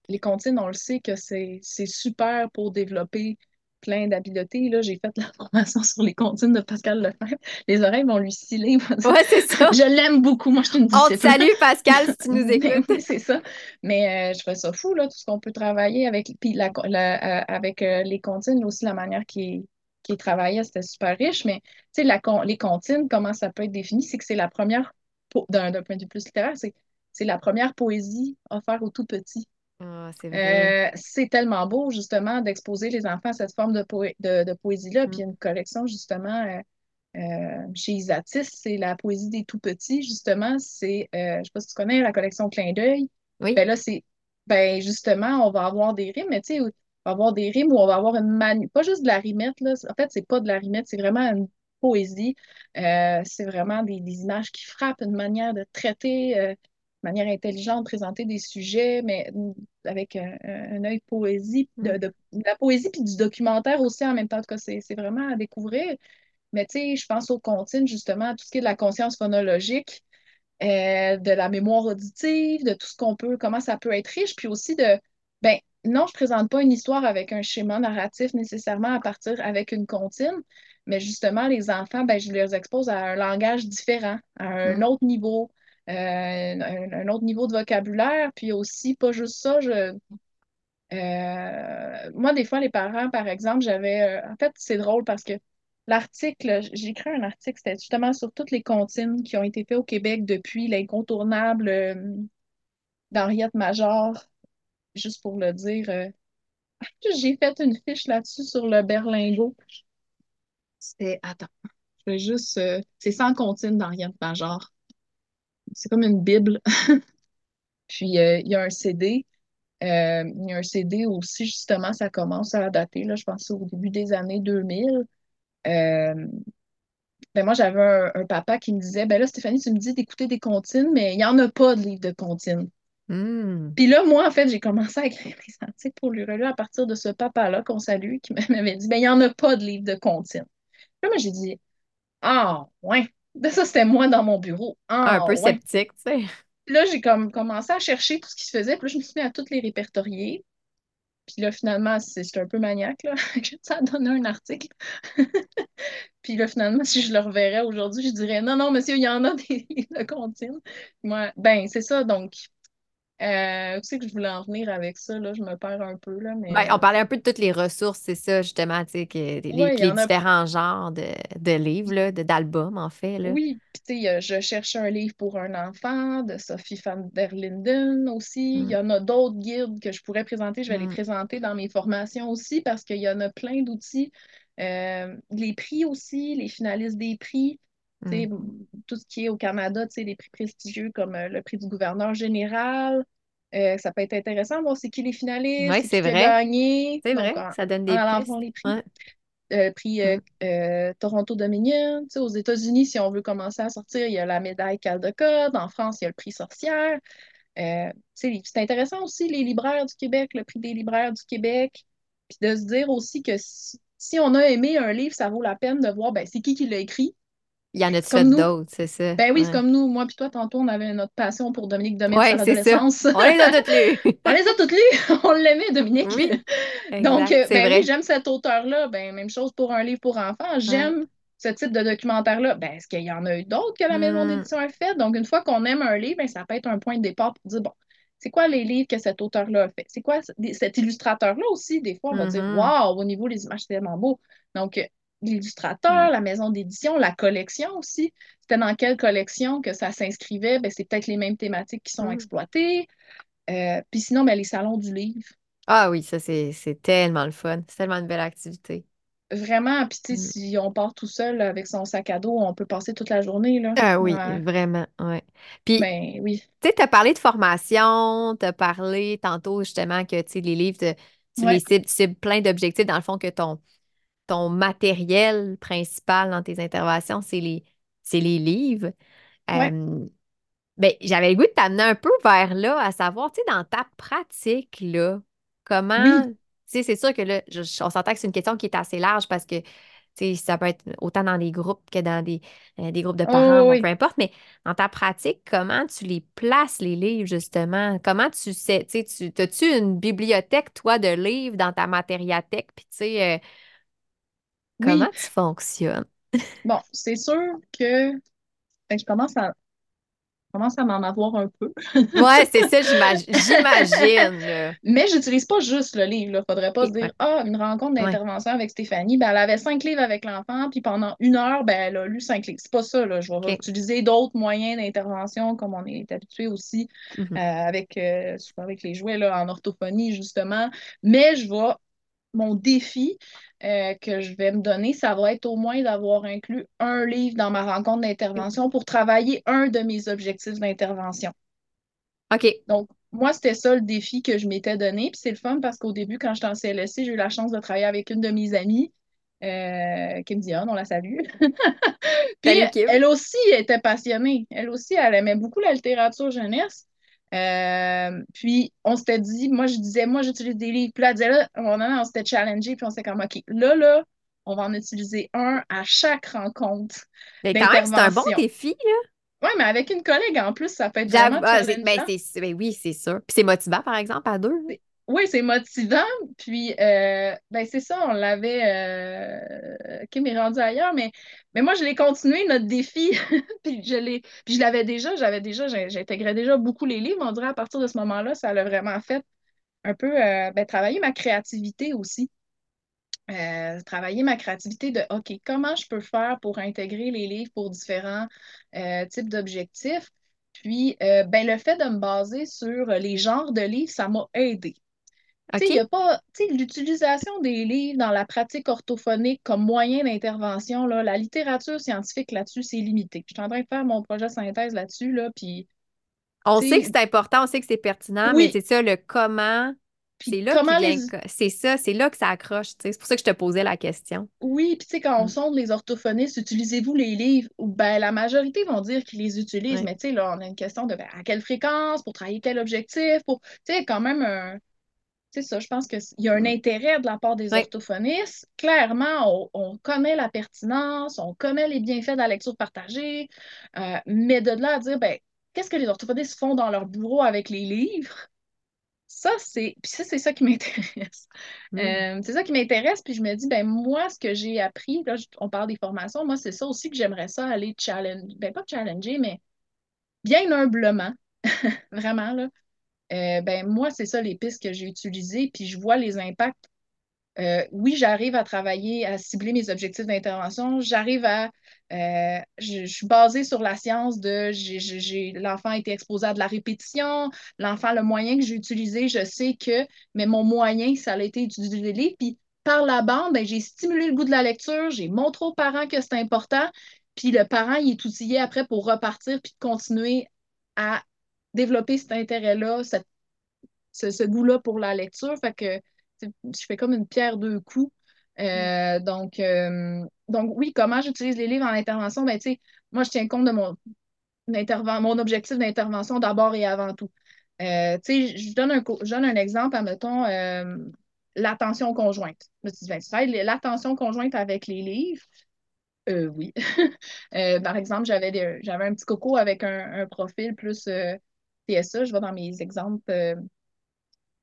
les comptines, on le sait que c'est super pour développer plein d'habiletés. Là, j'ai fait la (laughs) formation sur les comptines de Pascal Lefebvre. Les oreilles vont lui sciller. Ouais, c'est ça. Je l'aime beaucoup. Moi, je suis une On te salue, Pascal, si tu (laughs) nous écoutes. c'est ça. Mais euh, je trouve ça fou, là, tout ce qu'on peut travailler avec, puis la, la- euh, avec euh, les comptines, aussi la manière qui qui est travaillée, c'était super riche. Mais tu sais, les comptines, comment ça peut être défini? C'est que c'est la première, d'un point de vue plus littéraire, c'est c'est la première poésie offerte aux tout petits. Ah, c'est. Euh, c'est tellement beau, justement, d'exposer les enfants à cette forme de, poé- de, de poésie-là. Puis il y Mm. a une collection, justement, euh, euh, chez Isatis, c'est la poésie des tout petits, justement. C'est, je sais pas si tu connais la collection Clin d'œil. Oui. Ben là, c'est, ben justement, on va avoir des rimes, mais tu sais, on va avoir des rimes où on va avoir une manu, pas juste de la rimette, là. En fait, c'est pas de la rimette, c'est vraiment une poésie. C'est vraiment des, des images qui frappent, une manière de traiter, manière intelligente, présenter des sujets, mais avec un, un œil poésie, de, Mm. de- de la poésie puis du documentaire aussi en même temps. En tout cas, c'est vraiment à découvrir. Mais tu sais, je pense aux comptines, justement, à tout ce qui est de la conscience phonologique, euh, de la mémoire auditive, de tout ce qu'on peut, comment ça peut être riche, puis aussi de, ben, non, je présente pas une histoire avec un schéma narratif nécessairement à partir avec une comptine, mais justement, les enfants, ben, je les expose à un langage différent, à un Mm. autre niveau, un, un autre niveau de vocabulaire, puis aussi, pas juste ça, je, euh, moi, des fois, les parents, par exemple, j'avais. euh, en fait, c'est drôle parce que l'article, j'ai écrit un article, c'était justement sur toutes les comptines qui ont été faites au Québec depuis l'incontournable euh, d'Henriette Major, juste pour le dire. euh, (laughs) j'ai fait une fiche là-dessus sur le berlingot. C'était. Attends, je vais juste. euh, c'est 100 comptines d'Henriette Major. C'est comme une Bible. (laughs) Puis, euh, il y a un CD. Euh, il y a un CD aussi, justement, ça commence à dater, là, je pense au début des années 2000. Euh, ben moi, j'avais un, un papa qui me disait, ben là, Stéphanie, tu me dis d'écouter des comptines, mais il n'y en a pas de livre de comptines. Mm. Puis là, moi, en fait, j'ai commencé à écrire des articles pour lui relire à partir de ce papa-là qu'on salue, qui (laughs) m'avait dit, ben il n'y en a pas de livre de comptines. Là, moi, j'ai dit, ah, ouais. Ben, ça, c'était moi dans mon bureau. Un Ah, peu ouais. sceptique, tu sais. Là, j'ai comme commencé à chercher tout ce qui se faisait. Puis là, je me suis mis à toutes les répertorier. Puis là, finalement, c'est un peu maniaque, là. (laughs) Ça a donné un article. (laughs) Puis là, finalement, si je le reverrais aujourd'hui, je dirais non, non, monsieur, il y en a des (laughs) comptines. Moi, ben, c'est ça. Donc, euh, c'est que je voulais en venir avec ça, là? Je me perds un peu, là, Ben, mais on parlait un peu de toutes les ressources, c'est ça, justement, tu sais, que les, ouais, a. différents genres de, de livres, d'albums, en fait, là. Oui, puis tu sais, euh, je cherche un livre pour un enfant de Sophie van der Linden aussi. Il Mm. y en a d'autres guides que je pourrais présenter. Je vais les Mm. présenter dans mes formations aussi parce qu'il y en a plein d'outils. Euh, les prix aussi, les finalistes des prix. Mm. tout ce qui est au Canada, les prix prestigieux comme euh, le prix du gouverneur général. Euh, ça peut être intéressant de voir c'est qui les finalistes, Oui, c'est vrai. C'est vrai, en, ça donne en des allant pistes. les prix Ouais. euh, prix euh, Mm. Toronto Dominion. Aux États-Unis, si on veut commencer à sortir, il y a la médaille Caldecott. En France, il y a le prix Sorcière. C'est intéressant aussi, les libraires du Québec, le prix des libraires du Québec. Puis de se dire aussi que si, si on a aimé un livre, ça vaut la peine de voir ben, c'est qui qui l'a écrit. Il y en a-tu fait d'autres, c'est ça? Ben oui, c'est comme nous. Moi puis toi, tantôt, on avait notre passion pour Dominique Domitz Ouais, à l'adolescence. On les a toutes lues. (laughs) On les a toutes lues. (laughs) On l'aimait, Dominique. Oui, (laughs) Donc, exact, euh, ben oui, j'aime cet auteur-là. Ben, même chose pour un livre pour enfants. Ouais. J'aime ce type de documentaire-là. Ben, est-ce qu'il y en a eu d'autres que la maison Mm. d'édition a fait? Donc, une fois qu'on aime un livre, ben, ça peut être un point de départ pour dire, bon, c'est quoi les livres que cet auteur-là a fait? C'est quoi cet illustrateur-là aussi? Des fois, on va dire, Mhm. waouh, au niveau des images, c'est tellement beau. Donc, euh, l'illustrateur, la maison d'édition, la collection aussi. C'était dans quelle collection que ça s'inscrivait? Ben, c'est peut-être les mêmes thématiques qui sont Mm. exploitées. Euh, puis sinon, ben, les salons du livre. Ah oui, ça, c'est c'est tellement le fun. C'est tellement une belle activité. Vraiment, puis tu sais, Mm. si on part tout seul avec son sac à dos, on peut passer toute la journée, là. Ah oui, Ouais. vraiment, ouais. Puis, Ben oui. tu sais, tu as parlé de formation, tu as parlé tantôt justement que, les livres, te- tu les cibles plein d'objectifs. Dans le fond, que ton, ton matériel principal dans tes interventions, c'est les, c'est les livres. Ouais. Euh, ben, j'avais le goût de t'amener un peu vers là, à savoir, tu sais, dans ta pratique, là, comment, Oui. tu sais, c'est sûr que là, je- on s'entend que c'est une question qui est assez large parce que Tu sais, ça peut être autant dans des groupes que dans des, euh, des groupes de parents, oui, peu importe, mais dans ta pratique, comment tu les places, les livres, justement? Comment tu sais, tu sais, tu, as-tu une bibliothèque, toi, de livres dans ta matériathèque? Puis, tu sais, euh, comment Oui. tu fonctionnes? (laughs) Bon, c'est sûr que ben, je commence à, commence à m'en avoir un peu. (laughs) Ouais, c'est ça, j'imagine, j'imagine, là. Mais j'utilise pas juste le livre. Il faudrait pas Ok, se dire ouais, Ah, une rencontre ouais, d'intervention avec Stéphanie. Ben, elle avait cinq livres avec l'enfant, puis pendant une heure, ben, elle a lu cinq livres. C'est pas ça, là. Je vais ok. utiliser d'autres moyens d'intervention, comme on est habitué aussi Mhm. euh, avec, euh, souvent avec les jouets là, en orthophonie, justement. Mais je vais mon défi euh, que je vais me donner, ça va être au moins d'avoir inclus un livre dans ma rencontre d'intervention pour travailler un de mes objectifs d'intervention. OK. Donc, moi, c'était ça le défi que je m'étais donné. Puis c'est le fun parce qu'au début, quand j'étais en CLSC, j'ai eu la chance de travailler avec une de mes amies, euh, Kim Dion, on la salue. (laughs) Puis elle aussi était passionnée. Elle aussi, elle aimait beaucoup la littérature jeunesse. Euh, puis on s'était dit, moi je disais, moi j'utilise des livres. Puis là, elle disait, là, on, on s'était challengé, puis on s'était comme, OK, là, là, on va en utiliser un à chaque rencontre Mais quand même, c'est un bon défi, là. Oui, mais avec une collègue en plus, ça peut être vraiment ah, c'est- ben, ben oui, c'est sûr. Puis c'est motivant, par exemple, à deux. Oui, c'est motivant. Puis, euh, ben c'est ça, on l'avait. Euh... Est rendu ailleurs, mais, mais moi, je l'ai continué, notre défi. (laughs) puis je l'ai, puis je l'avais déjà, j'avais déjà, j'intégrais déjà beaucoup les livres. On dirait à partir de ce moment-là, ça l'a vraiment fait un peu euh, ben, travailler ma créativité aussi. Euh, travailler ma créativité de OK, comment je peux faire pour intégrer les livres pour différents types d'objectifs? Puis, ben, le fait de me baser sur les genres de livres, ça m'a aidé. Tu sais, il y a pas, tu sais, l'utilisation des livres dans la pratique orthophonique comme moyen d'intervention, là, la littérature scientifique là-dessus, c'est limité. Je suis en train de faire mon projet de synthèse là-dessus, là, puis, On sait que c'est important, on sait que c'est pertinent, mais c'est ça, le comment, c'est là les, c'est ça, c'est là que ça accroche. C'est pour ça que je te posais la question. oui, puis tu sais, quand on Mm. sonde les orthophonistes, utilisez-vous les livres? Ben, la majorité vont dire qu'ils les utilisent, mais tu sais, là, on a une question de ben, à quelle fréquence, pour travailler quel objectif, pour, tu sais, quand même un C'est ça, je pense qu'il y a un intérêt de la part des orthophonistes. Clairement, on, on connaît la pertinence, on connaît les bienfaits de la lecture partagée, euh, mais de là à dire, ben, qu'est-ce que les orthophonistes font dans leur bureau avec les livres? Ça, c'est, puis ça, c'est ça qui m'intéresse. Mm. Euh, c'est ça qui m'intéresse, puis je me dis, ben, moi, ce que j'ai appris, là, on parle des formations, moi, c'est ça aussi que j'aimerais ça aller challenger, ben, pas challenger, mais bien humblement, (laughs) vraiment, là. Euh, ben, moi, c'est ça les pistes que j'ai utilisées, puis je vois les impacts euh, oui, j'arrive à travailler, à cibler mes objectifs d'intervention. J'arrive à. euh, je, suis basée sur la science de. j'ai- l'enfant a été exposé à de la répétition. L'enfant, le moyen que j'ai utilisé, je sais que. Mais mon moyen, ça a été livres. Puis par la bande, ben, j'ai stimulé le goût de la lecture. J'ai montré aux parents que c'est important. Puis le parent, il est outillé après pour repartir puis continuer à développer cet intérêt-là, cette ce, ce goût-là pour la lecture. Fait que je fais comme une pierre deux coups. Mm. Euh, donc, euh, donc, oui, comment j'utilise les livres en intervention? Ben, tu sais, moi, je tiens compte de mon, mon objectif d'intervention d'abord et avant tout. Euh, tu sais, je donne un, je donne un exemple, admettons, l'attention conjointe. Tu dis, ben, l'attention conjointe avec les livres? Euh, oui. (laughs) Par exemple, j'avais un petit coco avec un, un profil plus TSA. Je vais dans mes exemples euh,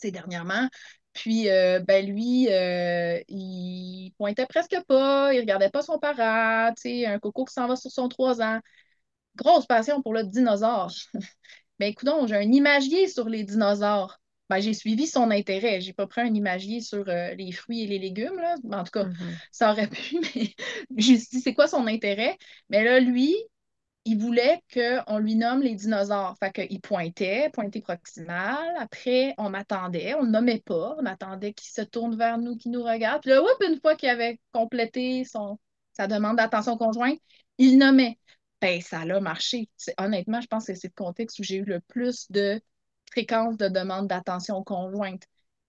dernièrement. Puis, euh, ben lui, euh, il pointait presque pas, il regardait pas son parent, tu un coco qui s'en va sur son 3 ans. Grosse passion pour le dinosaure. (laughs) Ben, écoute, j'ai un imagier sur les dinosaures. Ben, j'ai suivi son intérêt. J'ai pas pris un imagier sur euh, les fruits et les légumes, là. En tout cas, Mhm. ça aurait (laughs) pu, mais j'ai dit, c'est quoi son intérêt? Mais là, lui, il voulait qu'on lui nomme les dinosaures. Fait qu'il pointait, pointé proximal. Après, on m'attendait, on ne nommait pas. On attendait qu'il se tourne vers nous, qu'il nous regarde. Puis là, une fois qu'il avait complété son, sa demande d'attention conjointe, il nommait. Ben, ça a marché. Honnêtement, je pense que c'est le contexte où j'ai eu le plus de fréquence de demande d'attention conjointe.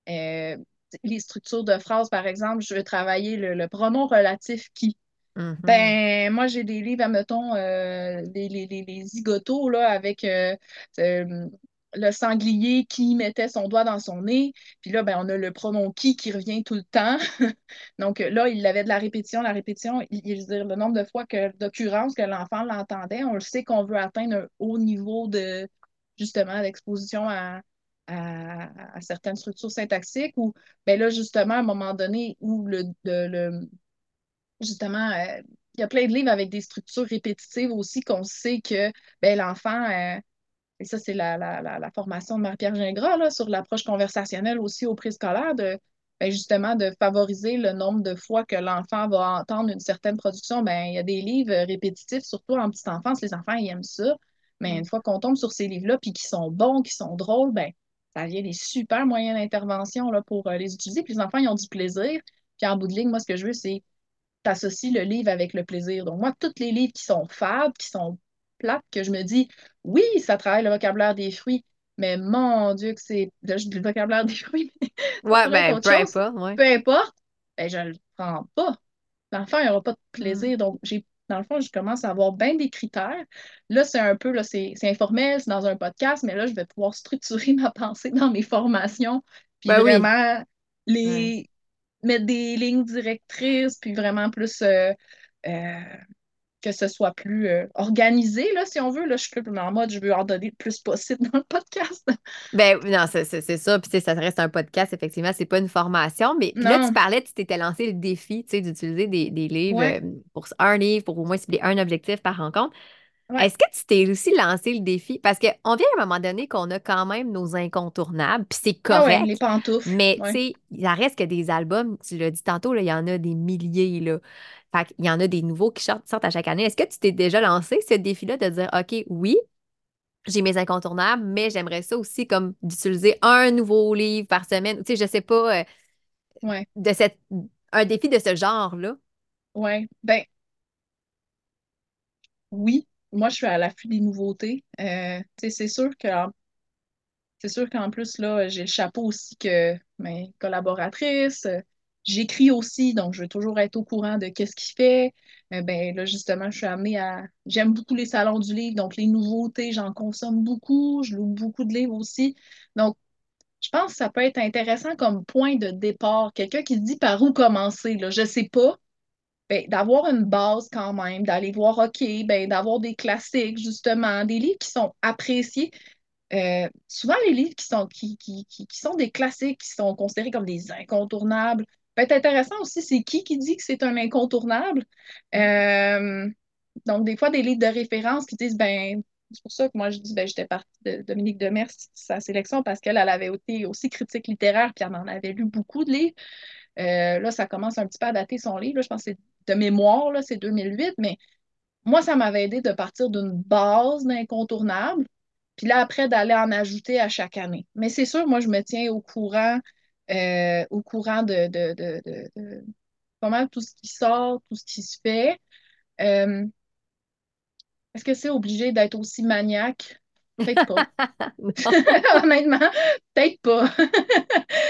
Euh, les structures de phrases, par exemple, je veux travailler le, le pronom relatif qui. Mhm. Ben, moi, j'ai des livres, admettons, euh, les, les, les, les zigotos, là, avec euh, euh, le sanglier qui mettait son doigt dans son nez. Puis là, ben, on a le pronom qui qui revient tout le temps. (laughs) Donc là, il avait de la répétition, la répétition, il, il dire le nombre de fois que d'occurrence que l'enfant l'entendait. On le sait qu'on veut atteindre un haut niveau de justement d'exposition à, à, certaines structures syntaxiques ou ben là, justement, à un moment donné, où le, le justement, euh, il y a plein de livres avec des structures répétitives aussi qu'on sait que ben, l'enfant, euh, et ça, c'est la, la, formation de Marie-Pierre Gingras là, sur l'approche conversationnelle aussi au préscolaire, de ben, justement de favoriser le nombre de fois que l'enfant va entendre une certaine production. Ben, il y a des livres répétitifs, surtout en petite enfance, les enfants ils aiment ça. Mais une fois qu'on tombe sur ces livres-là, puis qui sont bons, qui sont drôles, ben, ça vient des super moyens d'intervention pour euh, les utiliser. Puis les enfants, ils ont du plaisir. Puis en bout de ligne, moi, ce que je veux, c'est t'associes le livre avec le plaisir. Donc, moi, tous les livres qui sont fades, qui sont plates, que je me dis, oui, ça travaille le vocabulaire des fruits, mais mon Dieu, que c'est. le (laughs) vocabulaire des fruits. ouais, ben, peu importe. Peu importe, ben, je le prends pas. L'enfant, il n'aura pas de plaisir. Mm. Donc, j'ai dans le fond, je commence à avoir bien des critères. Là, c'est un peu, là, c'est informel, c'est dans un podcast, mais là, je vais pouvoir structurer (laughs) ma pensée dans mes formations, puis ben vraiment les, mettre des lignes directrices, puis vraiment plus euh, euh, que ce soit plus euh, organisé, là, si on veut. Là, je suis plus en mode, je veux en donner le plus possible dans le podcast. (laughs) ben non, c'est ça. Puis ça reste un podcast, effectivement, c'est pas une formation. Mais là, tu parlais, tu t'étais lancé le défi, d'utiliser des, des, livres pour un livre, pour au moins cibler un objectif par rencontre. Est-ce que tu t'es aussi lancé le défi? Parce qu'on vient à un moment donné qu'on a quand même nos incontournables, puis c'est ah correct. les pantoufles. Mais tu sais, il reste que des albums, tu l'as dit tantôt, il y en a des milliers. Là. Fait il y en a des nouveaux qui sortent, à chaque année. Est-ce que tu t'es déjà lancé ce défi-là de dire, OK, oui, j'ai mes incontournables, mais j'aimerais ça aussi comme d'utiliser un nouveau livre par semaine? Tu sais, je sais pas, euh, de cette, un défi de ce genre-là. Oui, ben oui, moi, je suis à l'affût des nouveautés. Euh, c'est sûr que c'est sûr qu'en plus, là, j'ai le chapeau aussi que mes collaboratrices. J'écris aussi, donc je veux toujours être au courant de qu'est-ce qu'il fait. Euh, ben là, justement, je suis amenée à. J'aime beaucoup les salons du livre, donc les nouveautés, j'en consomme beaucoup. Je loue beaucoup de livres aussi. Donc, je pense que ça peut être intéressant comme point de départ. Quelqu'un qui se dit par où commencer. Là. Je ne sais pas. Ben, d'avoir une base quand même, d'aller voir, OK, ben, d'avoir des classiques, justement, des livres qui sont appréciés. Euh, souvent, les livres qui sont, qui, qui, qui, sont des classiques, qui sont considérés comme des incontournables, peut être intéressant aussi, c'est qui qui dit que c'est un incontournable? Euh, donc, des fois, des livres de référence qui disent, ben, c'est pour ça que moi, je dis, ben, j'étais partie de Dominique Demers, sa sélection, parce qu'elle elle avait été aussi critique littéraire, puis elle en avait lu beaucoup de livres. Euh, là, ça commence un petit peu à dater son livre. je pense que c'est de mémoire, c'est 2008, mais moi, ça m'avait aidé de partir d'une base d'incontournable, puis là, après, d'aller en ajouter à chaque année. Mais c'est sûr, moi, je me tiens au courant, euh, au courant de, de, de, de, pas mal tout ce qui sort, tout ce qui se fait. Euh, est-ce que c'est obligé d'être aussi maniaque? Peut-être pas. (laughs) Honnêtement, peut-être pas.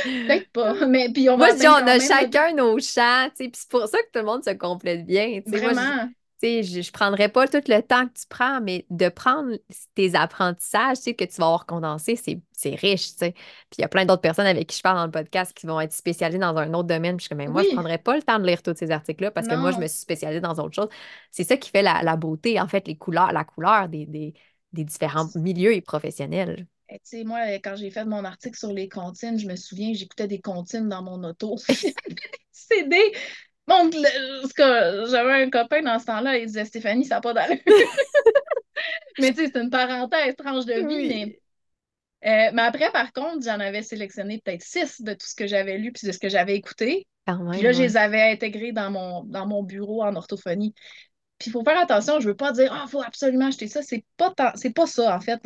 peut-être pas. Mais puis on Moi, je dis, on a chacun nos chats, puis c'est pour ça que tout le monde se complète bien. Vraiment je ne prendrais pas tout le temps que tu prends, mais de prendre tes apprentissages, tu sais, que tu vas avoir condensé, c'est riche, tu sais. Puis il y a plein d'autres personnes avec qui je parle dans le podcast qui vont être spécialisées dans un autre domaine. Puis je mais moi, je ne prendrais pas le temps de lire tous ces articles-là parce que moi, je me suis spécialisée dans autre chose. C'est ça qui fait la, beauté, en fait, les couleurs, la couleur des, des, différents milieux et professionnels. Tu sais, moi, quand j'ai fait mon article sur les comptines, je me souviens, j'écoutais des comptines dans mon auto. (laughs) CD Bon, j'avais un copain dans ce temps-là, il disait Stéphanie, ça n'a pas d'allure. (laughs) mais tu sais, c'est une parenthèse, tranche de vie. Mais, euh, mais après, par contre, j'en avais sélectionné peut-être six de tout ce que j'avais lu puis de ce que j'avais écouté. puis là, je les avais intégrés dans mon, dans mon bureau en orthophonie. Puis il faut faire attention, je ne veux pas dire Ah, il faut absolument acheter ça. C'est pas, c'est pas ça, en fait.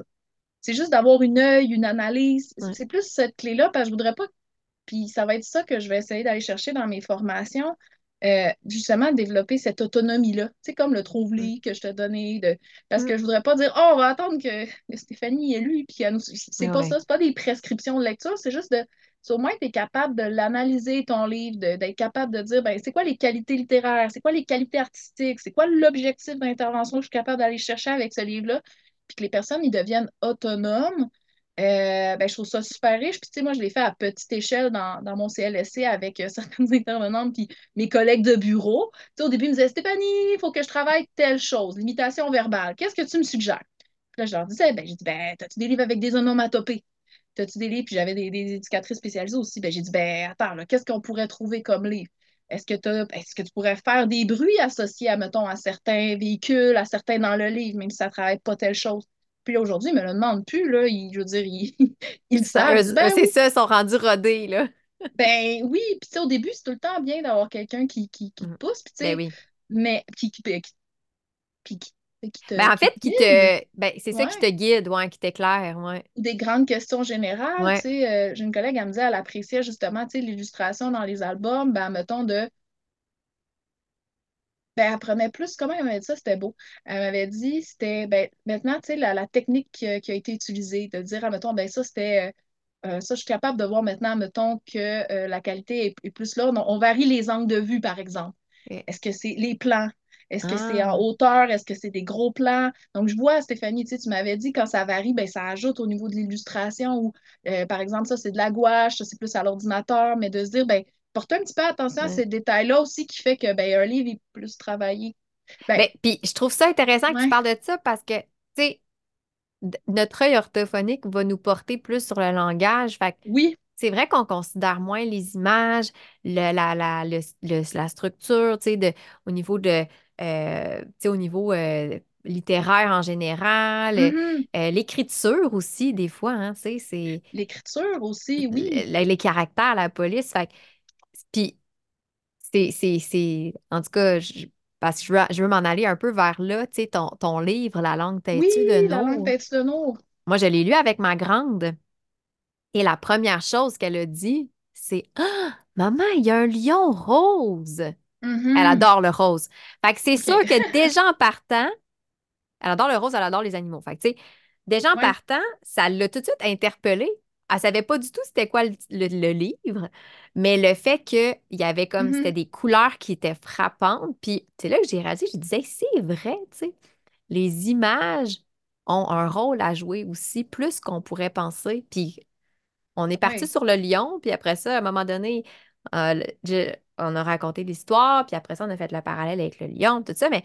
C'est juste d'avoir une œil, une analyse. C'est plus cette clé-là, parce que je voudrais pas. Puis ça va être ça que je vais essayer d'aller chercher dans mes formations. Euh, justement développer cette autonomie-là. C'est comme le trouve-lit que je t'ai donné. De... Parce que je voudrais pas dire Oh, on va attendre que Stéphanie ait lu, puis nous. C'est pas ça, c'est pas des prescriptions de lecture, c'est juste de. Au moins, tu es capable de l'analyser, ton livre, d'être capable de dire ben, c'est quoi les qualités littéraires, c'est quoi les qualités artistiques, c'est quoi l'objectif d'intervention que je suis capable d'aller chercher avec ce livre-là, puis que les personnes ils deviennent autonomes Euh, ben, je trouve ça super riche. Puis, tu sais, moi, je l'ai fait à petite échelle dans, dans mon CLSC avec euh, (laughs) certaines intervenantes puis mes collègues de bureau. Tu sais, au début, ils me disaient Stéphanie, il faut que je travaille telle chose, limitation verbale. Qu'est-ce que tu me suggères? Puis là, je leur disais ben, j'ai dit ben, as-tu des livres avec des onomatopées? T'as-tu des livres? Puis j'avais des, des éducatrices spécialisées aussi. Ben, j'ai dit ben, attends, qu'est-ce qu'on pourrait trouver comme livre? Est-ce que, est-ce que tu pourrais faire des bruits associés, à, mettons, à certains véhicules, à certains dans le livre, même si ça ne travaille pas telle chose? Puis aujourd'hui, ils me le demandent plus, là. je veux dire, ils, (laughs) ils savent. Ben c'est ça, ils sont rendus rodés, là. ben oui, puis au début, c'est tout le temps bien d'avoir quelqu'un qui, qui, qui mm. pousse, puis tu sais, ben oui. mais qui, qui, qui, qui te, ben, en fait, qui te. Ben, c'est ça qui te guide, ouais, qui t'éclaire. Ouais. Des grandes questions générales. euh, J'ai une collègue, elle me disait, elle appréciait justement l'illustration dans les albums, ben, mettons, de ben, elle prenait plus, comment elle m'avait dit ça, c'était beau. Elle m'avait dit, c'était, ben, maintenant, tu sais, la, la, technique qui a, été utilisée, de dire, mettons, ben, ça, c'était, euh, euh, ça, je suis capable de voir maintenant, mettons, que euh, la qualité est, plus là. on varie les angles de vue, par exemple. Est-ce que c'est les plans? Est-ce que c'est en ah. hauteur? Est-ce que c'est des gros plans? Donc, je vois, Stéphanie, tu sais, tu m'avais dit, quand ça varie, ben, ça ajoute au niveau de l'illustration ou, par exemple, ça, c'est de la gouache, ça, c'est plus à l'ordinateur, mais de se dire, ben, porter un petit peu attention à ces détails-là aussi qui fait que ben, un livre est plus travaillé. Ben, ben, puis je trouve ça intéressant que tu parles de ça parce que, tu sais, notre œil orthophonique va nous porter plus sur le langage. Fait oui. C'est vrai qu'on considère moins les images, la, la, la, structure, tu sais, au niveau de, euh, au niveau euh, littéraire en général, mm-hmm. euh, l'écriture aussi, des fois, hein, c'est... L'écriture aussi, oui. Les, caractères, la police, fait puis, c'est, en tout cas, parce que je veux, je veux m'en aller un peu vers là, tu sais, ton, ton livre, La langue têtue oui, de La langue têtue de Nour. Moi, je l'ai lu avec ma grande. Et la première chose qu'elle a dit, c'est Ah, maman, il y a un lion rose. Elle mm-hmm. adore le rose. Fait que c'est sûr que (laughs) déjà en partant, elle adore le rose, elle adore les animaux. Fait que, tu sais, déjà en partant, ça l'a tout de suite interpellée. Elle savait pas du tout c'était quoi le, livre, mais le fait qu'il y avait comme, c'était mm-hmm. des couleurs qui étaient frappantes, puis c'est là que j'ai réalisé, je disais, c'est vrai, tu sais, les images ont un rôle à jouer aussi, plus qu'on pourrait penser, puis on est parti sur le lion, puis après ça, à un moment donné, euh, on a raconté l'histoire, puis après ça, on a fait le parallèle avec le lion, tout ça, mais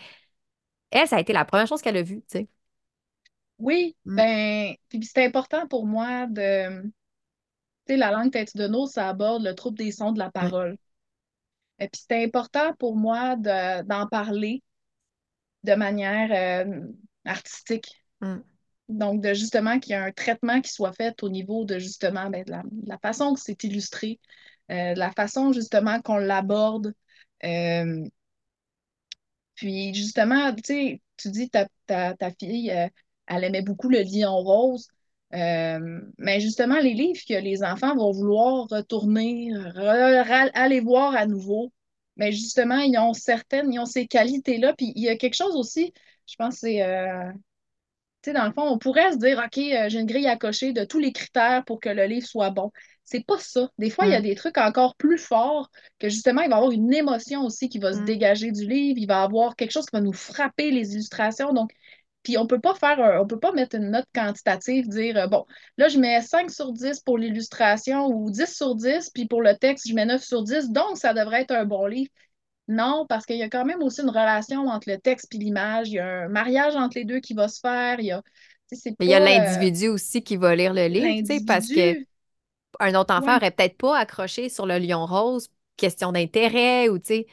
elle, ça a été la première chose qu'elle a vue, tu sais. Oui, mm. ben, puis c'est important pour moi de. Tu sais, la langue tête de nos, ça aborde le trouble des sons de la parole. Et puis c'est important pour moi d'en parler de manière euh, artistique. Mm. Donc, de justement qu'il y ait un traitement qui soit fait au niveau de justement ben, de, la, façon que c'est illustré, euh, la façon justement qu'on l'aborde. Euh, puis justement, tu sais, tu dis ta, ta, fille, elle aimait beaucoup le lion rose. Euh, mais justement, les livres que les enfants vont vouloir retourner, aller voir à nouveau, mais justement, ils ont certaines, ils ont ces qualités-là. Puis il y a quelque chose aussi, je pense, c'est, euh, sais, dans le fond, on pourrait se dire, OK, euh, j'ai une grille à cocher de tous les critères pour que le livre soit bon. C'est pas ça. Des fois, il y a mm. des trucs encore plus forts que justement, il va y avoir une émotion aussi qui va se mm. dégager du livre. Il va y avoir quelque chose qui va nous frapper les illustrations. Donc, puis on peut pas faire on peut pas mettre une note quantitative, dire euh, bon, là je mets 5 sur 10 pour l'illustration ou 10 sur 10, puis pour le texte, je mets 9 sur 10, donc ça devrait être un bon livre. Non, parce qu'il y a quand même aussi une relation entre le texte et l'image. Il y a un mariage entre les deux qui va se faire. Il y a, il y a l'individu aussi qui va lire le livre, parce que un autre enfant n'aurait peut-être pas accroché sur le lion rose, question d'intérêt ou tu sais.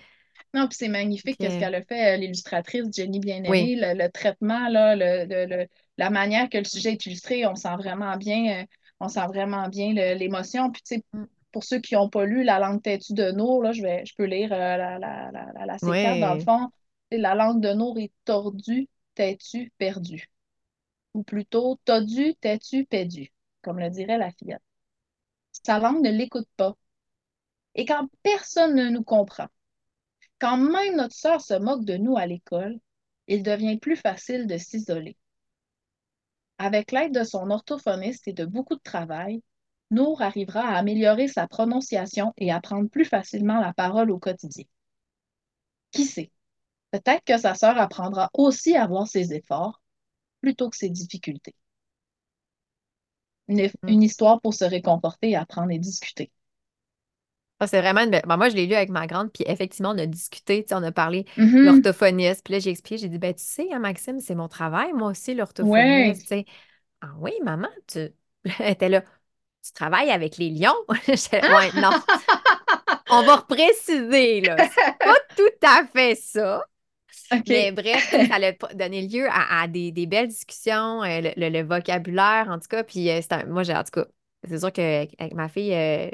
Non, puis c'est magnifique ce qu'elle a fait, euh, l'illustratrice Jenny Bien-Aimée, le, traitement, là, le, la manière que le sujet est illustré, on sent vraiment bien, euh, on sent vraiment bien l'émotion. Puis tu sais, mm. Pour ceux qui n'ont pas lu La langue têtue de Nour, là, je, vais, je peux lire euh, la, la, la, la C4 dans le fond. La langue de Nour est tordue, têtue, perdue. Ou plutôt, tordue, têtue, perdue, comme le dirait la fillette. Sa langue ne l'écoute pas. Et quand personne ne nous comprend, quand même notre sœur se moque de nous à l'école, il devient plus facile de s'isoler. Avec l'aide de son orthophoniste et de beaucoup de travail, Nour arrivera à améliorer sa prononciation et à prendre plus facilement la parole au quotidien. Qui sait? Peut-être que sa sœur apprendra aussi à voir ses efforts plutôt que ses difficultés. une, Mm. une histoire pour se réconforter, apprendre et discuter. Ah, c'est vraiment une belle- ben, moi, je l'ai lu avec ma grande, puis effectivement, on a discuté, on a parlé Mhm. l'orthophoniste, puis là, j'ai expliqué, j'ai dit, ben, tu sais, hein, Maxime, c'est mon travail, moi aussi, l'orthophoniste. Ah oui, maman, tu... (laughs) Était là, tu travailles avec les lions? (laughs) Là, ouais, non, on va repréciser, là, c'est pas (laughs) tout à fait ça. Mais bref, ça a donné lieu à, à des, des belles discussions, euh, le, le- le vocabulaire, en tout cas. Puis euh, un- moi, j'ai, en tout cas, c'est sûr qu'avec ma fille, euh,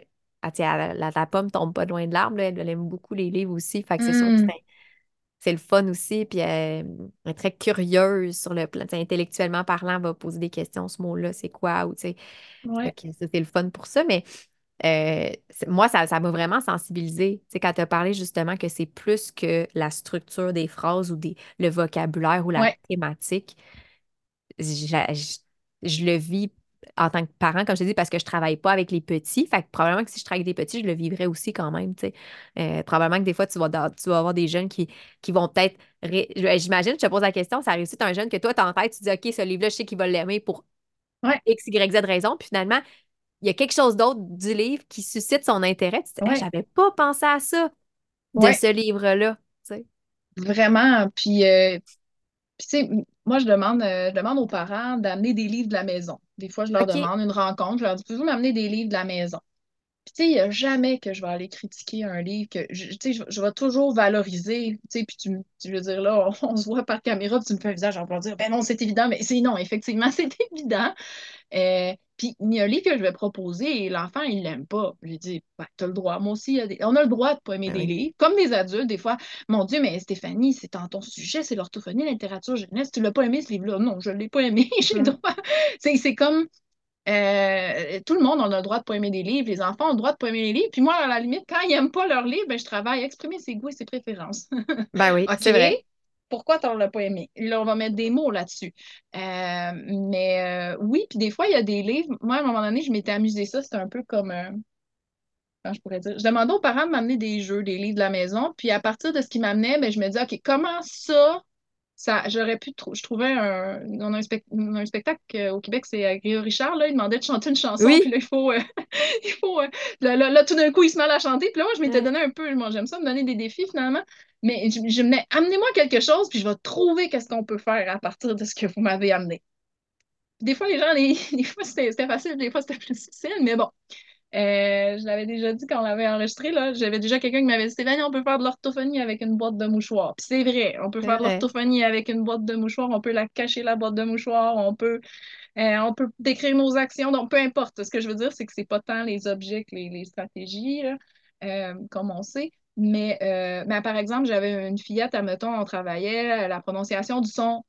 la, la pomme tombe pas loin de l'arbre. là. Elle, elle aime beaucoup les livres aussi. Fait que c'est sûr que Mm. C'est le fun aussi. Puis euh, elle est très curieuse sur le plan, intellectuellement parlant, elle va poser des questions, ce mot-là, c'est quoi? Ou, tu sais, Ouais. c'est le fun pour ça. Mais euh, moi, ça, ça m'a vraiment sensibilisée. Tu sais, quand tu as parlé justement que c'est plus que la structure des phrases ou des, le vocabulaire ou la Ouais. thématique, je, je le vis en tant que parent, comme je te dis, parce que je travaille pas avec les petits. Fait que probablement que si je travaille avec des petits, je le vivrais aussi quand même, tu sais. Euh, probablement que des fois, tu vas, tu vas avoir des jeunes qui, qui vont peut-être... ré- je- J'imagine, je te pose la question, ça réussit un jeune que toi, t'as en tête, tu dis, OK, ce livre-là, je sais qu'il va l'aimer pour Ouais. X, Y, Z raison. Puis finalement, il y a quelque chose d'autre du livre qui suscite son intérêt. Tu dis, Hey, j'avais pas pensé à ça de Ouais. ce livre-là. tu. Vraiment. Puis, euh, puis, tu sais, moi, je demande, euh, je demande aux parents d'amener des livres de la maison. Des fois, je leur demande une rencontre. Je leur dis, pouvez-vous m'amener des livres de la maison? Puis, tu sais, il n'y a jamais que je vais aller critiquer un livre que, je, tu sais, je, je vais toujours valoriser. Tu sais, puis tu, tu veux dire, là, on, (laughs) on se voit par caméra, puis tu me fais un visage, va dire, ben non, c'est évident, mais c'est non, effectivement, (laughs) c'est évident. Euh, puis, il y a un livre que je vais proposer et l'enfant, il l'aime pas. J'ai dit, ben, t'as le droit. Moi aussi, a des- on a le droit de pas aimer Ben des livres. Comme des adultes, des fois, mon Dieu, mais Stéphanie, c'est dans ton sujet, c'est l'orthophonie, la littérature jeunesse. Tu l'as pas aimé, ce livre-là? Non, je l'ai pas aimé. (laughs) J'ai le Mm. droit. C'est comme. euh, tout le monde on a le droit de pas aimer des livres, les enfants ont le droit de pas aimer les livres. Puis moi, à la limite, quand ils n'aiment pas leurs livres, ben, je travaille à exprimer ses goûts et ses préférences. Ben oui, (laughs) c'est vrai. Pourquoi tu l'as pas aimé? Là, on va mettre des mots là-dessus. Euh, mais euh, oui, puis des fois, il y a des livres. Moi, à un moment donné, je m'étais amusée ça. C'était un peu comme. euh, comment je pourrais dire? Je demandais aux parents de m'amener des jeux, des livres de la maison. Puis à partir de ce qu'ils m'amenaient, ben, je me disais, OK, comment ça, ça j'aurais pu. trou- je trouvais un. On a un, spec- on a un spectacle au Québec, c'est Grégory Richard. Là, il demandait de chanter une chanson. Oui. Puis là, il faut. (laughs) il faut là, là, là, tout d'un coup, il se met à la chanter. Puis là, moi, je m'étais donné un peu. Moi, j'aime ça, me donner des défis finalement. Mais je, je me disais, amenez-moi quelque chose, puis je vais trouver qu'est-ce qu'on peut faire à partir de ce que vous m'avez amené. Des fois, les gens, les, (laughs) des fois, c'était facile, des fois, c'était plus difficile, mais bon. Euh, je l'avais déjà dit quand on l'avait enregistré, là. J'avais déjà quelqu'un qui m'avait dit, Stéphanie, on peut faire de l'orthophonie avec une boîte de mouchoirs. Puis c'est vrai, on peut faire de l'orthophonie avec une boîte de mouchoirs, on peut la cacher, la boîte de mouchoirs, on peut, euh, on peut décrire nos actions, donc peu importe. Ce que je veux dire, c'est que c'est pas tant les objets que les, les stratégies, là, euh, comme on sait. Mais, euh, mais par exemple, j'avais une fillette, admettons, on travaillait, euh, la prononciation du son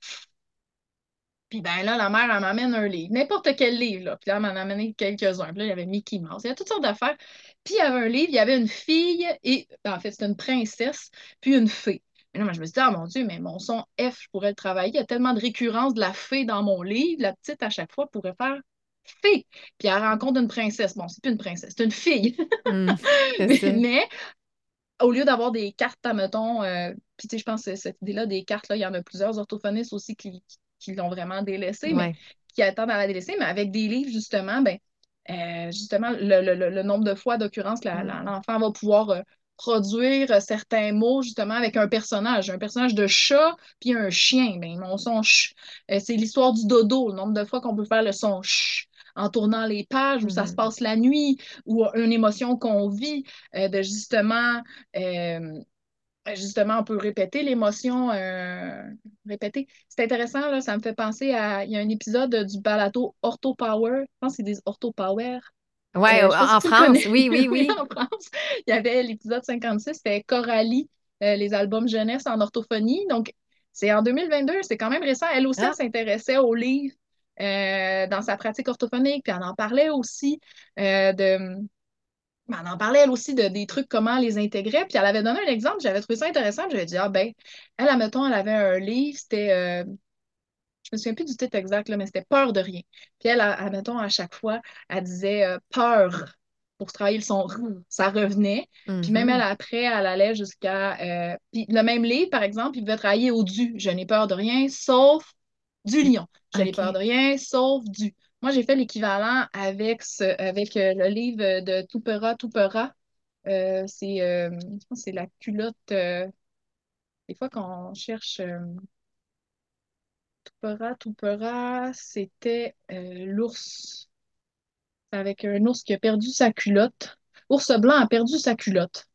puis ben là, la mère, elle m'amène un livre, n'importe quel livre, là. Puis là, elle m'en a amené quelques-uns. Puis là, il y avait Mickey Mouse. Il y a toutes sortes d'affaires. Puis il y avait un livre, il y avait une fille et, ben, en fait, c'était une princesse, puis une fée. Mais là, moi, je me suis dit, ah mon Dieu, mais mon son F, je pourrais le travailler. Il y a tellement de récurrence de la fée dans mon livre. La petite, à chaque fois, pourrait faire fée. Puis elle rencontre une princesse. Bon, c'est plus une princesse, c'est une fille. (laughs) Mm, mais, ça. mais au lieu d'avoir des cartes, mettons, euh, puis tu sais, je pense que cette idée-là des cartes, là, il y en a plusieurs orthophonistes aussi qui, qui l'ont vraiment délaissé, mais qui attendent à la délaisser, mais avec des livres, justement, ben, euh, justement, le, le- le- le nombre de fois d'occurrence Mm. l'enfant va pouvoir euh, produire euh, certains mots, justement, avec un personnage, un personnage de chat, puis un chien, ben, mon son ch. C'est l'histoire du dodo, le nombre de fois qu'on peut faire le son ch en tournant les pages, où ça se Mhm. passe la nuit, ou une émotion qu'on vit, euh, de justement, euh, justement, on peut répéter l'émotion, euh, répéter. C'est intéressant, là, ça me fait penser à, il y a un épisode du balado Ortho Power, je pense que c'est des Ortho Power, Ouais, en si France, oui, oui, oui. (laughs) en France. Il y avait l'épisode 56, c'était Coralie, les albums jeunesse en orthophonie. Donc, c'est en 2022, c'est quand même récent. Elle aussi, Ah. s'intéressait aux livres euh, dans sa pratique orthophonique, puis elle en parlait aussi euh, de. ben, elle en parlait elle aussi de des trucs, comment les intégrer. Puis elle avait donné un exemple, j'avais trouvé ça intéressant. puis J'avais dit, ah ben, elle, admettons, elle avait un livre, c'était. euh, je me souviens plus du titre exact, là, mais c'était Peur de rien. Puis elle, admettons, à chaque fois, elle disait euh, peur pour travailler le son ça revenait. Puis même elle, Mhm. après, elle allait jusqu'à. euh, Puis le même livre, par exemple, il pouvait travailler au du. Je n'ai peur de rien, sauf du lion. Je n'ai Ok. peur de rien, sauf du. Moi, j'ai fait l'équivalent avec, ce, avec euh, le livre de Toupera, Toupera. Euh, c'est euh, je pense que c'est la culotte. des fois, quand on cherche Toupera, Toupera, c'était l'ours. C'est avec un ours qui a perdu sa culotte. Ours blanc a perdu sa culotte.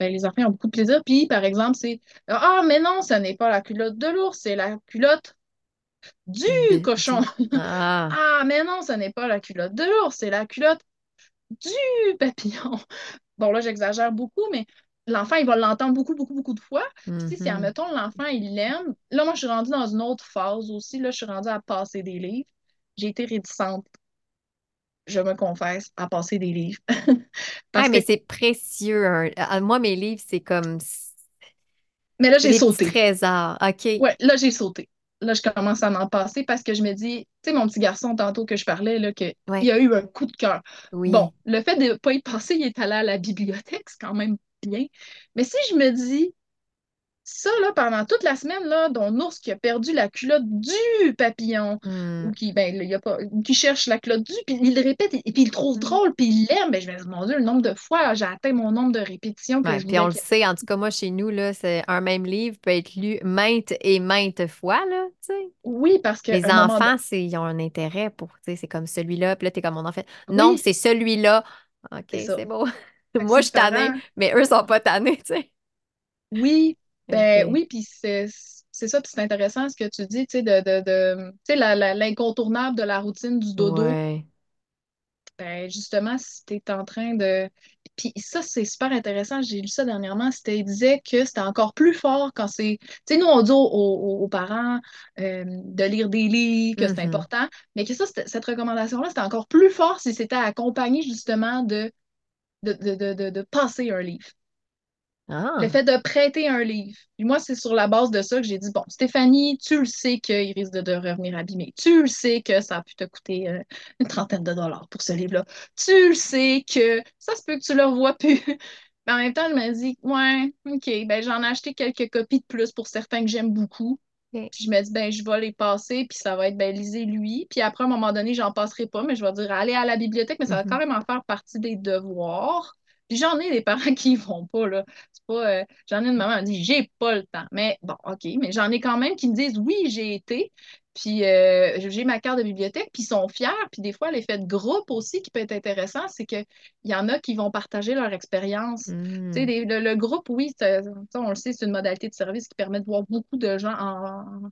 Ben, les enfants ont beaucoup de plaisir. Puis, par exemple, c'est Ah, mais non, ce n'est pas la culotte de l'ours, c'est la culotte du cochon. (laughs) Ah, Ah, mais non, ce n'est pas la culotte de l'ours, c'est la culotte du papillon. (laughs) Bon, là, j'exagère beaucoup, mais l'enfant, il va l'entendre beaucoup, beaucoup, beaucoup de fois. Puis, tu sais, si, mhm. admettons, l'enfant, il l'aime. Là, moi, je suis rendue dans une autre phase aussi. Là, je suis rendue à passer des livres. J'ai été réticente, je me confesse, à passer des livres. Ah, (laughs) Parce que, mais c'est précieux. hein. Ah, Moi, mes livres, c'est comme... mais là, j'ai sauté. trésors. OK. Ouais, là, j'ai sauté. Là, je commence à m'en passer parce que je me dis, tu sais, mon petit garçon, tantôt que je parlais, là, que, il a eu un coup de cœur. Bon, le fait de ne pas y passer, il est allé à la bibliothèque, c'est quand même bien. Mais si je me dis, ça, là, pendant toute la semaine, là, ton ours qui a perdu la culotte du papillon, ou Hmm. qui, ben, il y a pas, ou qui cherche la culotte du, puis il le répète, et, puis il le trouve drôle, puis il l'aime, ben, je me dis, mon Dieu, le nombre de fois, j'ai atteint mon nombre de répétitions que Ouais, puis on le que... sait, en tout cas, moi, chez nous, là, c'est un même livre peut être lu maintes et maintes fois, là, tu sais. Oui, parce qu'à Les enfants, c'est, ils ont un intérêt pour, tu sais, c'est comme celui-là, puis là, t'es comme mon enfant. Non, oui, c'est celui-là. OK, c'est beau. (laughs) Fait que Moi, je suis tannée, mais eux sont pas tannés, tu sais. Oui, ben oui, puis c'est ça, puis c'est intéressant ce que tu dis, tu sais, de, de, de- l'incontournable de la routine du dodo. Ouais. Ben justement, si tu es en train de. Puis ça, c'est super intéressant, j'ai lu ça dernièrement, c'était, il disait que c'était encore plus fort quand c'est. Tu sais, nous, on dit aux, aux- aux parents euh, de lire des livres, que c'est Mhm. important, mais que ça, cette recommandation-là, c'était encore plus fort si c'était accompagné justement de, de, de, de, de de passer un livre. Le Ah, fait de prêter un livre. Puis moi, c'est sur la base de ça que j'ai dit, bon, Stéphanie, tu le sais qu'il risque de, de revenir abîmé. Tu le sais que ça a pu te coûter euh, une trentaine de dollars pour ce livre-là. Tu le sais que ça se peut que tu le revois plus. (laughs) Mais en même temps, je me dis, ouais, OK, ben j'en ai acheté quelques copies de plus pour certains que j'aime beaucoup. Puis je me dis, ben je vais les passer, puis ça va être, ben lisez-lui. Puis après, à un moment donné, j'en passerai pas, mais je vais dire, allez à la bibliothèque, mais ça va quand Mhm. même en faire partie des devoirs. Puis j'en ai des parents (laughs) qui y vont pas, là. C'est pas, euh, j'en ai une maman qui dit, j'ai pas le temps. Mais bon, OK, mais j'en ai quand même qui me disent, oui, j'ai été. Puis euh, j'ai ma carte de bibliothèque, puis ils sont fiers. Puis des fois, l'effet de groupe aussi qui peut être intéressant, c'est qu'il y en a qui vont partager leur expérience. Tu sais, Hmm. des- le, le groupe, oui, ça, on le sait, c'est une modalité de service qui permet de voir beaucoup de gens en,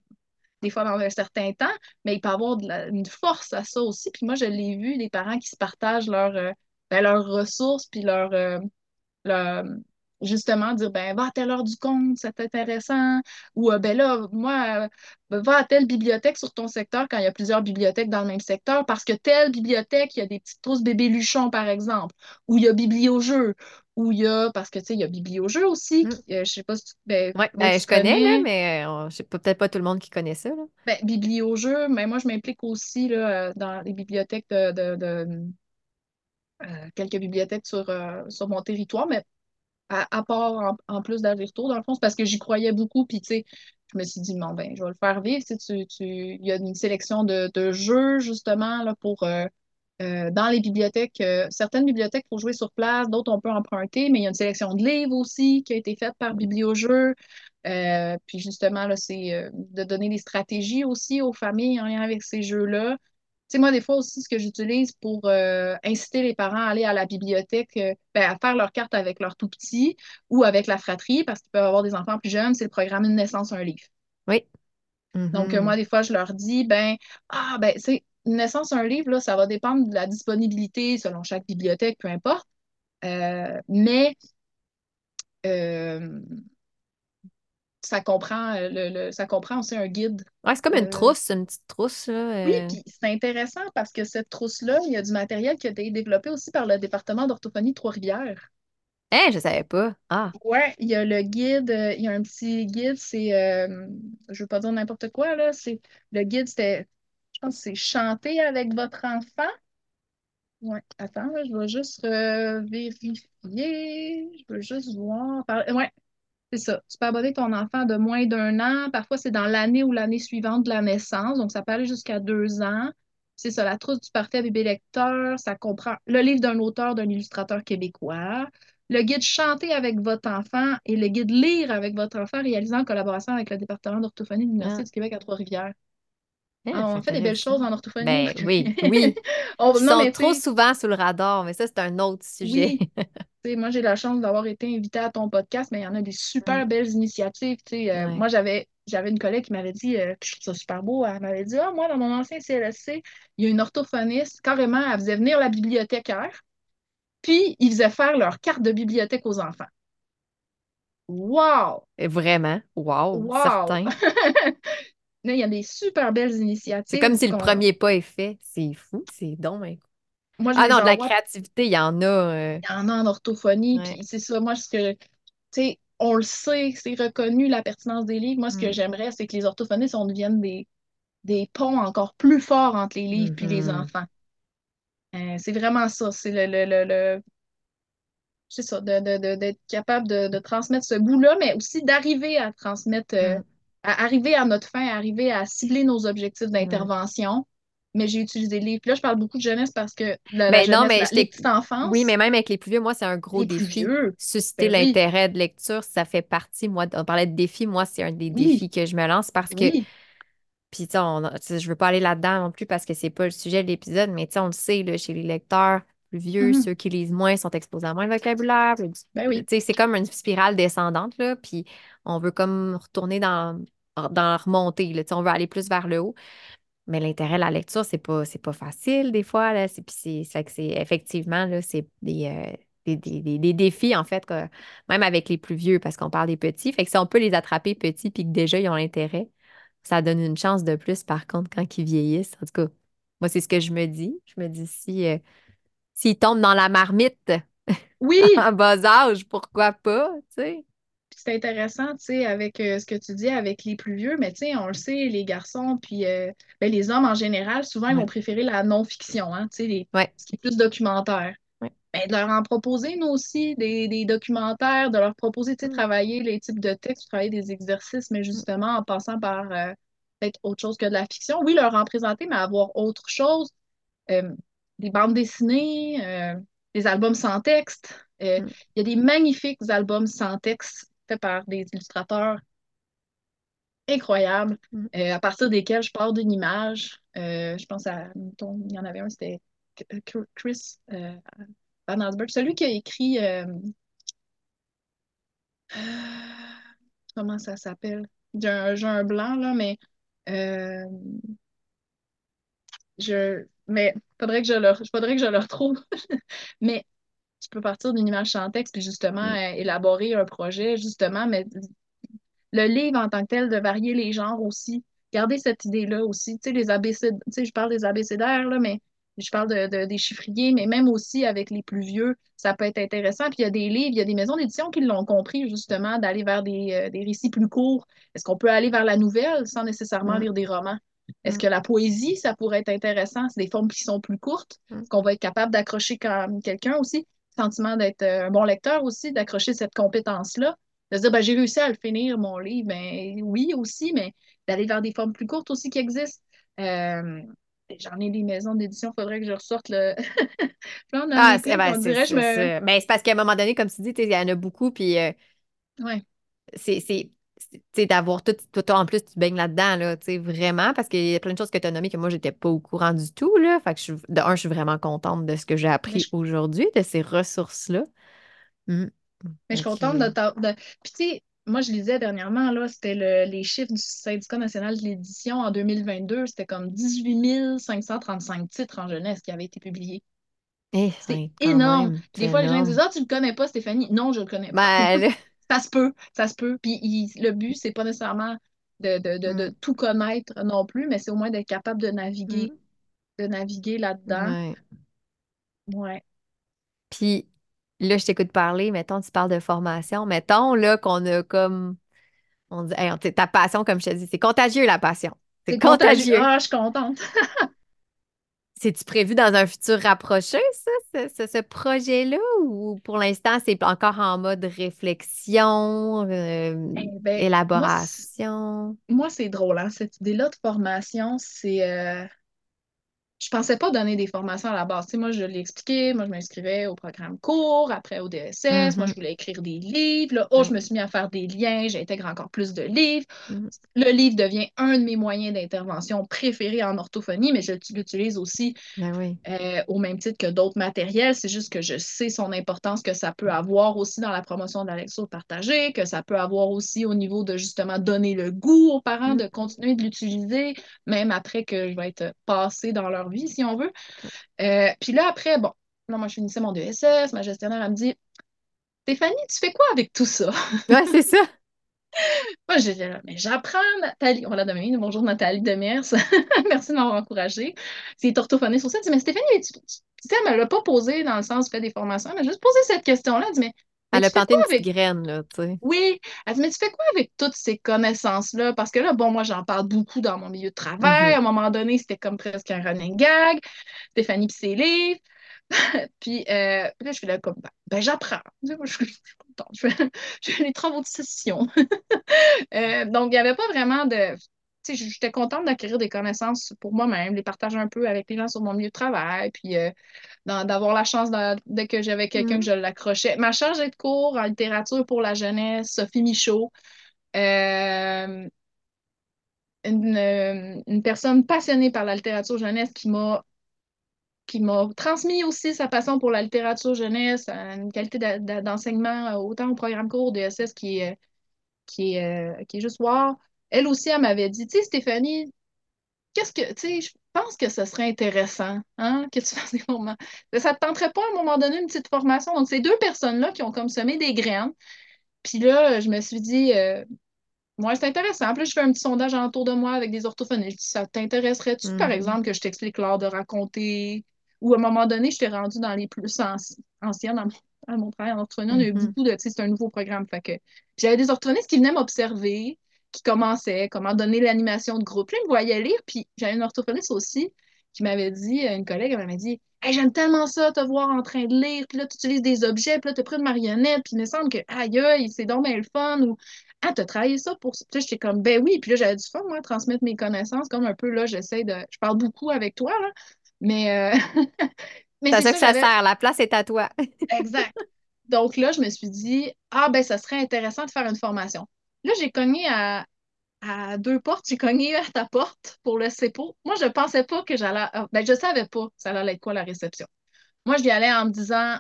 des fois dans un certain temps, mais il peut y avoir de la- une force à ça aussi. Puis moi, je l'ai vu, des parents qui se partagent leur, euh, ben, leurs ressources, puis leur, euh, le- justement dire ben va à telle heure du compte, c'est intéressant. Ou euh, ben là moi euh, va à telle bibliothèque sur ton secteur quand il y a plusieurs bibliothèques dans le même secteur parce que telle bibliothèque, il y a des petites trousses bébé Luchon par exemple. Ou il y a Bibliojeu ou il y a parce que tu sais il y a Bibliojeu aussi qui, euh, je sais pas si tu, ben, Ouais, ben, tu je connais, là, mais peut-être pas tout le monde qui connaît ça, là. ben, Bibliojeu mais moi je m'implique aussi là, dans les bibliothèques de, de- de, quelques bibliothèques sur, euh, sur mon territoire mais à, part en, plus d'aller-retour, dans le fond, c'est parce que j'y croyais beaucoup. Puis, tu sais, je me suis dit, bon, ben, je vais le faire vivre. Tu il y a une sélection de, de jeux, justement, là, pour, euh, euh, dans les bibliothèques. euh, certaines bibliothèques, pour jouer sur place, d'autres, on peut emprunter, mais il y a une sélection de livres aussi qui a été faite par Bibliojeux. Euh, puis, justement, c'est euh, de donner des stratégies aussi aux familles en lien avec ces jeux-là. Tu sais, moi, des fois aussi, ce que j'utilise pour euh, inciter les parents à aller à la bibliothèque, euh, ben, à faire leur carte avec leur tout petit ou avec la fratrie, parce qu'ils peuvent avoir des enfants plus jeunes, c'est le programme Une naissance, un livre. Oui. Donc, euh, moi, des fois, je leur dis, ben, ah, ben, c'est une naissance, un livre, là, ça va dépendre de la disponibilité selon chaque bibliothèque, peu importe. Mais ça comprend, euh, le, le- ça comprend aussi un guide. Ouais, c'est comme une Euh, trousse, une petite trousse, là. Oui, euh. puis c'est intéressant parce que cette trousse-là, il y a du matériel qui a été développé aussi par le département d'orthophonie Trois-Rivières. Hein, je savais pas. Ah. Ouais, il y a le guide, euh, il y a un petit guide, c'est, euh, je veux pas dire n'importe quoi, là, c'est, le guide, c'était, je pense que c'est chanter avec votre enfant. Ouais, attends, là, je vais juste euh, vérifier, je veux juste voir. Par- Ouais, c'est ça. Tu peux abonner ton enfant de moins d'un an. Parfois, c'est dans l'année ou l'année suivante de la naissance. Donc, ça peut aller jusqu'à deux ans. C'est ça, la trousse du parfait bébé lecteur, ça comprend le livre d'un auteur, d'un illustrateur québécois, le guide chanter avec votre enfant et le guide lire avec votre enfant réalisé en collaboration avec le département d'orthophonie de l'Université Ah. du Québec à Trois-Rivières. Ah, Ah, on fait des belles choses en orthophonie. Ben oui, oui. (laughs) On- non, sont mais trop souvent sous le radar, mais ça, c'est un autre sujet. Oui. Moi, j'ai la chance d'avoir été invitée à ton podcast, mais il y en a des (laughs) super Mm. belles initiatives. Euh, Ouais. Moi, j'avais j'avais une collègue qui m'avait dit, euh, puis je trouve ça super beau, elle m'avait dit, ah, moi, dans mon ancien CLSC, il y a une orthophoniste, carrément, elle faisait venir la bibliothécaire, puis ils faisaient faire leur carte de bibliothèque aux enfants. Wow! Vraiment? Wow, Wow! certain. (laughs) Là, il y a des super belles C'est initiatives. comme si le premier pas est fait. C'est fou, c'est donc. Moi, je Ah non, de la créativité, il y en a. euh, Il y en a en orthophonie, Ouais. puis c'est ça, moi, ce que, tu sais, on le sait, c'est reconnu la pertinence des livres. Moi, ce que Mm. j'aimerais, c'est que les orthophonistes, on devienne des, des ponts encore plus forts entre les livres puis les Mhm. enfants. Euh, c'est vraiment ça, c'est le, le, le, le- c'est ça, de, de- de- d'être capable de, de transmettre ce goût-là, mais aussi d'arriver à transmettre, euh, Mm. À arriver à notre fin, à arriver à cibler nos objectifs d'intervention. Mais j'ai utilisé le livre. Puis là, je parle beaucoup de jeunesse parce que la, la Ben non, jeunesse, mais la- les petites enfances, Oui, mais même avec les plus vieux, moi, c'est un gros les défi. vieux, Susciter ben oui. l'intérêt de lecture, ça fait partie, moi, on parlait de défis, moi, c'est un des Oui. défis que je me lance parce que, oui. puis tu sais, je veux pas aller là-dedans non plus parce que c'est pas le sujet de l'épisode, mais tu sais, on le sait, là, chez les lecteurs plus vieux, Mhm. ceux qui lisent moins sont exposés à moins de vocabulaire. Ben oui. C'est comme une spirale descendante, là, puis on veut comme retourner dans, dans la remontée, là, on veut aller plus vers le haut. Mais l'intérêt de la lecture, c'est pas, c'est pas facile des fois. Là. C'est, puis c'est, c'est que c'est effectivement, là, c'est des, euh, des, des- des- des défis, en fait, même avec les plus vieux, parce qu'on parle des petits. Fait que si on peut les attraper petits puis que déjà ils ont l'intérêt, ça donne une chance de plus, par contre, quand ils vieillissent. En tout cas, moi, c'est ce que je me dis. Je me dis si euh, s'ils tombent dans la marmite Oui, (laughs) en bas âge, pourquoi pas, tu sais? C'est intéressant, tu sais, avec euh, ce que tu dis avec les plus vieux, mais tu sais, on le sait, les garçons, puis euh, ben, les hommes en général, souvent, ils vont préférer la non-fiction, hein, tu sais, les- Ouais. ce qui est plus documentaire. Ouais. Ben, de leur en proposer, nous aussi, des, des documentaires, de leur proposer, tu sais, Mm. travailler les types de textes, travailler des exercices, mais justement en passant par euh, peut-être autre chose que de la fiction. Oui, leur en présenter, mais avoir autre chose. Euh, des bandes dessinées, euh, des albums sans texte. Euh, Mm. Il y a des magnifiques albums sans texte faits par des illustrateurs incroyables, Mm. euh, à partir desquels je pars d'une image. Je pense à, mettons, il y en avait un, c'était Chris Van Allsburg, celui qui a écrit, comment ça s'appelle? J'ai un, un blanc, là, mais euh, je, mais faudrait que je le, faudrait que je le retrouve. (laughs) Mais tu peux partir d'une image sans texte puis justement Mm. euh, élaborer un projet, justement, mais le livre en tant que tel, de varier les genres aussi. Garder cette idée-là aussi. Tu sais, les abécédaires, tu sais, je parle des abécédaires, là, mais je parle de, de- des chiffriers, mais même aussi avec les plus vieux, ça peut être intéressant. Puis il y a des livres, il y a des maisons d'édition qui l'ont compris, justement, d'aller vers des, euh, des récits plus courts. Est-ce qu'on peut aller vers la nouvelle sans nécessairement Mm. lire des romans? Est-ce Mm. que la poésie, ça pourrait être intéressant? C'est des formes qui sont plus courtes. Mm. Qu'on va être capable d'accrocher quand quelqu'un aussi? Sentiment d'être euh, un bon lecteur aussi, d'accrocher cette compétence-là. De se dire, ben, j'ai réussi à le finir, mon livre. Ben, oui, aussi, mais d'aller vers des formes plus courtes aussi qui existent. Euh, J'en ai des maisons d'édition, il faudrait que je ressorte le (laughs) Ah, mes c'est ben, On c'est me. Ben, parce qu'à un moment donné, comme tu dis, il y en a beaucoup, puis euh, Ouais. c'est, tu sais, d'avoir tout, toi, toi, en plus, tu baignes là-dedans, là, tu sais, vraiment, parce qu'il y a plein de choses que tu as nommées que moi, j'étais pas au courant du tout, là. Fait que je suis, de un, je suis vraiment contente de ce que j'ai appris je, aujourd'hui, de ces ressources-là. Mm. mais je suis contente de de- Puis, tu sais, moi, je lisais dernièrement, là, c'était le- les chiffres du Syndicat national de l'édition en 2022. C'était comme 18 535 titres en jeunesse qui avaient été publiés. eh, C'est énorme. même, des fois, les gens disent. Ah, tu le connais pas, Stéphanie. Non, je le connais pas. Ben, (laughs) Ça se peut, ça se peut. Puis il- le but, c'est pas nécessairement de, de, de, de mm, tout connaître non plus, mais c'est au moins d'être capable de naviguer, mm, de naviguer là-dedans. ouais. Ouais. Puis là, je t'écoute parler, mettons, tu parles de formation, mettons, là, qu'on a comme, on dit, hey, ta passion, comme je te dis, c'est contagieux, la passion. C'est C'est contagieux. contagieux. Ah, je suis contente. (laughs) C'est-tu prévu dans un futur rapproché, ça, ce, ce- ce projet-là, ou pour l'instant, c'est encore en mode réflexion, euh, Eh ben, élaboration? moi, c'est drôle, hein, cette idée-là de formation, c'est euh, je pensais pas donner des formations à la base. Tu sais, moi, je l'ai expliqué, moi, je m'inscrivais au programme court, après au DSS, moi, je Mhm. voulais écrire des livres. Là, oh, je me suis mis à faire des liens, j'intègre encore plus de livres. Mhm. Le livre devient un de mes moyens d'intervention préférés en orthophonie, mais je l'utilise aussi Ben oui. euh, au même titre que d'autres matériels. C'est juste que je sais son importance que ça peut avoir aussi dans la promotion de la lecture partagée, que ça peut avoir aussi au niveau de justement donner le goût aux parents de continuer de l'utiliser, même après que je vais être passée dans leur vie, si on veut. Euh, puis là, après, bon, là, moi, je finissais mon DSS, ma gestionnaire, elle me dit Stéphanie, tu fais quoi avec tout ça? (laughs) Ouais, c'est ça. Moi, j'étais là, mais j'apprends, Nathalie. On l'a donné. Bonjour, Nathalie Demers. (laughs) Merci de m'avoir encouragée. C'est orthophoniste aussi. Elle dit, mais Stéphanie, mais tu, tu tu sais, elle ne me l'a pas posé dans le sens fait des formations. Elle m'a juste posé cette question-là. Elle dit, mais, mais Elle a planté une petite avec. graine, là, tu sais. Oui, elle dit, mais tu fais quoi avec toutes ces connaissances-là? Parce que là, bon, moi, j'en parle beaucoup dans mon milieu de travail. Mhm. À un moment donné, c'était comme presque un running gag. Stéphanie puis ses livres. (laughs) Puis, euh, puis là, je suis là comme, ben, ben, j'apprends. Je suis (laughs) je suis contente. Je fais, je fais les travaux de session. (laughs) Euh, donc, il n'y avait pas vraiment de. J'étais contente d'acquérir des connaissances pour moi-même, les partager un peu avec les gens sur mon milieu de travail, puis euh, d'avoir la chance de- dès que j'avais quelqu'un que Mhm. je l'accrochais. Ma chargée de cours en littérature pour la jeunesse, Sophie Michaud, euh, une, euh, une personne passionnée par la littérature jeunesse qui m'a qui m'a transmis aussi sa passion pour la littérature jeunesse, une qualité d'enseignement, autant au programme cours de SS qui est, qui est, qui est juste wow. Elle aussi, elle m'avait dit, tu sais, Stéphanie, qu'est-ce que, tu sais, je pense que ce serait intéressant, hein, que tu (laughs) fasses des moments. Ça te tenterait pas à un moment donné une petite formation? Donc, ces deux personnes-là qui ont comme semé des graines. Puis là, je me suis dit, euh, ouais, c'est intéressant. Puis là, je fais un petit sondage autour de moi avec des orthophonistes. Je dis, ça t'intéresserait-tu, par Mhm. exemple, que je t'explique l'art de raconter? Ou à un moment donné, je t'ai rendu dans les plus anci- anciennes à mon, travail en orthophonie. On a eu Mhm. beaucoup de, tu sais, c'est un nouveau programme. Fait que j'avais des orthophonistes qui venaient m'observer, qui commençaient, comment donner l'animation de groupe. Là, ils me voyaient lire. Puis j'avais une orthophoniste aussi qui m'avait dit, une collègue, elle m'avait dit, Hey, j'aime tellement ça, te voir en train de lire. Puis là, tu utilises des objets. Puis là, tu as pris une marionnette. Puis il me semble que, aïe, aïe, c'est donc bien le fun. Ou, ah, t'as travaillé ça pour ça. Puis là, j'étais comme, ben oui. Puis là, j'avais du fun, moi, à transmettre mes connaissances. Comme un peu, là, j'essaie de. Je parle beaucoup avec toi, là. Mais, euh, (laughs) mais C'est ça que ça sert. La place est à toi. Exact. Donc là, je me suis dit, ah, ben, ça serait intéressant de faire une formation. Là, j'ai cogné à, à deux portes. J'ai cogné à ta porte pour le CEPO. Moi, je pensais pas que j'allais. ah, Ben, je savais pas ça allait être quoi la réception. Moi, je y allais en me disant,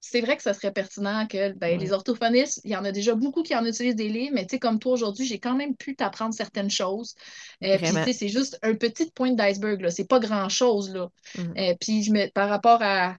c'est vrai que ça serait pertinent que ben, les orthophonistes, il y en a déjà beaucoup qui en utilisent des livres, mais tu sais, comme toi aujourd'hui, j'ai quand même pu t'apprendre certaines choses. Euh, puis, tu vraiment. sais, c'est juste un petit point d'iceberg, là. C'est pas grand-chose, là. Mhm. Euh, puis, je me, par rapport à.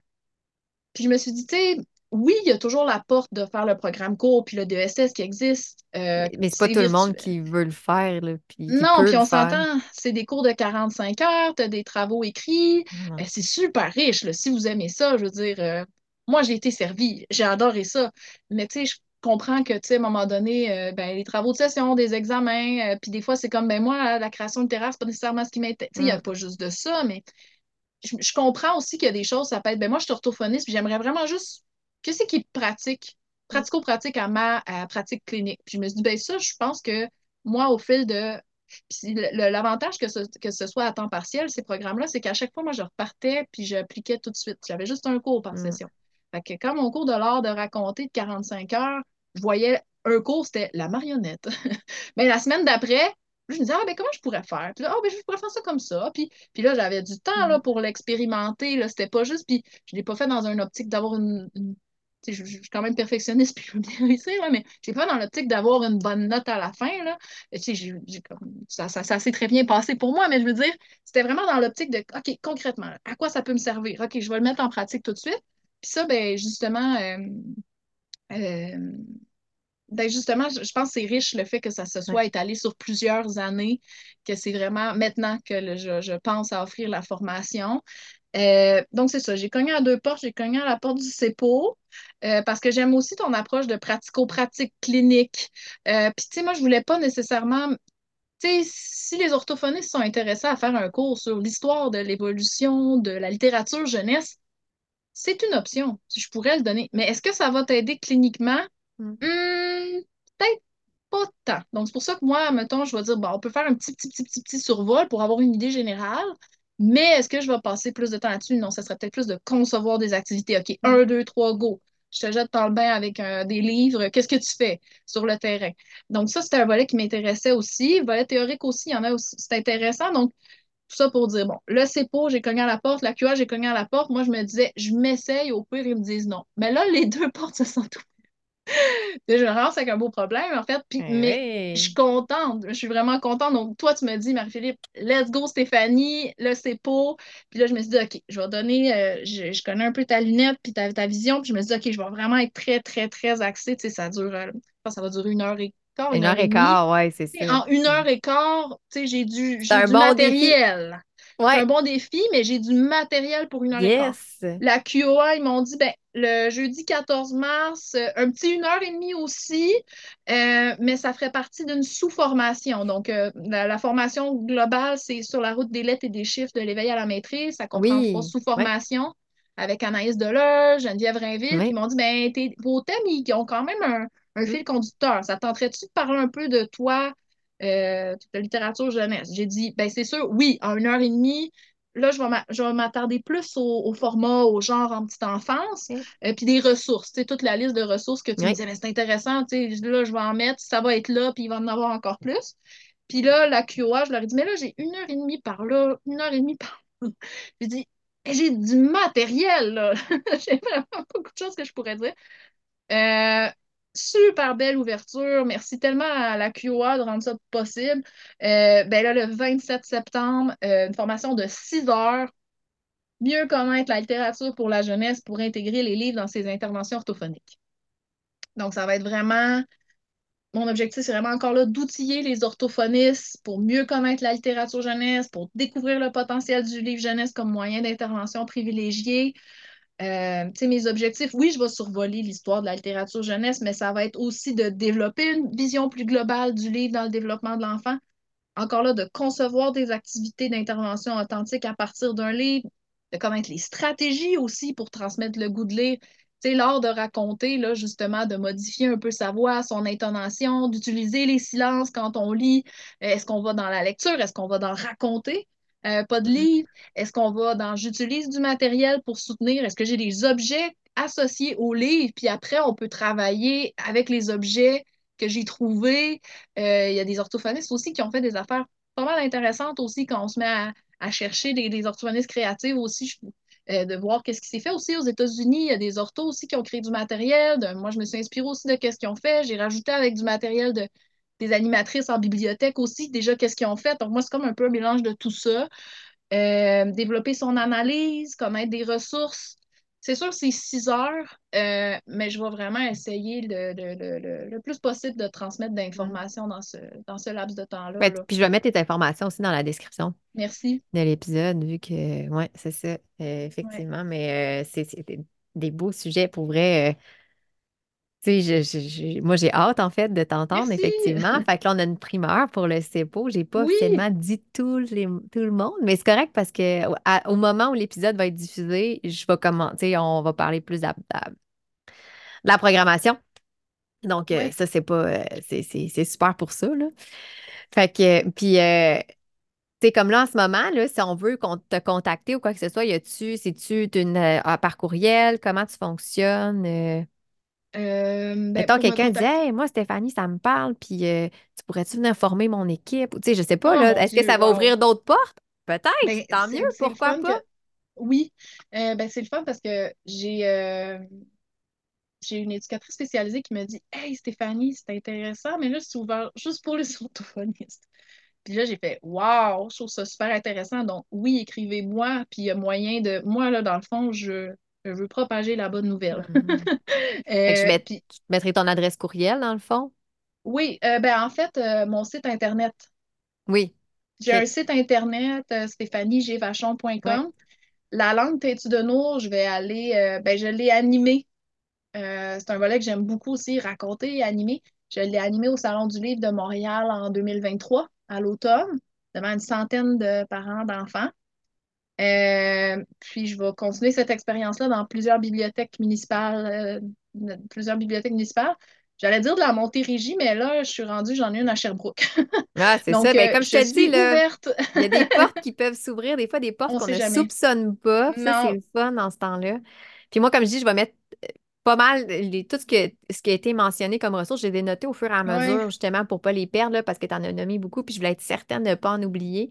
Puis, je me suis dit, tu sais, oui, il y a toujours la porte de faire le programme court, puis le DSS qui existe. Euh, Mais, c'est pas tout le monde qui veut le faire, là, puis Non, puis on s'entend, c'est des cours de 45 heures, tu as des travaux écrits, ben, c'est super riche, là. Si vous aimez ça, je veux dire, euh, moi j'ai été servie, j'ai adoré ça, mais tu sais, je comprends que, tu sais, à un moment donné, euh, ben, les travaux de session, des examens, puis des fois c'est comme, ben moi, la création littéraire, c'est pas nécessairement ce qui m'intéresse, tu sais, il n'y a pas juste de ça, mais je, je comprends aussi qu'il y a des choses, ça peut être, ben moi je suis orthophoniste, puis j'aimerais vraiment juste, qu'est-ce qui est pratique, pratico-pratique à ma à pratique clinique. Puis je me suis dit, ben ça, je pense que moi, au fil de puis l'avantage que ce, que ce soit à temps partiel, ces programmes-là, c'est qu'à chaque fois, moi, je repartais puis j'appliquais tout de suite. J'avais juste un cours par Mm. session. Fait que quand mon cours de l'art de raconter de 45 heures, je voyais un cours, c'était la marionnette. (laughs) Mais la semaine d'après, je me disais, ah, ben comment je pourrais faire? Puis là, ah, ben je pourrais faire ça comme ça. Puis, puis là, j'avais du temps là, Mm. pour l'expérimenter. Là, c'était pas juste, puis je l'ai pas fait dans une optique d'avoir une, je, suis quand même perfectionniste (laughs) puis je veux bien réussir, là, mais je l'ai pas dans l'optique d'avoir une bonne note à la fin. Là. Et, tu sais, j'ai- j'ai comme- ça, ça, ça s'est très bien passé pour moi, mais je veux dire, c'était vraiment dans l'optique de, OK, concrètement, à quoi ça peut me servir? OK, je vais le mettre en pratique tout de suite. Puis ça, ben, justement, euh, euh, ben justement, je pense que c'est riche le fait que ça se soit étalé sur plusieurs années, que c'est vraiment maintenant que le- je, je pense à offrir la formation. Euh, donc, c'est ça, j'ai cogné à deux portes. J'ai cogné à la porte du CEPO euh, parce que j'aime aussi ton approche de pratico-pratique clinique. Euh, Puis, tu sais, moi, je voulais pas nécessairement. Tu sais, si les orthophonistes sont intéressés à faire un cours sur l'histoire de l'évolution de la littérature jeunesse, c'est une option. Je pourrais le donner. Mais est-ce que ça va t'aider cliniquement? Mm. Hmm, peut-être pas tant. Donc, c'est pour ça que moi, mettons, je vais dire, bon, on peut faire un petit, petit, petit, petit, petit survol pour avoir une idée générale. Mais est-ce que je vais passer plus de temps là-dessus? Non, ça serait peut-être plus de concevoir des activités. OK, un, deux, trois, go. Je te jette dans le bain avec euh, des livres. Qu'est-ce que tu fais sur le terrain? Donc, ça, c'était un volet qui m'intéressait aussi. Volet théorique aussi, il y en a aussi. C'est intéressant. Donc, tout ça pour dire, bon, le CEPO, j'ai cogné à la porte, la QA, j'ai cogné à la porte. Moi, je me disais, je m'essaye, au pire, ils me disent non. Mais là, les (laughs) deux portes se sont ouvertes. (laughs) je rends avec un beau problème, en fait. Puis, Eh mais oui. je suis contente. Je suis vraiment contente. Donc, toi, tu me dis, Marie-Philippe, let's go, Stéphanie, le CEPO. Puis là, je me suis dit, OK, je vais donner, euh, je, je connais un peu ta lunette, puis ta, ta vision. Puis je me suis dit, OK, je vais vraiment être très, très, très axée. Tu sais, ça dure, euh, ça va durer une heure et quart, Une heure et quart, ouais, c'est ça. En une heure et quart, tu sais, j'ai du, C'est du bon défi. matériel. C'est un Ouais. bon défi, mais j'ai du matériel pour une heure et quart. Yes. La QA, ils m'ont dit, ben, le jeudi 14 mars, un petit une heure et demie aussi, euh, mais ça ferait partie d'une sous-formation. Donc, euh, la, la formation globale, c'est sur la route des lettres et des chiffres de l'éveil à la maîtrise. Ça comprend trois Oui. Ouais. sous-formations avec Anaïs Deleuze, Geneviève Rainville. Puis ils m'ont dit, ben, tes- vos thèmes, ils ont quand même un, un Mm. fil conducteur. Ça tenterait-tu de parler un peu de toi, euh, de littérature jeunesse? J'ai dit, ben, c'est sûr, oui, en une heure et demie. Là, je vais m'attarder plus au, au format, au genre en petite enfance, euh, puis des ressources, toute la liste de ressources que tu me disais, mais c'est intéressant, là, je vais en mettre, ça va être là, puis il va en avoir encore plus. Puis là, la QA, je leur ai dit, mais là, j'ai une heure et demie par là, une heure et demie par là. (laughs) J'ai dit, j'ai du matériel, là. (laughs) J'ai vraiment beaucoup de choses que je pourrais dire. Euh, super belle ouverture. Merci tellement à la QA de rendre ça possible. Euh, ben là, le 27 septembre, euh, une formation de 6 heures. Mieux connaître la littérature pour la jeunesse pour intégrer les livres dans ses interventions orthophoniques. Donc, ça va être vraiment mon objectif, c'est vraiment encore là d'outiller les orthophonistes pour mieux connaître la littérature jeunesse, pour découvrir le potentiel du livre jeunesse comme moyen d'intervention privilégié. Euh, mes objectifs, oui, je vais survoler l'histoire de la littérature jeunesse, mais ça va être aussi de développer une vision plus globale du livre dans le développement de l'enfant. Encore là, de concevoir des activités d'intervention authentique à partir d'un livre, de connaître les stratégies aussi pour transmettre le goût de lire. Sais, l'art de raconter, là, justement, de modifier un peu sa voix, son intonation, d'utiliser les silences quand on lit. Euh, Est-ce qu'on va dans la lecture? Est-ce qu'on va dans raconter? Euh, pas de Mhm. livre. Est-ce qu'on va dans j'utilise du matériel pour soutenir? Est-ce que j'ai des objets associés au livre? Puis après, on peut travailler avec les objets que j'ai trouvés. Euh, Il y a des orthophonistes aussi qui ont fait des affaires pas mal intéressantes aussi quand on se met à, à chercher des, des orthophonistes créatives aussi. je- euh, de voir qu'est-ce qui s'est fait aussi aux États-Unis. Il y a des orthos aussi qui ont créé du matériel. De- moi, je me suis inspirée aussi de ce qu'ils ont fait. J'ai rajouté avec du matériel de, des animatrices en bibliothèque aussi, déjà, qu'est-ce qu'ils ont fait? Donc, moi, c'est comme un peu un mélange de tout ça. Euh, développer son analyse, connaître des ressources. C'est sûr, c'est six heures, euh, mais je vais vraiment essayer le, le- le- le- le plus possible de transmettre d'informations dans ce, dans ce laps de temps-là. Ouais, là. puis je vais mettre tes informations aussi dans la description Merci. de l'épisode, vu que, ouais, c'est ça, euh, Ouais. effectivement, mais c'est des beaux sujets pour vrai. Tu sais, je- je- je- moi, j'ai hâte, en fait, de t'entendre, effectivement. (laughs) Fait que là, on a une primeur pour le CEPO. J'ai pas Oui. officiellement dit tout, les, tout le monde, mais c'est correct parce que au- à- au moment où l'épisode va être diffusé, je vais commenter, on va parler plus de la, de programmation. Donc, euh, ça, c'est pas, euh, c'est c'est- c'est super pour ça, là. Fait que, puis, euh, tu sais, comme là, en ce moment, là, si on veut qu'on te contacter ou quoi que ce soit, y a-tu, c'est-tu une, euh, par courriel? Comment tu fonctionnes? Euh, ben, mettons, quelqu'un dit. Hey, moi, Stéphanie, ça me parle, puis euh, tu pourrais-tu venir former mon équipe? Tu sais, je sais pas, Oh là, est-ce que ça va wow. ouvrir d'autres portes? Peut-être, Ben, tant mieux, pourquoi pas? que. Oui, Euh, ben, c'est le fun parce que j'ai euh, j'ai une éducatrice spécialisée qui me dit Hey Stéphanie, c'est intéressant, mais là, c'est ouvert juste pour les (laughs) orthophonistes. Puis là, j'ai fait Waouh, je trouve ça super intéressant. Donc, oui, écrivez-moi, puis il y a moyen de. Moi, là, dans le fond, je, je veux propager la bonne nouvelle. Mhm. Je (laughs) Euh, vais, puis, je mettrai ton adresse courriel, dans le fond? oui, euh, ben, en fait, euh, mon site Internet. Oui, J'ai un site Internet, euh, Ouais. stéphaniegvachon.com. La langue têtue de Nour, je vais aller, ben, je l'ai animée. C'est un volet que j'aime beaucoup aussi, raconter et animer. Je l'ai animé au Salon du Livre de Montréal en 2023, à l'automne, devant une centaine de parents, d'enfants. Euh, puis je vais continuer cette expérience-là dans plusieurs bibliothèques municipales, euh, plusieurs bibliothèques municipales. J'allais dire de la Montérégie, mais là, je suis rendue, j'en ai une à Sherbrooke. Ah, c'est (laughs) ça. Ben, euh, comme je te dis, là, il y a des (laughs) portes qui peuvent s'ouvrir, des fois des portes On qu'on ne jamais. soupçonne pas. Ça, c'est le fun dans ce temps-là. Puis moi, comme je dis, je vais mettre pas mal les- tout ce, que, ce qui a été mentionné comme ressources. J'ai dénoté au fur et à mesure, justement, pour pas les perdre, là, parce que tu en as nommé beaucoup, puis je voulais être certaine de ne pas en oublier.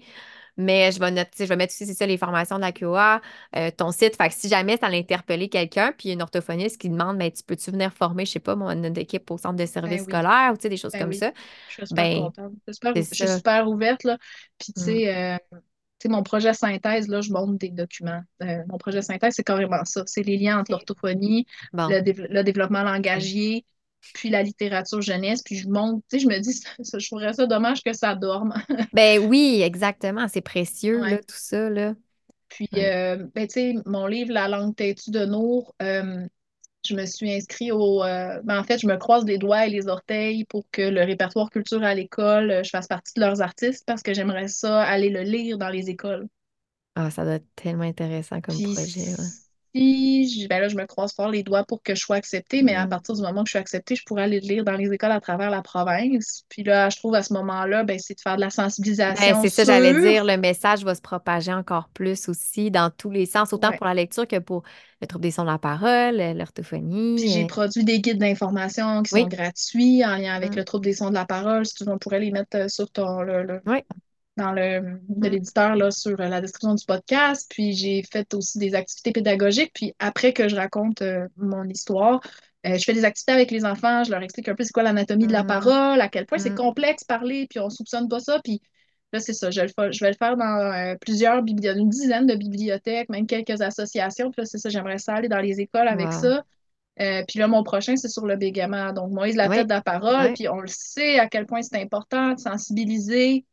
Mais je vais noter, je vais mettre aussi, c'est ça, les formations de la QA, euh, ton site. Fait que si jamais ça l'interpellé quelqu'un, puis il y a une orthophoniste qui demande, ben, tu peux-tu venir former, je sais pas, mon notre équipe au centre de services ben oui, scolaires ou tu sais, des choses ben comme oui. ça, Je suis super ben, contente. Je suis super, je suis ouverte, là. Puis, tu Mm. sais, euh, tu sais, mon projet synthèse, là, je monte des documents. Euh, mon projet synthèse, c'est carrément ça. C'est les liens entre l'orthophonie, Bon. le, dév- le développement langagier, puis la littérature jeunesse. Puis, je monte, tu sais, je me dis, (laughs) je trouverais ça dommage que ça dorme. (laughs) Ben oui, exactement. C'est précieux, là, tout ça, là. Puis, Ouais. euh, ben, tu sais, mon livre, La langue têtue de Nour, euh, je me suis inscrite au. euh, ben, en fait, je me croise les doigts et les orteils pour que le répertoire culture à l'école, je fasse partie de leurs artistes parce que j'aimerais ça aller le lire dans les écoles. Ah, ça doit être tellement intéressant comme Puis, projet, ouais. Si, je- ben là, je me croise fort les doigts pour que je sois acceptée, mais à Mm. partir du moment que je suis acceptée, je pourrais aller le lire dans les écoles à travers la province. Puis là, je trouve à ce moment-là, ben, c'est de faire de la Ben, sensibilisation c'est ça, j'allais dire, le message va se propager encore plus aussi dans tous les sens, autant Ouais. pour la lecture que pour le trouble des sons de la parole, euh, Puis l'orthophonie. j'ai euh, produit des guides d'information qui sont gratuits en lien avec Mm. le trouble des sons de la parole. Si tu veux, on pourrait les mettre euh, sur ton, le- le- Oui. Dans le de Mm. l'éditeur là, sur euh, la description du podcast. Puis j'ai fait aussi des activités pédagogiques. Puis après que je raconte euh, mon histoire, euh, je fais des activités avec les enfants. Je leur explique un peu c'est quoi l'anatomie de la Mm. parole, à quel point c'est Mm. complexe parler, puis on soupçonne pas ça. Puis là, c'est ça. Je, vais le je vais le faire dans euh, plusieurs bibliothèques, une dizaine de bibliothèques, même quelques associations. Puis là, c'est ça. J'aimerais ça aller dans les écoles avec Wow. ça. Euh, puis là, mon prochain, c'est sur le bégaiement. Donc, Moïse, la tête Oui. de la parole. Oui. Puis on le sait à quel point c'est important de sensibiliser,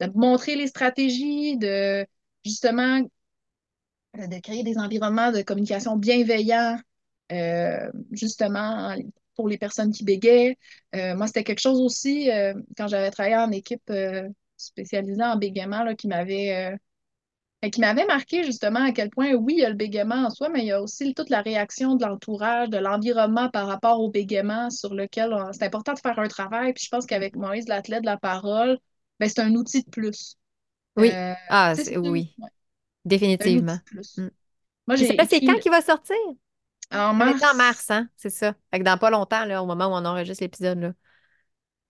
de montrer les stratégies, de justement de créer des environnements de communication bienveillants, euh, justement en- pour les personnes qui bégaient. Euh, moi, c'était quelque chose aussi, euh, quand j'avais travaillé en équipe spécialisée en bégaiement, là, qui m'avait et qui m'avait marqué justement à quel point, oui, il y a le bégaiement en soi, mais il y a aussi toute la réaction de l'entourage, de l'environnement par rapport au bégaiement sur lequel c'est important de faire un travail. Puis je pense qu'avec Moïse, l'athlète de la parole, ben, c'est un outil de plus. Oui. Euh, Ah, c'est- oui, ouais, c'est un outil définitivement. de plus. Mm. Moi, j'ai là, c'est quand qu'il va sortir? en être en mars. mars, hein? C'est ça. Fait que dans pas longtemps, là, au moment où on enregistre l'épisode, là.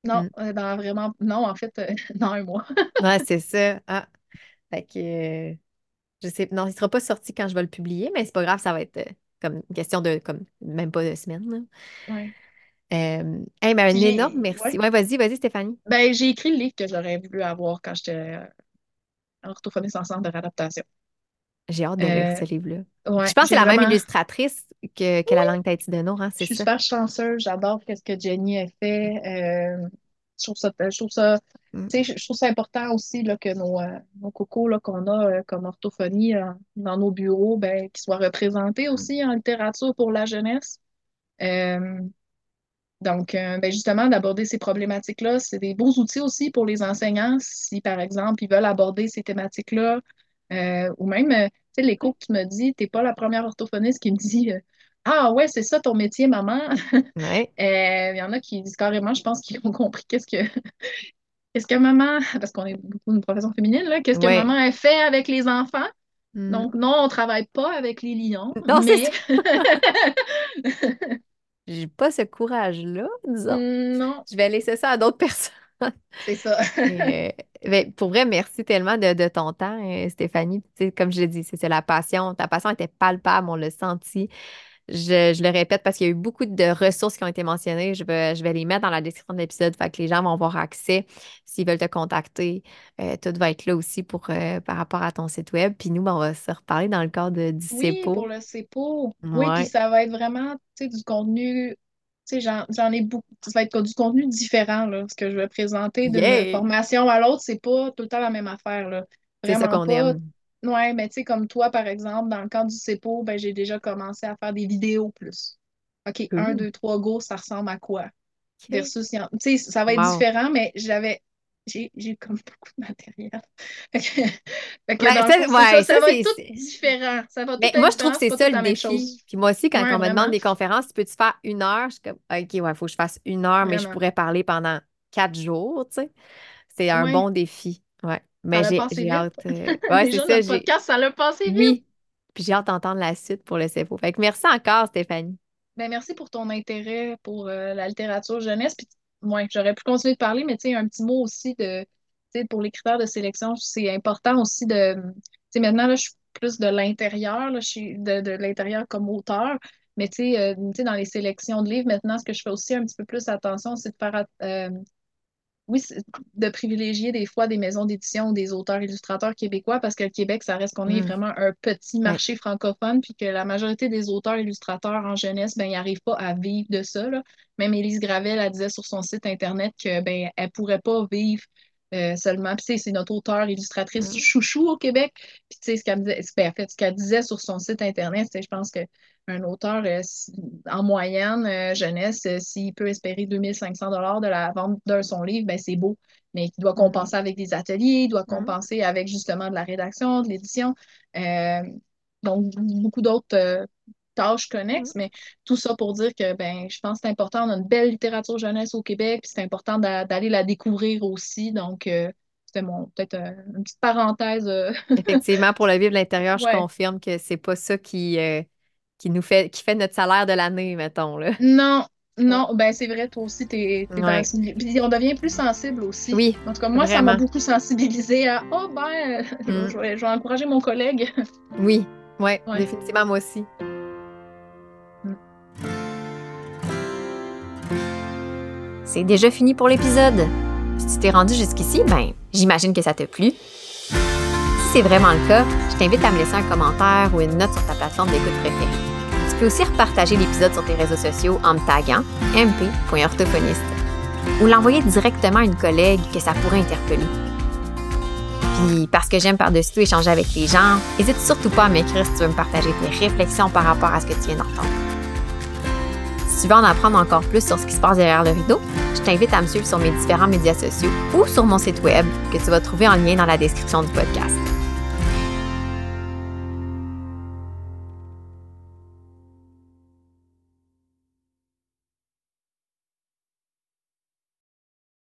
Non, Mm. euh, dans vraiment. Non, en fait, euh, (laughs) dans un mois. Ouais, (laughs) c'est ça. Ah. Fait que euh, je sais. Non, il sera pas sorti quand je vais le publier, mais c'est pas grave, ça va être comme une question de comme même pas de semaine. là. Ouais. Euh, hey, un Puis énorme merci. ouais. Ouais, vas-y, vas-y, Stéphanie. Ben, j'ai écrit le livre que j'aurais voulu avoir quand j'étais euh, en orthophoniste en centre de réadaptation. J'ai hâte de lire Euh, ce livre-là. ouais, Je pense que c'est la même illustratrice que, que La langue Tahiti de Nour, hein, Je suis super chanceuse, j'adore ce que Jenny a fait. Euh, je trouve ça, je trouve ça, Mm. je trouve ça important aussi là, que nos, euh, nos cocos là, qu'on a euh, comme orthophonie euh, dans nos bureaux, ben, qu'ils soient représentés aussi en littérature pour la jeunesse. Euh, donc, euh, ben, justement, d'aborder ces problématiques-là, c'est des beaux outils aussi pour les enseignants si, par exemple, ils veulent aborder ces thématiques-là. Euh, ou même, euh, tu sais, l'écho que tu me dis, t'es pas la première orthophoniste qui me dit euh, Ah ouais, c'est ça ton métier, maman. (laughs) Ouais. Il y en a qui disent carrément, je pense qu'ils ont compris qu'est-ce que qu'est-ce que maman, parce qu'on est beaucoup une profession féminine, là, qu'est-ce que Ouais. maman a fait avec les enfants. Mm. Donc, non, on travaille pas avec les lions, Non, mais. (laughs) (laughs) J'ai pas ce courage-là, disons. non, Je vais laisser ça à d'autres (laughs) personnes. c'est ça. (laughs) Euh, ben, pour vrai, merci tellement de, de ton temps, euh, Stéphanie. Comme je l'ai dit, c'est c'est la passion. Ta passion était palpable, on l'a senti. Je, je le répète parce qu'il y a eu beaucoup de ressources qui ont été mentionnées. Je vais, je vais les mettre dans la description de l'épisode, fait que les gens vont avoir accès s'ils veulent te contacter. Euh, tout va être là aussi pour, euh, par rapport à ton site web. Puis nous, ben, on va se reparler dans le cadre de- du Oui, pour CEPO. le CEPO. Oui, puis ça va être vraiment, du contenu, tu sais, j'en, ai beaucoup, ça va être du contenu différent, là. Ce que je vais présenter d'une Yeah! formation à l'autre, c'est pas tout le temps la même affaire, là. C'est ça qu'on aime. Ouais, mais tu sais, comme toi, par exemple, dans le cadre du CEPO, ben, j'ai déjà commencé à faire des vidéos plus. OK, un, deux, trois, go, ça ressemble à quoi? Versus, tu sais, ça va être Wow. différent, mais j'avais, j'ai comme (laughs) beaucoup de matériel. fait que, Ouais, ça, fond, c'est ouais, ça, ça, ça va être tout différent. Ça va tout Mais être moi, je trouve que c'est ça le défi. Puis moi aussi, quand Ouais, on me demande des conférences, tu peux-tu faire une heure? Je suis comme, OK, ouais, il faut que je fasse une heure, mais je pourrais parler pendant quatre jours, tu sais. C'est un bon défi. Ouais. Mais l'a j'ai hâte. euh, (laughs) Ouais, c'est ça. podcast, ça l'a passé vite. Oui. Puis j'ai hâte d'entendre la suite pour le CFO. Fait que merci encore, Stéphanie. Ben, merci pour ton intérêt pour euh, la littérature jeunesse. Puis, ouais, j'aurais pu continuer de parler, mais tu sais, un petit mot aussi de, pour les critères de sélection, c'est important aussi de, tu sais, maintenant, là, je suis plus de l'intérieur, je suis de, de l'intérieur comme auteur, mais tu sais, euh, tu sais, dans les sélections de livres, maintenant, ce que je fais aussi un petit peu plus attention, c'est de faire, euh, oui, de privilégier des fois des maisons d'édition ou des auteurs illustrateurs québécois parce que le Québec, ça reste qu'on est Mm. vraiment un petit marché francophone, puis que la majorité des auteurs illustrateurs en jeunesse, ben, ils n'arrivent pas à vivre de ça. là. Même Élise Gravel, elle disait sur son site internet que ben, elle pourrait pas vivre euh, seulement. Puis, c'est notre auteure illustratrice Mm. chouchou au Québec. Puis, tu sais, ce qu'elle me disait, ben, en fait, ce qu'elle disait sur son site internet, c'est je pense que un auteur, euh, si- en moyenne, euh, jeunesse, s'il peut espérer 2500 dollars de la vente d'un son livre, ben c'est beau. Mais il doit compenser avec des ateliers, il doit compenser avec justement de la rédaction, de l'édition. donc, beaucoup d'autres tâches connexes. Mais tout ça pour dire que ben, je pense que c'est important. On a une belle littérature jeunesse au Québec, puis c'est important d'a- d'aller la découvrir aussi. Donc, euh, c'était mon peut-être euh, une petite parenthèse. euh, (laughs) Effectivement, pour le vivre de l'intérieur, je confirme que c'est pas ça qui, euh, qui nous fait, qui fait notre salaire de l'année, mettons, là. Non, non, ben c'est vrai, toi aussi, t'es, t'es Ouais. dans- Puis on devient plus sensible aussi. Oui, En tout cas, moi, ça m'a beaucoup sensibilisé à Oh ben, (laughs) Mm. je, vais, je vais encourager mon collègue. (laughs) oui, ouais, Ouais. définitivement, moi aussi. C'est déjà fini pour l'épisode. Si tu t'es rendu jusqu'ici, ben, j'imagine que ça t'a plu. Si c'est vraiment le cas, je t'invite à me laisser un commentaire ou une note sur ta plateforme d'écoute préférée. Tu peux aussi repartager l'épisode sur tes réseaux sociaux en me taguant mp.orthophoniste ou l'envoyer directement à une collègue que ça pourrait interpeller. Puis, parce que j'aime par-dessus tout échanger avec les gens, n'hésite surtout pas à m'écrire si tu veux me partager tes réflexions par rapport à ce que tu viens d'entendre. Si tu veux en apprendre encore plus sur ce qui se passe derrière le rideau, je t'invite à me suivre sur mes différents médias sociaux ou sur mon site web que tu vas trouver en lien dans la description du podcast.